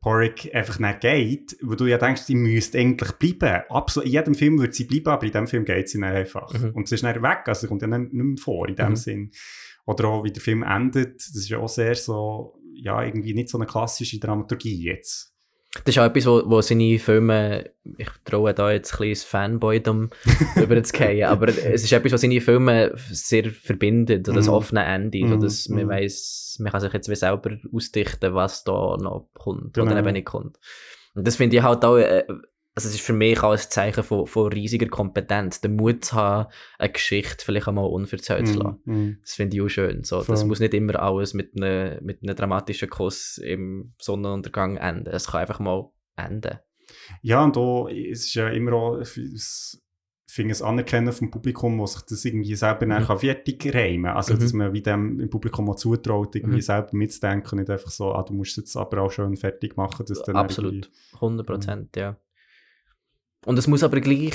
Porrick einfach nicht geht, wo du ja denkst, sie müsste eigentlich bleiben. Absolut, in jedem Film würde sie bleiben, aber in diesem Film geht sie dann einfach. Mhm. Und sie ist dann weg, also sie kommt ja nicht, nicht mehr vor in dem Mhm. Sinn. Oder auch, wie der Film endet, das ist ja auch sehr so, ja, irgendwie nicht so eine klassische Dramaturgie jetzt. Das ist auch etwas, wo, wo seine Filme, ich traue da jetzt ein kleines Fanboydom überzugehen, aber es ist etwas, was seine Filme sehr verbindet, oder das Mhm. offene Ende, so Mhm, dass man mhm. weiss, man kann sich jetzt wie selber ausdichten, was da noch kommt oder Genau. eben nicht kommt. Und das finde ich halt auch, äh, also es ist für mich auch ein Zeichen von, von riesiger Kompetenz, den Mut zu haben, eine Geschichte vielleicht einmal unverzählt zu lassen. Mhm. Das finde ich auch schön. So, das muss nicht immer alles mit einem mit einem dramatischen Kuss im Sonnenuntergang enden. Es kann einfach mal enden. Ja, und auch, es ist ja immer auch, ich finde es Anerkennen vom Publikum, wo sich das irgendwie selber Mhm. mhm. fertig reimen Also, Mhm. dass man wie dem im Publikum auch zutraut, irgendwie Mhm. selber mitzudenken und nicht einfach so, ah, du musst es jetzt aber auch schön fertig machen, dass dann Absolut. irgendwie- 100 Prozent, ja. Und es muss aber gleich,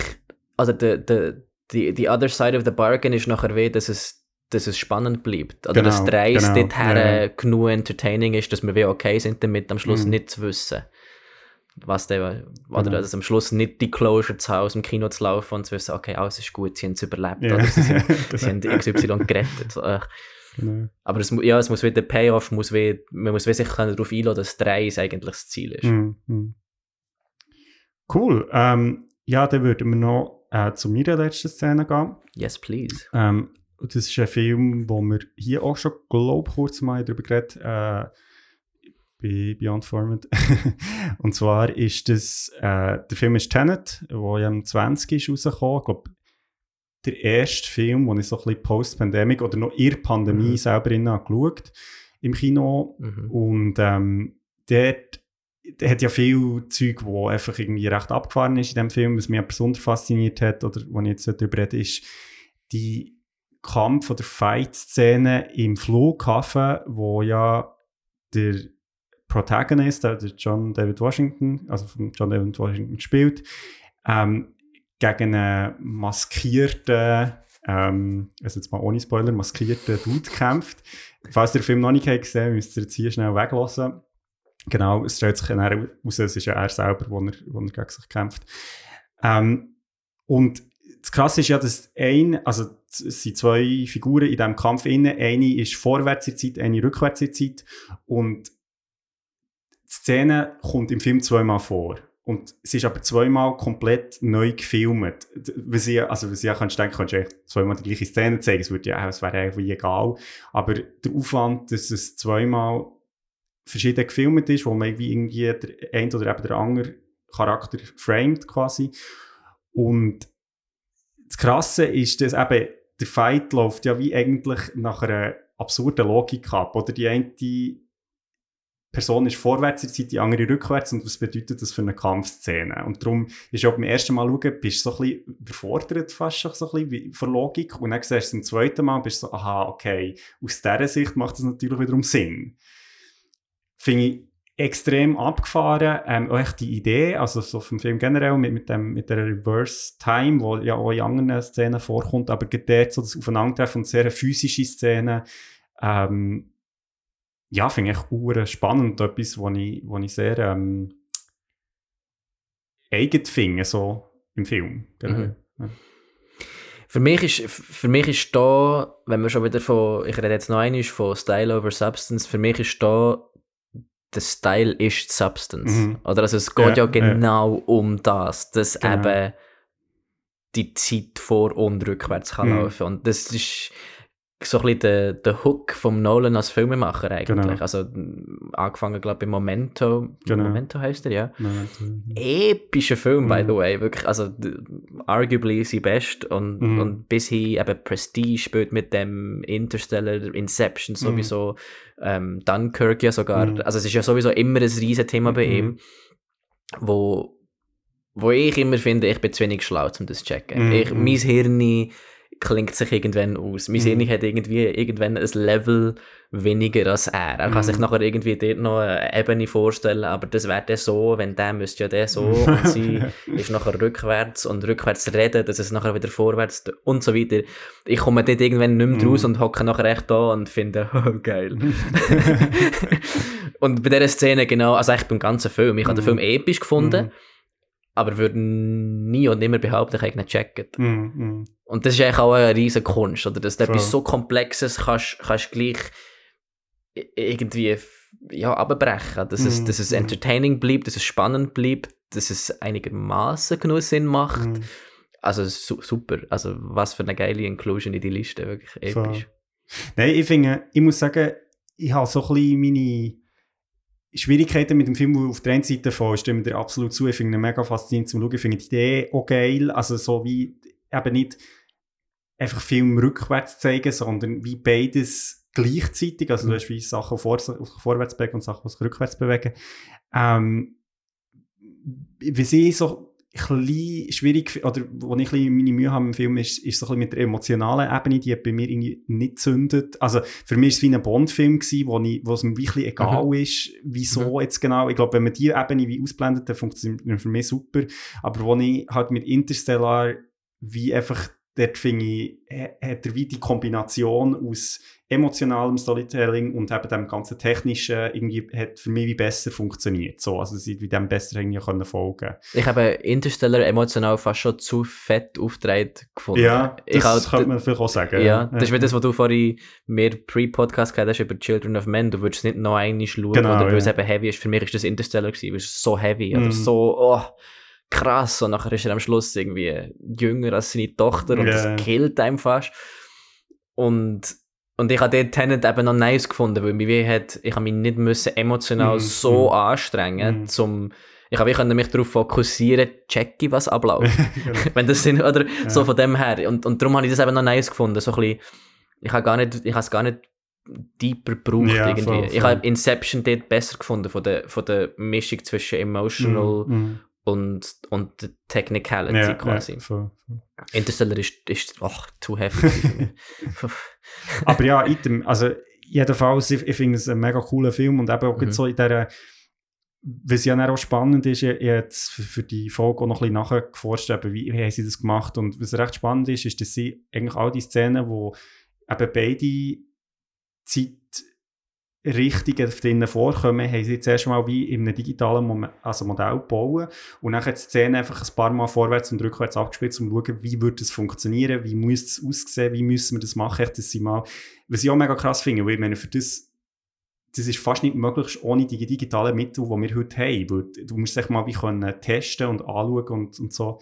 also die, die, die, die other side of the bargain ist nachher weh, dass es, dass es spannend bleibt. Oder Genau, dass der Reis genau, dorthin ja. genug entertaining ist, dass wir wie okay sind damit, am Schluss Mhm. nicht zu wissen. Was der, oder Genau. dass am Schluss nicht die Closure zu aus dem Kino zu laufen und zu wissen, okay, alles ist gut, sie haben es überlebt. Ja. Oder sie, sind, sie haben XY gerettet. So. Genau. Aber es, ja, es muss wieder, der Payoff muss wie, man muss wie sich darauf einladen, dass der Reis eigentlich das Ziel ist. Mhm. Mhm. Cool. Ähm, ja, dann würden wir noch äh, zu meiner letzten Szene gehen. Yes, please. Ähm, das ist ein Film, wo wir hier auch schon, glaube kurz mal darüber geredet äh, bei Beyond Format. und zwar ist das, äh, der Film ist Tenet, der ja am 20 ist rausgekommen. Ich glaube, der erste Film, den ich so ein bisschen Post-Pandemic oder noch in der Pandemie Mhm. selber in geschaut im Kino. Mhm. Und ähm, dort der hat ja viel Zeug, wo einfach irgendwie recht abgefahren ist in dem Film, was mich besonders fasziniert hat, oder wo ich jetzt darüber rede, ist die Kampf- oder Fight-Szene im Flughafen, wo ja der Protagonist, der der John David Washington, also von John David Washington gespielt, ähm, gegen einen maskierten, ähm, also jetzt mal ohne Spoiler, maskierten Dude kämpft. Falls ihr den Film noch nicht habt gesehen müsst ihr jetzt hier schnell weglassen. Genau, es stellt sich dann heraus, es ist ja er selber, wo er, wo er gegen sich kämpft. Ähm, und das Krasse ist ja, dass ein, also es sind zwei Figuren in diesem Kampf innen. Eine ist vorwärts in Zeit, eine rückwärts in Zeit. Und die Szene kommt im Film zweimal vor. Und es ist aber zweimal komplett neu gefilmt. Was ich, also was ich auch denken, kannst du eigentlich zweimal die gleiche Szene zeigen. Es, würde ja, es wäre irgendwie egal. Aber der Aufwand, dass es zweimal verschieden gefilmt ist, wo man irgendwie, irgendwie der ein oder eben der andere Charakter framed quasi. Und das Krasse ist, dass eben der Fight läuft ja wie eigentlich nach einer absurden Logik ab. Oder die eine Person ist vorwärts in Zeit, die andere rückwärts. Und was bedeutet das für eine Kampfszene? Und darum ist ja beim ersten Mal schauen, bist du so ein bisschen überfordert fast so ein bisschen von Logik. Und dann siehst du es zum zweiten Mal, bist du so, aha, okay, aus dieser Sicht macht das natürlich wiederum Sinn. Finde ich extrem abgefahren. Ähm, auch echt die Idee, also so vom Film generell mit, mit, dem, mit der Reverse Time, wo ja auch in anderen Szenen vorkommt, aber dort so das Aufeinandertreffen und sehr physische Szene, ähm, ja, finde ich echt spannend, etwas, wo ich, ich sehr ähm, eigen finde, so im Film. Genau. Für mich ist, für mich ist da, wenn wir schon wieder von, ich rede jetzt noch einmal von Style over Substance, für mich ist da, der Style ist die Substance. Mhm. Oder also es geht Ja, ja, ja. genau um das, dass Genau. eben die Zeit vor und rückwärts kann Mhm. laufen. Und das ist so ein bisschen der, der Hook vom Nolan als Filmemacher eigentlich. Genau. Also m, angefangen, glaube ich, bei Memento. Genau. Memento heißt er, ja Nein, epischer Film, by Mhm. the way. Wirklich, also arguably sein best und, Mhm. und bis hin eben Prestige spielt mit dem Interstellar, Inception sowieso, ähm, Dunkirk ja sogar. Mhm. Also es ist ja sowieso immer ein riesen Thema bei Mhm. ihm, wo, wo ich immer finde, ich bin zu wenig schlau, um das zu checken. Mhm. Ich, mein Hirn klingt sich irgendwann aus. Mein Mhm. Hat irgendwie irgendwann ein Level weniger als er. Er kann Mhm. sich nachher irgendwie dort noch eine Ebene vorstellen, aber das wäre dann so, wenn der müsste ja der so und sie ist nachher rückwärts und rückwärts reden, dass es nachher wieder vorwärts und so weiter. Ich komme dort irgendwann nicht mehr Mhm. raus und hocke nachher echt da und finde, oh, geil. und bei dieser Szene genau, also eigentlich beim ganzen Film, ich habe den Mhm. Film episch gefunden, Mhm. Aber würde nie und nimmer behaupten, ich ihn nicht gecheckt. Mhm. Mhm. Und das ist eigentlich auch eine riesige Kunst, oder? Dass du etwas so Komplexes kannst, kannst gleich irgendwie ja, abbrechen. Dass, es, Mhm, dass es mhm. entertaining bleibt, dass es spannend bleibt, dass es einigermaßen genug Sinn macht. Mhm. Also su super. Also was für eine geile Inclusion in die Liste, wirklich episch. Nein, ich finde, ich muss sagen, ich habe so ein bisschen meine Schwierigkeiten mit dem Film, wo auf der einen Seite von stimme dir absolut zu, ich finde ihn mega faszinierend zum Schauen, ich finde die Idee auch geil, also so wie eben nicht einfach Film rückwärts zeigen, sondern wie beides gleichzeitig, also Mhm. du hast wie Sachen vor, vorwärts bewegen und Sachen, die sich rückwärts bewegen. Ähm, wie sie so bisschen schwierig, oder wo ich ein meine Mühe habe im Film, ist, ist so ein bisschen mit der emotionalen Ebene, die hat bei mir irgendwie nicht zündet. Also für mich war es wie ein Bond-Film, gewesen, wo, ich, wo es mir wirklich egal ist, wieso jetzt genau. Ich glaube, wenn man die Ebene wie ausblendet, dann funktioniert es für mich super. Aber wo ich halt mit Interstellar wie einfach dort finde ich, ha- hat er wie die Kombination aus emotionalem Storytelling und eben dem ganzen technischen irgendwie hat für mich wie besser funktioniert. So, also sie wie dem besser irgendwie können folgen. Ich habe Interstellar emotional fast schon zu fett aufgetragen gefunden. Ja, ich das halt- könnte man vielleicht auch sagen. Ja, das ist wie das, was du vorhin mehr Pre-Podcast gehabt hast über Children of Men. Du würdest nicht noch einmal schauen, Genau, oder weil es ja. eben heavy ist. Für mich ist das Interstellar gewesen, weil es so heavy oder so, oh, krass. Und nachher ist er am Schluss irgendwie jünger als seine Tochter und Ja. das killt einem fast. Und, und ich habe dort Tenet eben noch nice gefunden, weil mich hat, ich habe mich nicht müssen emotional Mhm, so mhm. anstrengen, Mhm. zum, ich habe können mich darauf fokussieren, checke was abläuft. Wenn das sind, oder so Ja. von dem her. Und, und darum habe ich das eben noch nice gefunden, so ein bisschen, ich habe gar nicht, ich habe es gar nicht deeper gebraucht Ja, irgendwie. voll, Ich voll. habe Inception dort besser gefunden, von der, von der Mischung zwischen emotional Mhm. Und, und Technicality Ja, quasi. ja, voll, voll. Interstellar ist, ist ach, zu heftig. Aber ja, item, also jedenfalls, ich, ich finde es ein mega cooler Film und eben auch Mhm. so in dieser, was ja auch spannend ist, ich, ich habe jetzt für, die Folge auch noch ein bisschen nachgeforscht, wie, wie haben sie das gemacht und was recht spannend ist, ist, dass sie eigentlich all die Szenen, wo eben beide Zeitrichtungen drinnen vorkommen, haben sie zuerst mal wie in einem digitalen Mom also Modell gebaut und dann die Szene einfach ein paar Mal vorwärts und rückwärts abgespielt, um zu schauen, wie würde das funktionieren, wie muss es aussehen, wie müssen wir das machen, dass sie mal, was ich auch mega krass finde, weil ich meine, für das, das ist fast nicht möglich ohne die digitalen Mittel, die wir heute haben, weil du musst es mal wie können testen und anschauen und, und so.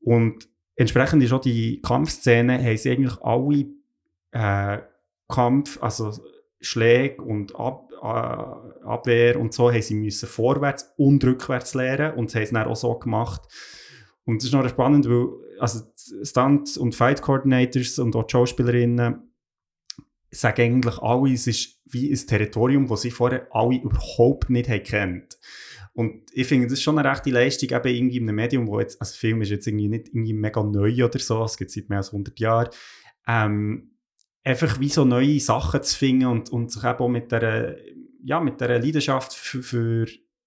Und entsprechend ist auch die Kampfszene, haben sie eigentlich alle äh, Kampf, also Schläge und Ab, äh, Abwehr und so, haben sie müssen vorwärts und rückwärts lernen und sie haben es dann auch so gemacht. Und das ist noch spannend, weil also Stunt- und Fight-Coordinators und auch Schauspielerinnen sagen eigentlich alle, es ist wie ein Territorium, das sie vorher alle überhaupt nicht kennt. Und ich finde, das ist schon eine rechte Leistung, eben irgendwie in einem Medium, wo jetzt, also Film ist jetzt irgendwie nicht irgendwie mega neu oder so, es gibt seit mehr als 100 Jahren, ähm, einfach wie so neue Sachen zu finden und, und sich eben auch mit der, ja, mit der Leidenschaft für, für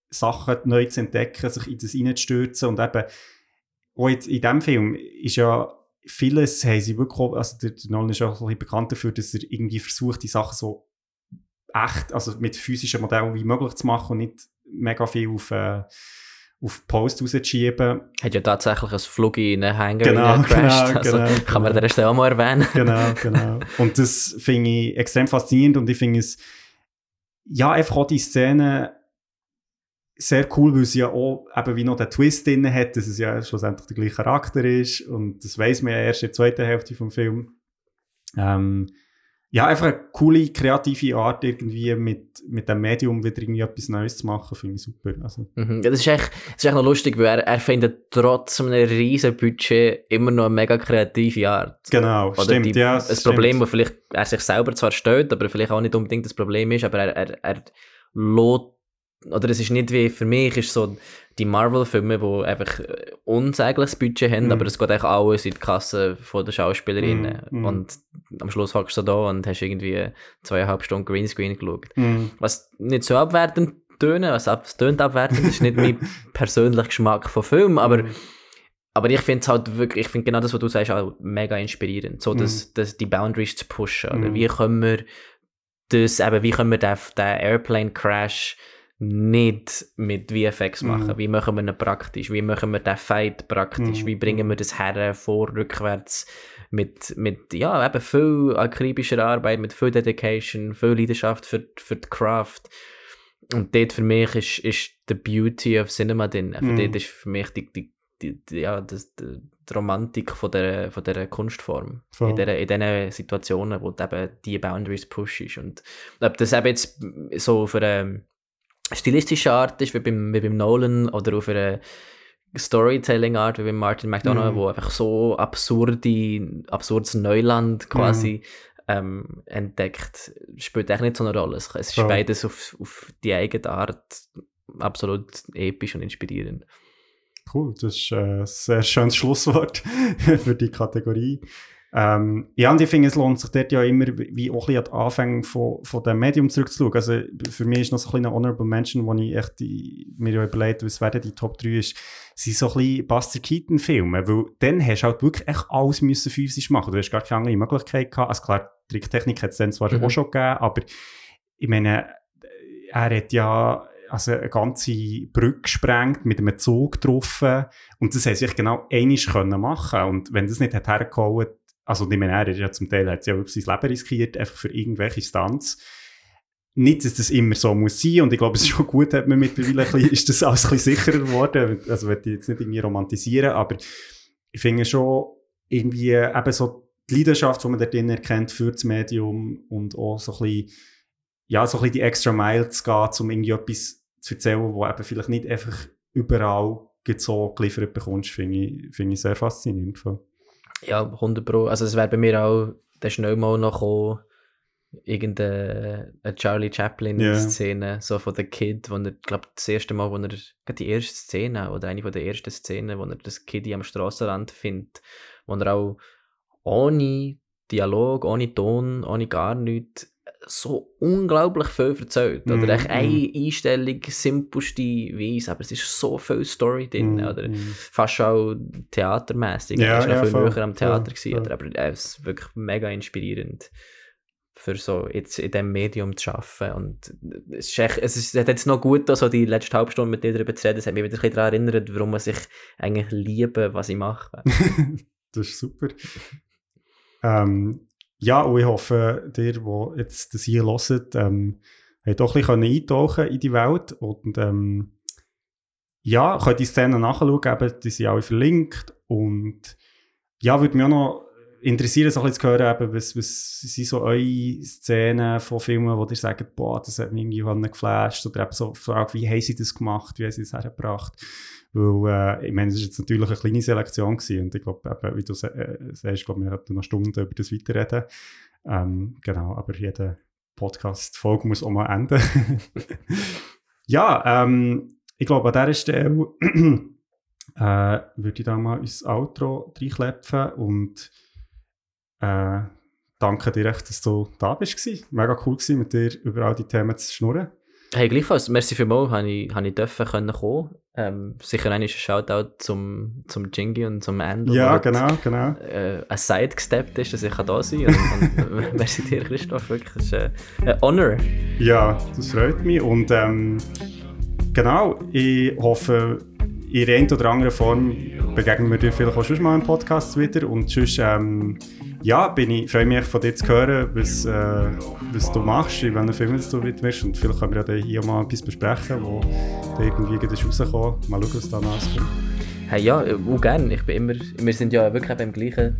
Sachen neu zu entdecken, sich in das reinzustürzen und eben auch jetzt in diesem Film ist ja vieles, haben sie wirklich, also der, der Nolan ist auch ein bisschen bekannt dafür, dass er irgendwie versucht, die Sachen so echt, also mit physischen Modellen wie möglich zu machen und nicht mega viel auf, äh, auf Post rauszuschieben. Hat ja tatsächlich ein Flug in Genau, gecrashed. genau, also, genau, kann man genau. an dieser Stelle auch mal erwähnen. genau, genau. Und das finde ich extrem faszinierend und ich finde es, ja, einfach auch die Szene sehr cool, weil sie ja auch eben wie noch den Twist drin hat, dass es ja schlussendlich der gleiche Charakter ist und das weiß man ja erst in der zweiten Hälfte vom Film. Ähm, ja, einfach eine coole, kreative Art irgendwie mit, mit dem Medium wieder irgendwie etwas Neues zu machen, finde ich super. Also, Mhm. Ja, das, ist echt, das ist echt noch lustig, weil er, er findet trotz einem riesen Budget immer noch eine mega kreative Art. genau, Oder stimmt, die, ja. ein stimmt. Problem, das vielleicht er sich selber zwar stellt, aber vielleicht auch nicht unbedingt das Problem ist, aber er, er, er lässt, oder es ist nicht wie, für mich ist so die Marvel-Filme, die einfach äh, unsägliches Budget haben, Mhm. aber es geht eigentlich alles in die Kasse von der Schauspielerinnen. Mhm, mhm. Und am Schluss hockst du da und hast irgendwie zweieinhalb Stunden Greenscreen geschaut. Mhm. Was nicht so abwertend tönen, was ab, tönt abwertend, ist nicht mein persönlicher Geschmack von Film, aber Mhm. aber ich finde es halt wirklich, ich finde genau das, was du sagst, auch mega inspirierend. So, Mhm. dass, dass die Boundaries zu pushen. Oder wie können wir das, eben, wie können wir den, den Airplane Crash nicht mit VFX machen? Mhm. Wie machen wir ihn praktisch? Wie machen wir den Fight praktisch? Mhm. Wie bringen wir das her, vor, rückwärts? Mit, mit, ja, eben viel akribischer Arbeit, mit viel Dedication, viel Leidenschaft für, für die Craft. Und dort für mich ist, ist the beauty of Cinema drin. Also Mhm. Dort ist für mich die, die, die, die, ja, das, die, die Romantik von dieser, von dieser Kunstform. Voll. In, dieser, in diesen Situationen, wo du eben die Boundaries pushst. Und ob das eben jetzt so auf eine stilistische Art ist, wie beim, wie beim Nolan, oder auf eine Storytelling-Art, wie beim Martin McDonough, Mhm. wo einfach so absurde, absurdes Neuland quasi ähm, entdeckt, spielt eigentlich nicht so eine Rolle. Es, es ist Voll. beides auf, auf die eigene Art absolut episch und inspirierend. Cool, das ist äh, ein sehr schönes Schlusswort für die Kategorie. Ähm, ja, und ich finde, es lohnt sich dort ja immer, wie auch ein bisschen an die Anfänge von, von dem Medium zurückzuschauen. Also für mich ist noch so ein bisschen eine Honorable Mention, wo ich echt die, mir ja überlegt, was werden die Top 3 ist, sind so ein bisschen Buster Keaton-Filme, weil dann hast du halt wirklich echt alles müssen physisch machen. Du hast gar keine andere Möglichkeit gehabt. Also klar, Tricktechnik hat es dann zwar Mhm. auch schon gegeben, aber ich meine, er hat ja also eine ganze Brücke gesprengt, mit einem Zug getroffen und das hätte sich genau einisch können machen und wenn das nicht hat hergehauen, also nicht mehr er, ja zum Teil hat ja wirklich sein Leben riskiert, einfach für irgendwelche Stunts. Nicht, dass das immer so muss sein und ich glaube, es ist schon gut, hat man mittlerweile ein bisschen, ist das alles ein bisschen sicherer geworden, also ich jetzt nicht irgendwie romantisieren, aber ich finde schon irgendwie eben so die Leidenschaft, die man dort drin erkennt für das Medium und auch so ein bisschen, ja, so ein bisschen die extra Mile zu gehen, um irgendwie etwas zu erzählen, wo eben vielleicht nicht einfach überall so geliefert bekommst, finde ich, finde ich sehr faszinierend. Ja, 100 Pro. Also es wäre bei mir auch der schnell mal noch gekommen, irgendeine eine Charlie Chaplin-Szene, yeah. so von The Kid, wo er, glaube das erste Mal, wo er, die erste Szene oder eine von der ersten Szenen, wo er das Kid am Strassenrand findet, wo er auch ohne Dialog, ohne Ton, ohne gar nichts so unglaublich viel erzählt. Oder mm, echt eine mm. Einstellung, simpelste Weise, aber es ist so viel Story drin. Mm, oder mm. fast auch theatermäßig. Ja, ich war ja, noch viel voll, früher am Theater, voll, gewesen. Oder, aber es ist wirklich mega inspirierend für so jetzt in diesem Medium zu arbeiten. Und es, ist echt, es, ist, es hat jetzt noch gut, so die letzte halbe Stunde mit dir darüber zu reden. Es hat mich wieder ein bisschen daran erinnert, warum man sich eigentlich liebe, was ich mache. das ist super. ähm, ja, und ich hoffe, dir, die jetzt das hier hört, ähm, habt auch ein bisschen eintauchen in die Welt. Und ähm, ja, könnt die Szenen nachschauen, die sind alle verlinkt. Und ja, würde mich auch noch interessieren, so ein bisschen zu hören, eben, was, was sind so eure Szenen von Filmen, wo ihr sagt, boah, das hat mich irgendwie geflasht. Oder eben so Frage, wie haben sie das gemacht, wie haben sie das hergebracht weil, äh, ich meine, es war jetzt natürlich eine kleine Selektion gewesen und ich glaube, wie du äh, sagst, ich glaube, wir hätten noch Stunden über das weiterreden. Ähm, genau, aber jede Podcast-Folge muss auch mal enden. ja, ähm, ich glaube, an dieser Stelle äh, würde ich da mal ins Outro reinklepfen und äh, danke dir echt, dass du da bist. Mega cool gewesen, mit dir über all die Themen zu schnurren. Hey, gleichfalls, merci vielmals, habe ich, habe ich dürfen können kommen. Ähm, sicher ein Shoutout zum, zum Jingy und zum Endo. Ja, genau, genau. Äh, ein Side gesteppt ist, dass ich da sein kann. Und, und merci dir, Christoph, wirklich. Das ist äh, ein Honor. Ja, das freut mich. Und ähm, genau, ich hoffe, in einer oder anderen Form begegnen wir dir vielleicht auch schon mal im Podcast wieder. Und sonst, ähm, ja, bin ich, freue mich von dir zu hören, was, äh, was du machst, in welchen Filmen du widmest. Und vielleicht können wir ja hier mal etwas besprechen, wo da irgendwie ist rausgekommen Mal schauen, was da nachkommt. Hey, ja, auch gerne. Ich bin immer, wir sind ja wirklich beim gleichen,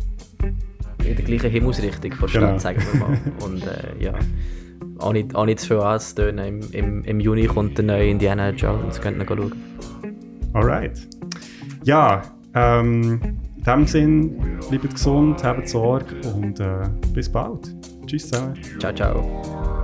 in der gleichen Himmelsrichtung von Stadt, Genau. sagen wir mal. Und äh, ja, auch nicht, auch nicht zu viel anzutönen. Im, im, Im Juni kommt der neue Indiana Jones, könnt ihr schauen. Alright. Ja, ähm, in diesem Sinn, bleibt gesund, habt Sorge und äh, bis bald. Tschüss zusammen. Ciao, ciao.